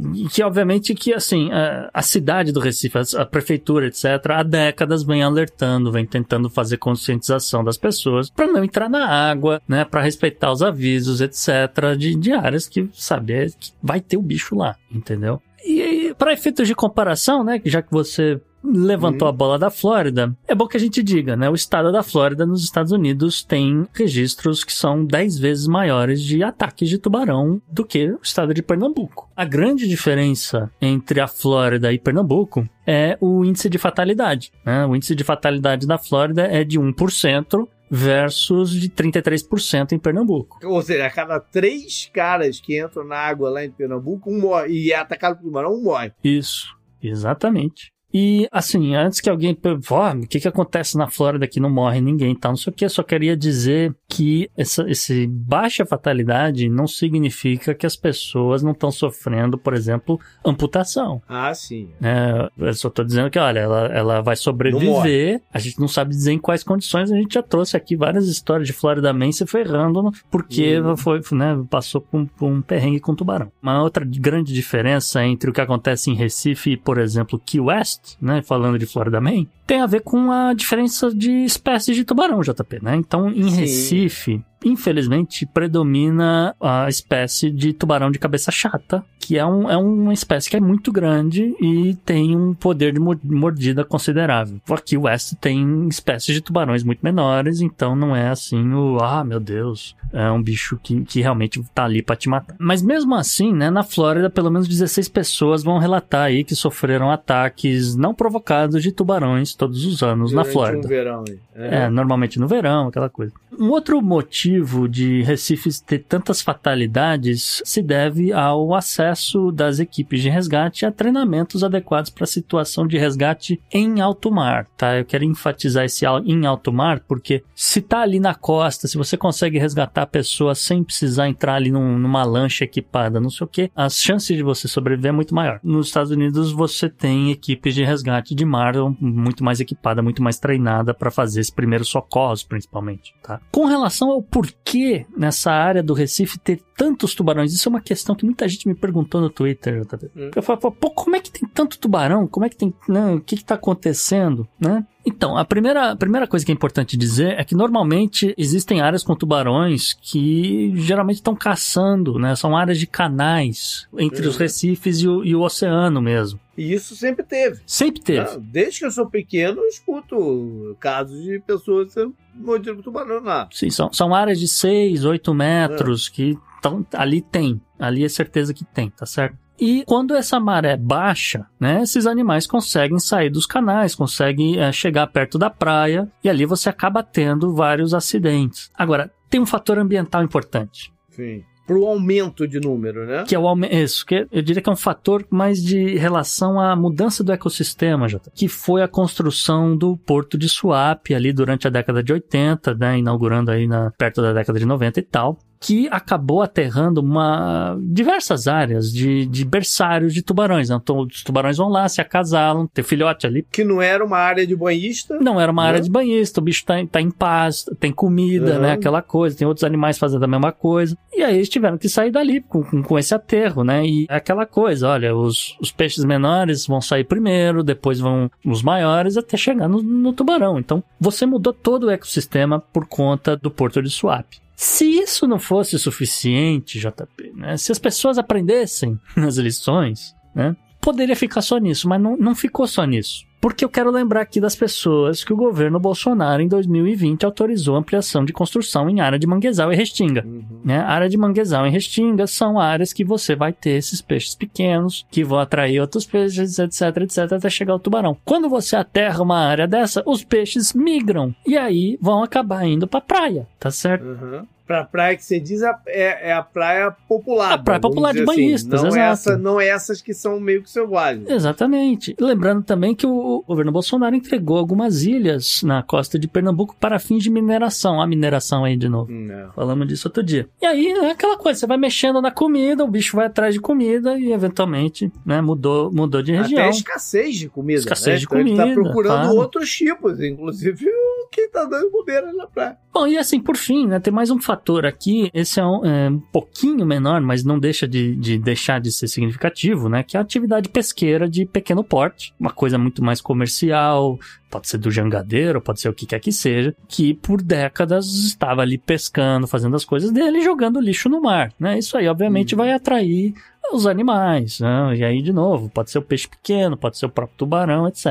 que, que, obviamente, que assim, a, a cidade do Recife, a, a prefeitura, etc., há décadas vem alertando, vem tentando fazer conscientização das pessoas para não entrar na água, né? Para respeitar os avisos, etc., de, de áreas que saber que vai ter o bicho lá, entendeu? E E para efeitos de comparação, né, já que você levantou a bola da Flórida, é bom que a gente diga, né? O estado da Flórida nos Estados Unidos tem registros que são 10 vezes maiores de ataques de tubarão do que o estado de Pernambuco. A grande diferença entre a Flórida e Pernambuco é o índice de fatalidade. Né? O índice de fatalidade da Flórida é de 1%. Versus de 33% em Pernambuco. Ou seja, a cada três caras que entram na água lá em Pernambuco, um morre. E é atacado por tubarão, um morre. Isso, exatamente. E, assim, antes que alguém. Oh, o que, que acontece na Flórida que não morre ninguém e tal, não sei o que, eu só queria dizer que essa esse baixa fatalidade não significa que as pessoas não estão sofrendo, por exemplo, amputação. Ah, sim. É, eu só tô dizendo que, olha, ela, ela vai sobreviver. A gente não sabe dizer em quais condições. A gente já trouxe aqui várias histórias de Florida Man se ferrando porque Hum. foi, né, passou por um, por um perrengue com tubarão. Uma outra grande diferença entre o que acontece em Recife e, por exemplo, Key West, né, falando de Florida Man, tem a ver com a diferença de espécies de tubarão, JP, né? Então, em Sim. Recife, infelizmente, predomina a espécie de tubarão de cabeça chata, que é, um, é uma espécie que é muito grande e tem um poder de mo- mordida considerável. Aqui o West tem espécies de tubarões muito menores, então não é assim o, ah, meu Deus, é um bicho que, que realmente tá ali pra te matar. Mas mesmo assim, né, na Flórida, pelo menos 16 pessoas vão relatar aí que sofreram ataques não provocados de tubarões todos os anos na Durante Flórida. Um verão aí. É, normalmente no verão, aquela coisa. Um outro motivo de Recife ter tantas fatalidades se deve ao acesso das equipes de resgate a treinamentos adequados para a situação de resgate em alto mar, tá? Eu quero enfatizar esse em alto mar porque se tá ali na costa, se você consegue resgatar a pessoa sem precisar entrar ali num- numa lancha equipada, não sei o que, as chances de você sobreviver é muito maior. Nos Estados Unidos você tem equipes de resgate de mar muito mais equipada, muito mais treinada para fazer esse primeiro socorros, principalmente, tá? Com relação ao porquê nessa área do Recife ter tantos tubarões, isso é uma questão que muita gente me perguntou no Twitter, JP. Eu falo, pô, como é que tem tanto tubarão? Como é que tem, né? O que que tá acontecendo, né? Então, a primeira, a primeira coisa que é importante dizer é que normalmente existem áreas com tubarões que geralmente estão caçando, né? São áreas de canais entre os Uhum. recifes e o, e o oceano mesmo. E isso sempre teve. Sempre teve. Desde que eu sou pequeno, eu escuto casos de pessoas mordidas por tubarão lá. Sim, são, são áreas de 6, 8 metros que tão, ali tem. Ali é certeza que tem, tá certo? E quando essa maré baixa, né, esses animais conseguem sair dos canais, conseguem eh, chegar perto da praia e ali você acaba tendo vários acidentes. Agora, tem um fator ambiental importante. Enfim. Pro aumento de número, né? Que é o aumento. Isso, que eu diria que é um fator mais de relação à mudança do ecossistema, Jota, que foi a construção do porto de Suape ali durante a década de 80, né, inaugurando aí na, perto da década de 90 e tal. Que acabou aterrando uma, diversas áreas de, de berçários de tubarões. Né? Então, os tubarões vão lá, se acasalam, tem filhote ali. Que não era uma área de banhista. Não era uma área Não. de banhista, o bicho tá, em- tá em paz, tem comida, Uhum. né? Aquela coisa, tem outros animais fazendo a mesma coisa. E aí eles tiveram que sair dali com, com, com esse aterro, né? E é aquela coisa, olha, os, os peixes menores vão sair primeiro, depois vão os maiores, até chegar no, no tubarão. Então, você mudou todo o ecossistema por conta do Porto de Suape. Se isso não fosse suficiente, JP, né? Se as pessoas aprendessem as lições, né? Poderia ficar só nisso, mas não, não ficou só nisso. Porque eu quero lembrar aqui das pessoas que o governo Bolsonaro, em 2020, autorizou ampliação de construção em área de manguezal e restinga. Né? A área de manguezal e restinga são áreas que você vai ter esses peixes pequenos, que vão atrair outros peixes, etc, etc, até chegar ao tubarão. Quando você aterra uma área dessa, os peixes migram. E aí vão acabar indo pra praia, tá certo? Uhum. Pra praia que você diz a- é, é a praia popular. A praia popular de banhistas, não exato. Essa, não essas que são meio que selvagens. Exatamente. Lembrando também que o governo Bolsonaro entregou algumas ilhas na costa de Pernambuco para fins de mineração. A mineração aí de novo. Não. Falamos disso outro dia. E aí é aquela coisa, você vai mexendo na comida, o bicho vai atrás de comida e eventualmente, né, mudou, mudou de região. Até escassez de comida. Escassez né? de Então Ele tá comida, procurando claro. outros tipos, inclusive o que tá dando bobeira na praia. Bom, e assim, por fim, né, tem mais um fator aqui, esse é um, é um pouquinho menor, mas não deixa de, de deixar de ser significativo, né, que é a atividade pesqueira de pequeno porte, uma coisa muito mais comercial, pode ser do jangadeiro, pode ser o que quer que seja, que por décadas estava ali pescando, fazendo as coisas dele e jogando lixo no mar, né? Isso aí, obviamente, vai atrair os animais, né? E aí, de novo, pode ser o peixe pequeno, pode ser o próprio tubarão, etc.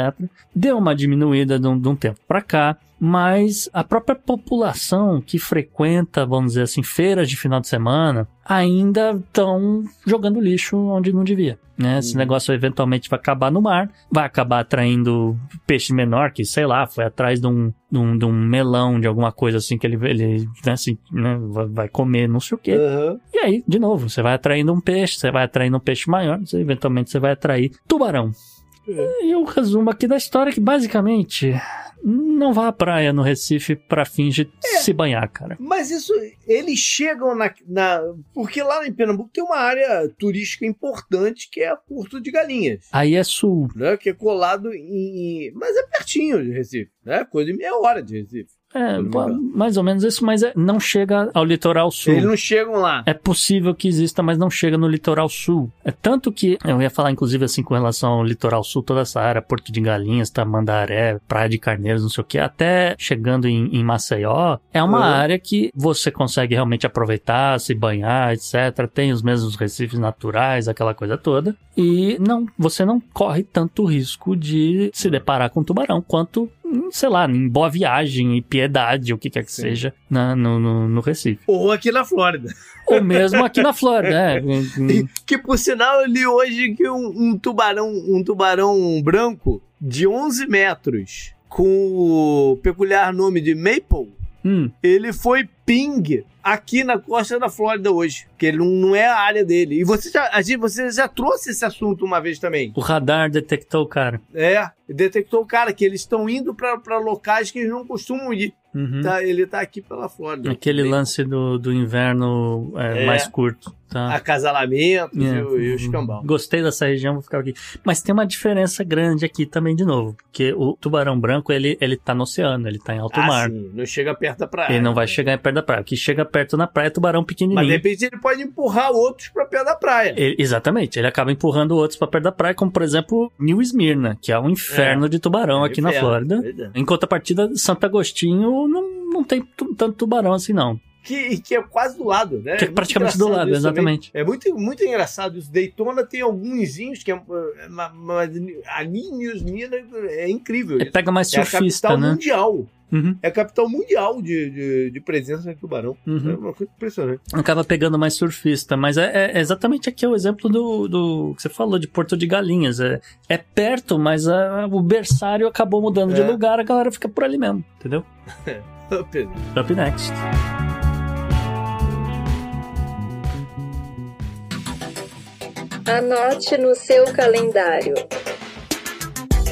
Deu uma diminuída de um, de um tempo para cá, mas a própria população que frequenta, vamos dizer assim, feiras de final de semana, ainda estão jogando lixo onde não devia. Né? Esse negócio eventualmente vai acabar no mar, vai acabar atraindo peixe menor, que sei lá, foi atrás de um, de um, de um melão, de alguma coisa assim, que ele, ele né, assim, né, vai- comer não sei o quê. Aham. E aí, de novo, você vai atraindo um peixe, você vai atraindo um peixe maior, você, eventualmente você vai atrair tubarão. E o resumo aqui da história é que basicamente não vá à praia no Recife pra fim de se banhar, cara. Mas isso, eles chegam na, na. Porque lá em Pernambuco tem uma área turística importante que é Porto de Galinhas. Aí é sul. Né, que é colado em. Mas é pertinho de Recife, né? Coisa de meia hora de Recife. É, mais ou menos isso, mas é- não chega ao litoral sul. Eles não chegam lá. É possível que exista, mas não chega no litoral sul. É tanto que eu ia falar, inclusive, assim, com relação ao litoral sul, toda essa área, Porto de Galinhas, Tamandaré, Praia de Carneiros, não sei o que, até chegando em, em Maceió, é uma Uhum. área que você consegue realmente aproveitar, se banhar, etc. Tem os mesmos recifes naturais, aquela coisa toda. E não, você não corre tanto risco de se deparar com tubarão quanto, sei lá, em Boa Viagem e Piedade, o que quer que Sim. seja, na- no, no, no Recife. Ou aqui na Flórida. Ou mesmo aqui na Flórida, é. Que por sinal eu li hoje que um, um tubarão, um tubarão branco de 11 metros, com o peculiar nome de Maple, hum. ele foi ping aqui na costa da Flórida hoje, que ele não, não é a área dele. E você já, a gente, você já trouxe esse assunto uma vez também. O radar detectou o cara. É, detectou o cara que eles estão indo para locais que eles não costumam ir. Uhum. Tá, ele tá aqui pela Flórida. Aquele lance do, do inverno é, É. mais curto. Tá? Acasalamentos É. e, o- e o escambau. Gostei dessa região, vou ficar aqui. Mas tem uma diferença grande aqui também, de novo. Porque o tubarão branco, ele, ele tá no oceano, ele tá em alto Ah, mar. sim, não chega perto da praia. Ele não vai chegar perto da praia. O que chega perto na praia é tubarão Mas de pequenininho. repente ele pode empurrar outros pra perto da praia. Ele- exatamente, ele acaba empurrando outros pra perto da praia, como por exemplo New Smyrna, que é um inferno de tubarão aqui na Flórida. pois é. Em contrapartida, Santo Agostinho não, não tem tanto tubarão assim, não. Que, que é quase do lado, né? Que é muito praticamente do lado, isso também. exatamente. É muito, muito engraçado isso. Daytona tem alguns que é. é, ma- Mas ali em New Smyrna é incrível. Isso. pega mais É a surfista, capital né? mundial. Uhum, É a capital mundial de, de, de presença de tubarão. uhum. É uma coisa impressionante. Acaba pegando mais surfista, mas é, é exatamente aqui é o exemplo do, do que você falou, de Porto de Galinhas. É, é perto, mas a- o berçário acabou mudando de É. lugar, a galera fica por ali mesmo, entendeu? Pedro. Up next. Anote no seu calendário.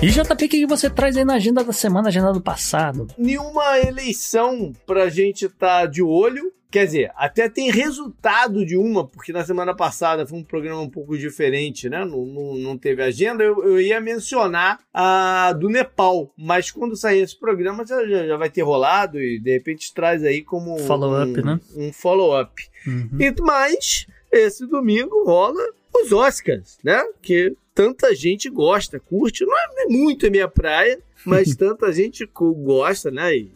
E JP, o que você traz aí na agenda da semana, agenda do passado? Nenhuma eleição pra gente estar de olho. Quer dizer, até tem resultado de uma, porque na semana passada foi um programa um pouco diferente, né? Não, não, não teve agenda. Eu, eu ia mencionar a do Nepal, mas quando sair esse programa já, já, já vai ter rolado e de repente traz aí como um- Follow-up, um, né? um follow-up. Uhum. E, mas esse domingo rola os Oscars, né? Que tanta gente gosta, curte. Não é não é muito a minha praia, mas tanta gente gosta, né? E,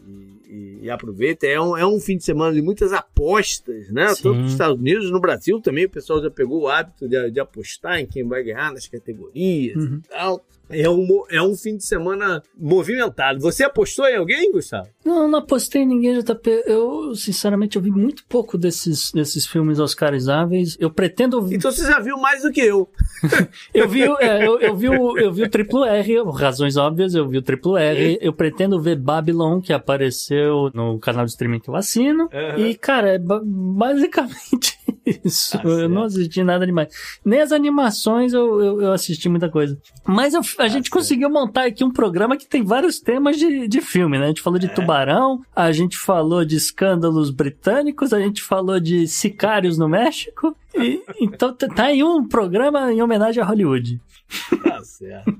e- e aproveita. É um, é um fim de semana de muitas apostas, né? Sim. Tanto nos Estados Unidos, no Brasil também, o pessoal já pegou o hábito de, de apostar em quem vai ganhar nas categorias Uhum. e tal. É um, é um fim de semana movimentado. Você apostou em alguém, Gustavo? Não, não apostei em ninguém, JP. Eu, sinceramente, eu vi muito pouco desses, desses filmes oscarizáveis. Eu pretendo... Então você já viu mais do que eu. Eu vi, o- é, eu, eu vi, o, eu vi o triplo R, razões óbvias, eu vi o triplo R. Eu pretendo ver Babylon, que apareceu no canal de streaming que eu assino. Aham. E, cara, é ba- basicamente isso. Tá eu não assisti nada demais. Nem as animações eu, eu, eu assisti muita coisa. Mas eu- a gente certo. conseguiu montar aqui um programa que tem vários temas de, de filme, né? A gente falou de Tubarão, a gente falou de escândalos britânicos, a gente falou de sicários no México. E, então tá tá aí um programa em homenagem a Hollywood. Tá certo.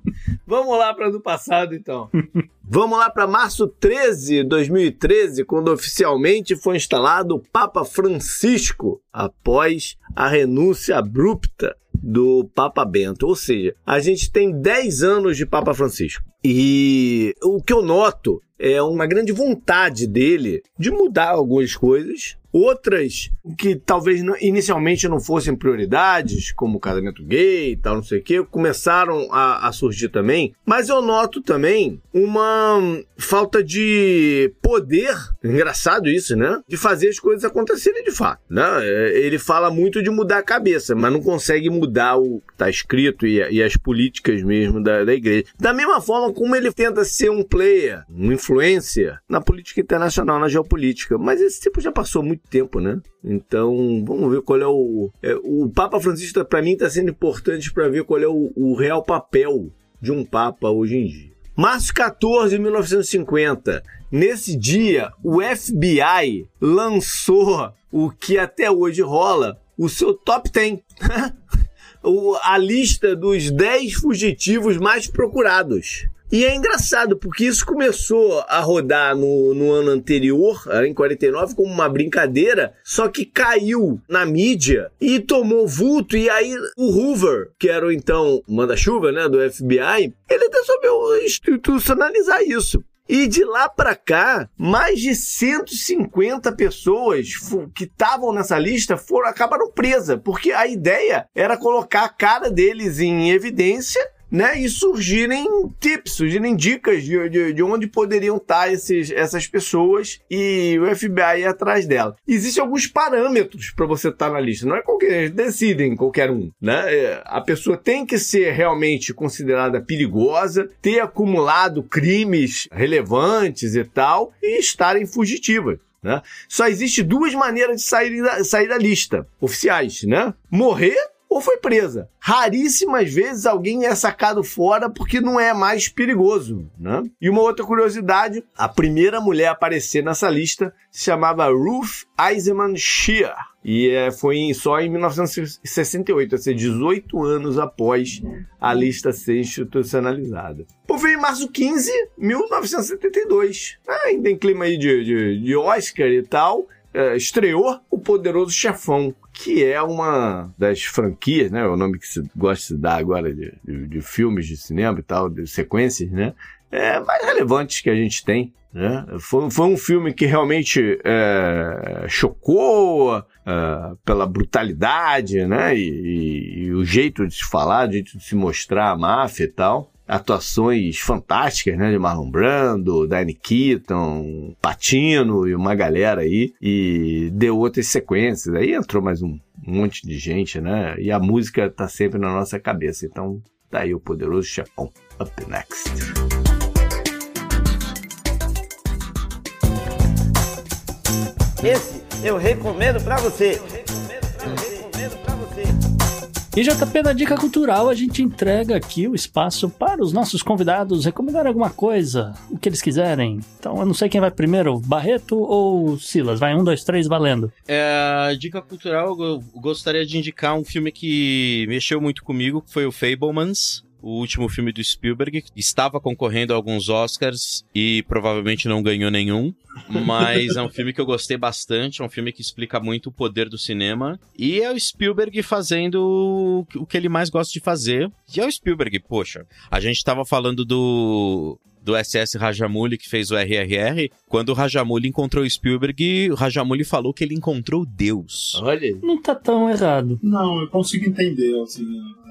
Vamos lá para do passado, então. Vamos lá para março 13 de 2013, quando oficialmente foi instalado o Papa Francisco, após a renúncia abrupta do Papa Bento. Ou seja, a gente tem 10 anos de Papa Francisco. E o que eu noto é uma grande vontade dele de mudar algumas coisas, outras que talvez inicialmente não fossem prioridades, como casamento gay e tal, não sei o que, começaram a, a, surgir também. Mas eu noto também uma falta de poder, engraçado isso, né? De fazer as coisas acontecerem de fato, né? É, ele fala muito de mudar a cabeça, mas não consegue mudar o que está escrito e, e, as políticas mesmo da, da igreja. Da mesma forma como ele tenta ser um player, um influencer na política internacional, na geopolítica. Mas esse tipo já passou muito tempo, né? Então, vamos ver qual é o. É, o Papa Francisco, para mim, está sendo importante para ver qual é o, o real papel de um Papa hoje em dia. Março 14 de 1950. Nesse dia, o FBI lançou o que até hoje rola, o seu top 10. a lista dos 10 fugitivos mais procurados. E é engraçado, porque isso começou a rodar no, no ano anterior, em 49, como uma brincadeira, só que caiu na mídia e tomou vulto. E aí o Hoover, que era o então manda-chuva né, do FBI, ele resolveu institucionalizar isso. E de lá para cá, mais de 150 pessoas que estavam nessa lista foram acabaram presas, porque a ideia era colocar a cara deles em evidência né? E surgirem tips, surgirem dicas de, de, de onde poderiam estar esses, essas pessoas e o FBI ir atrás dela. Existem alguns parâmetros para você estar na lista. Não é qualquer, decidem qualquer um, né? É, a pessoa tem que ser realmente considerada perigosa, ter acumulado crimes relevantes e tal, e estarem fugitivas. Né? Só existe duas maneiras de sair da, sair da lista oficiais, né? Morrer ou foi presa. Raríssimas vezes alguém é sacado fora porque não é mais perigoso, né? E uma outra curiosidade, a primeira mulher a aparecer nessa lista se chamava Ruth Eisenman Shear. E é, foi só em 1968, ou seja, 18 anos após a lista ser institucionalizada. Por fim, em março 15, 1972, ainda em clima aí de, de, de Oscar e tal, é, estreou O Poderoso Chefão, que é uma das franquias, né? O nome que se gosta de dar agora de, de, de filmes de cinema e tal, de sequências, né? É, mais relevantes que a gente tem. Né? Foi, foi um filme que realmente é, chocou é, pela brutalidade né? E, e, e, o jeito de se falar, o jeito de se mostrar a máfia e tal atuações fantásticas, né? De Marlon Brando, Danny Keaton, Patino e uma galera aí. E deu outras sequências. Aí entrou mais um monte de gente, né? E a música tá sempre na nossa cabeça. Então, tá aí o poderoso chefão. Up next. Esse eu recomendo para você. E JP, na Dica Cultural, a gente entrega aqui o espaço para os nossos convidados recomendar alguma coisa, o que eles quiserem. Então, eu não sei quem vai primeiro, Barreto ou Silas? Vai, um, dois, três, valendo. É, Dica Cultural, eu gostaria de indicar um filme que mexeu muito comigo, que foi o Fablemans o último filme do Spielberg. Estava concorrendo a alguns Oscars e provavelmente não ganhou nenhum. Mas é um filme que eu gostei bastante. É um filme que explica muito o poder do cinema. E é o Spielberg fazendo o que ele mais gosta de fazer. E é o Spielberg, poxa. A gente estava falando do do SS Rajamouli que fez o RRR, quando o Rajamouli encontrou o Spielberg, o Rajamouli falou que ele encontrou Deus. Olha. Não tá tão errado. Não, eu consigo entender assim,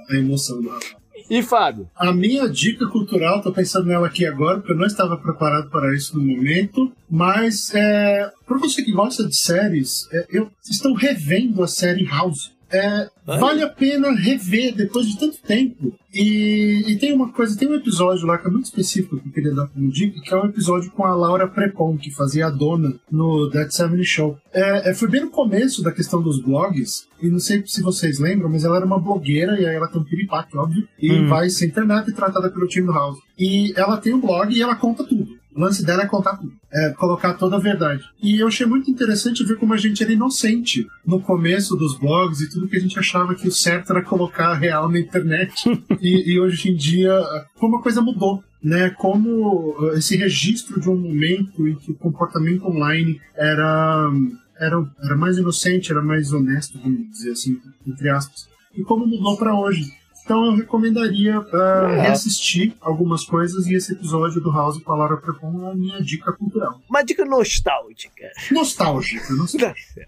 a emoção do rapaz. E Fábio? A minha dica cultural, tô pensando nela aqui agora, porque eu não estava preparado para isso no momento, mas é, para você que gosta de séries, é, eu estou revendo a série House. É, vale a pena rever depois de tanto tempo. E, e, tem uma coisa, tem um episódio lá que é muito específico que eu queria dar como dica, que é um episódio com a Laura Prepon, que fazia a dona no Dead Seven Show. É, é, foi bem no começo da questão dos blogs, e não sei se vocês lembram, mas ela era uma blogueira, e aí ela tem um piripaque, óbvio, e hum. vai ser internada e tratada pelo time do House. E ela tem um blog e ela conta tudo. O lance dela é contar é colocar toda a verdade. E eu achei muito interessante ver como a gente era inocente no começo dos blogs e tudo que a gente achava que o certo era colocar a real na internet. e, e, hoje em dia, como a coisa mudou. né, como uh, esse registro de um momento em que o comportamento online era, era, era mais inocente, era mais honesto, vamos dizer assim, entre aspas, e como mudou para hoje. Então eu recomendaria uh, é. reassistir algumas coisas e esse episódio do House com a Laura Prepon é a minha dica cultural. Uma dica nostálgica. Nostálgica, nostálgica.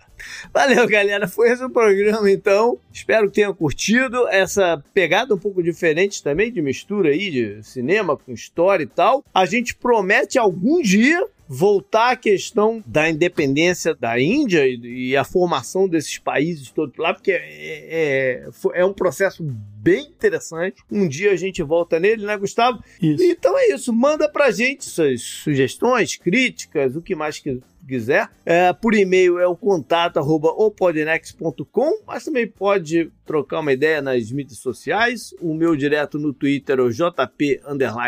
Valeu, galera. Foi esse o programa, então. Espero que tenham curtido essa pegada um pouco diferente também, de mistura aí de cinema com história e tal. A gente promete algum dia voltar à questão da independência da Índia e, e a formação desses países todos lá, porque é, é, é, um processo bem interessante. Um dia a gente volta nele, né, Gustavo? Isso. Então é isso. Manda pra gente suas sugestões, críticas, o que mais que quiser. É, por e-mail é o contato arroba opodnex.com, mas também pode trocar uma ideia nas mídias sociais. O meu direto no Twitter é o JP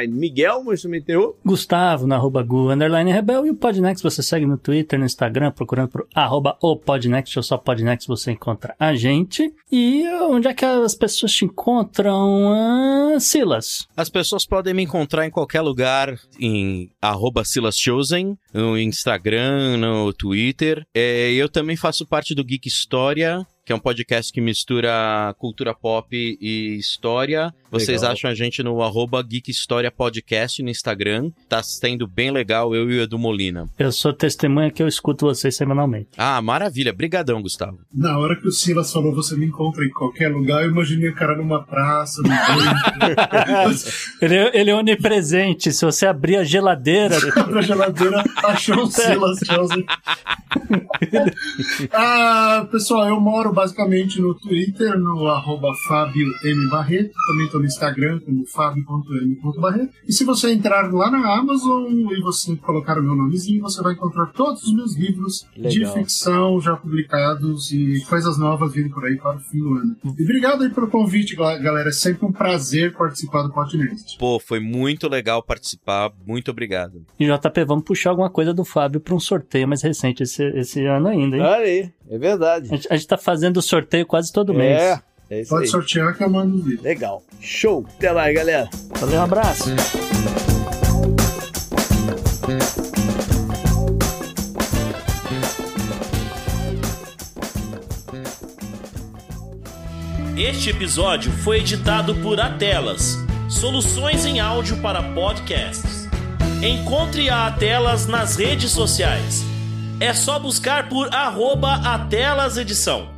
Miguel, mas também tem o Gustavo na arroba Gu underline Rebel e o Podnext você segue no Twitter, no Instagram, procurando por arroba o Podnext ou só Podnext você encontra a gente. E onde é que as pessoas te encontram? Ah, Silas. As pessoas podem me encontrar em qualquer lugar em arroba Silas Chosen, no Instagram, no Twitter. É, eu também faço parte do Geek História, que é um podcast que mistura cultura pop e história. Vocês legal. acham a gente no arroba Geek História Podcast no Instagram. Tá sendo bem legal, eu e o Edu Molina. Eu sou testemunha que eu escuto vocês semanalmente. Ah, maravilha. Brigadão, Gustavo. Na hora que o Silas falou, você me encontra em qualquer lugar, eu imaginei o cara numa praça, no ele, é, ele é onipresente. Se você abrir a geladeira... Abre a geladeira, achou o Silas Joseph. ah, pessoal, eu moro basicamente no Twitter, no arroba Fábio M. Barreto. Também estou no Instagram como fábio.m.barreto. E se você entrar lá na Amazon e você colocar o meu nomezinho, você vai encontrar todos os meus livros Legal. de ficção já publicados e coisas novas vindo por aí para o fim do ano. E obrigado aí pelo convite, galera. É sempre um prazer participar do podcast. Pô, foi muito legal participar. Muito obrigado. E JP, vamos puxar alguma coisa do Fábio para um sorteio mais recente esse, esse ano ainda, hein? Olha aí, é verdade. A gente, a gente tá fazendo sorteio quase todo é. mês. É. É isso Pode aí. sortear que eu mando vídeo. Legal. Show. Até mais, galera. Valeu, um abraço. Este episódio foi editado por Atelas, soluções em áudio para podcasts. Encontre a Atelas nas redes sociais. É só buscar por arroba Atelas Edição.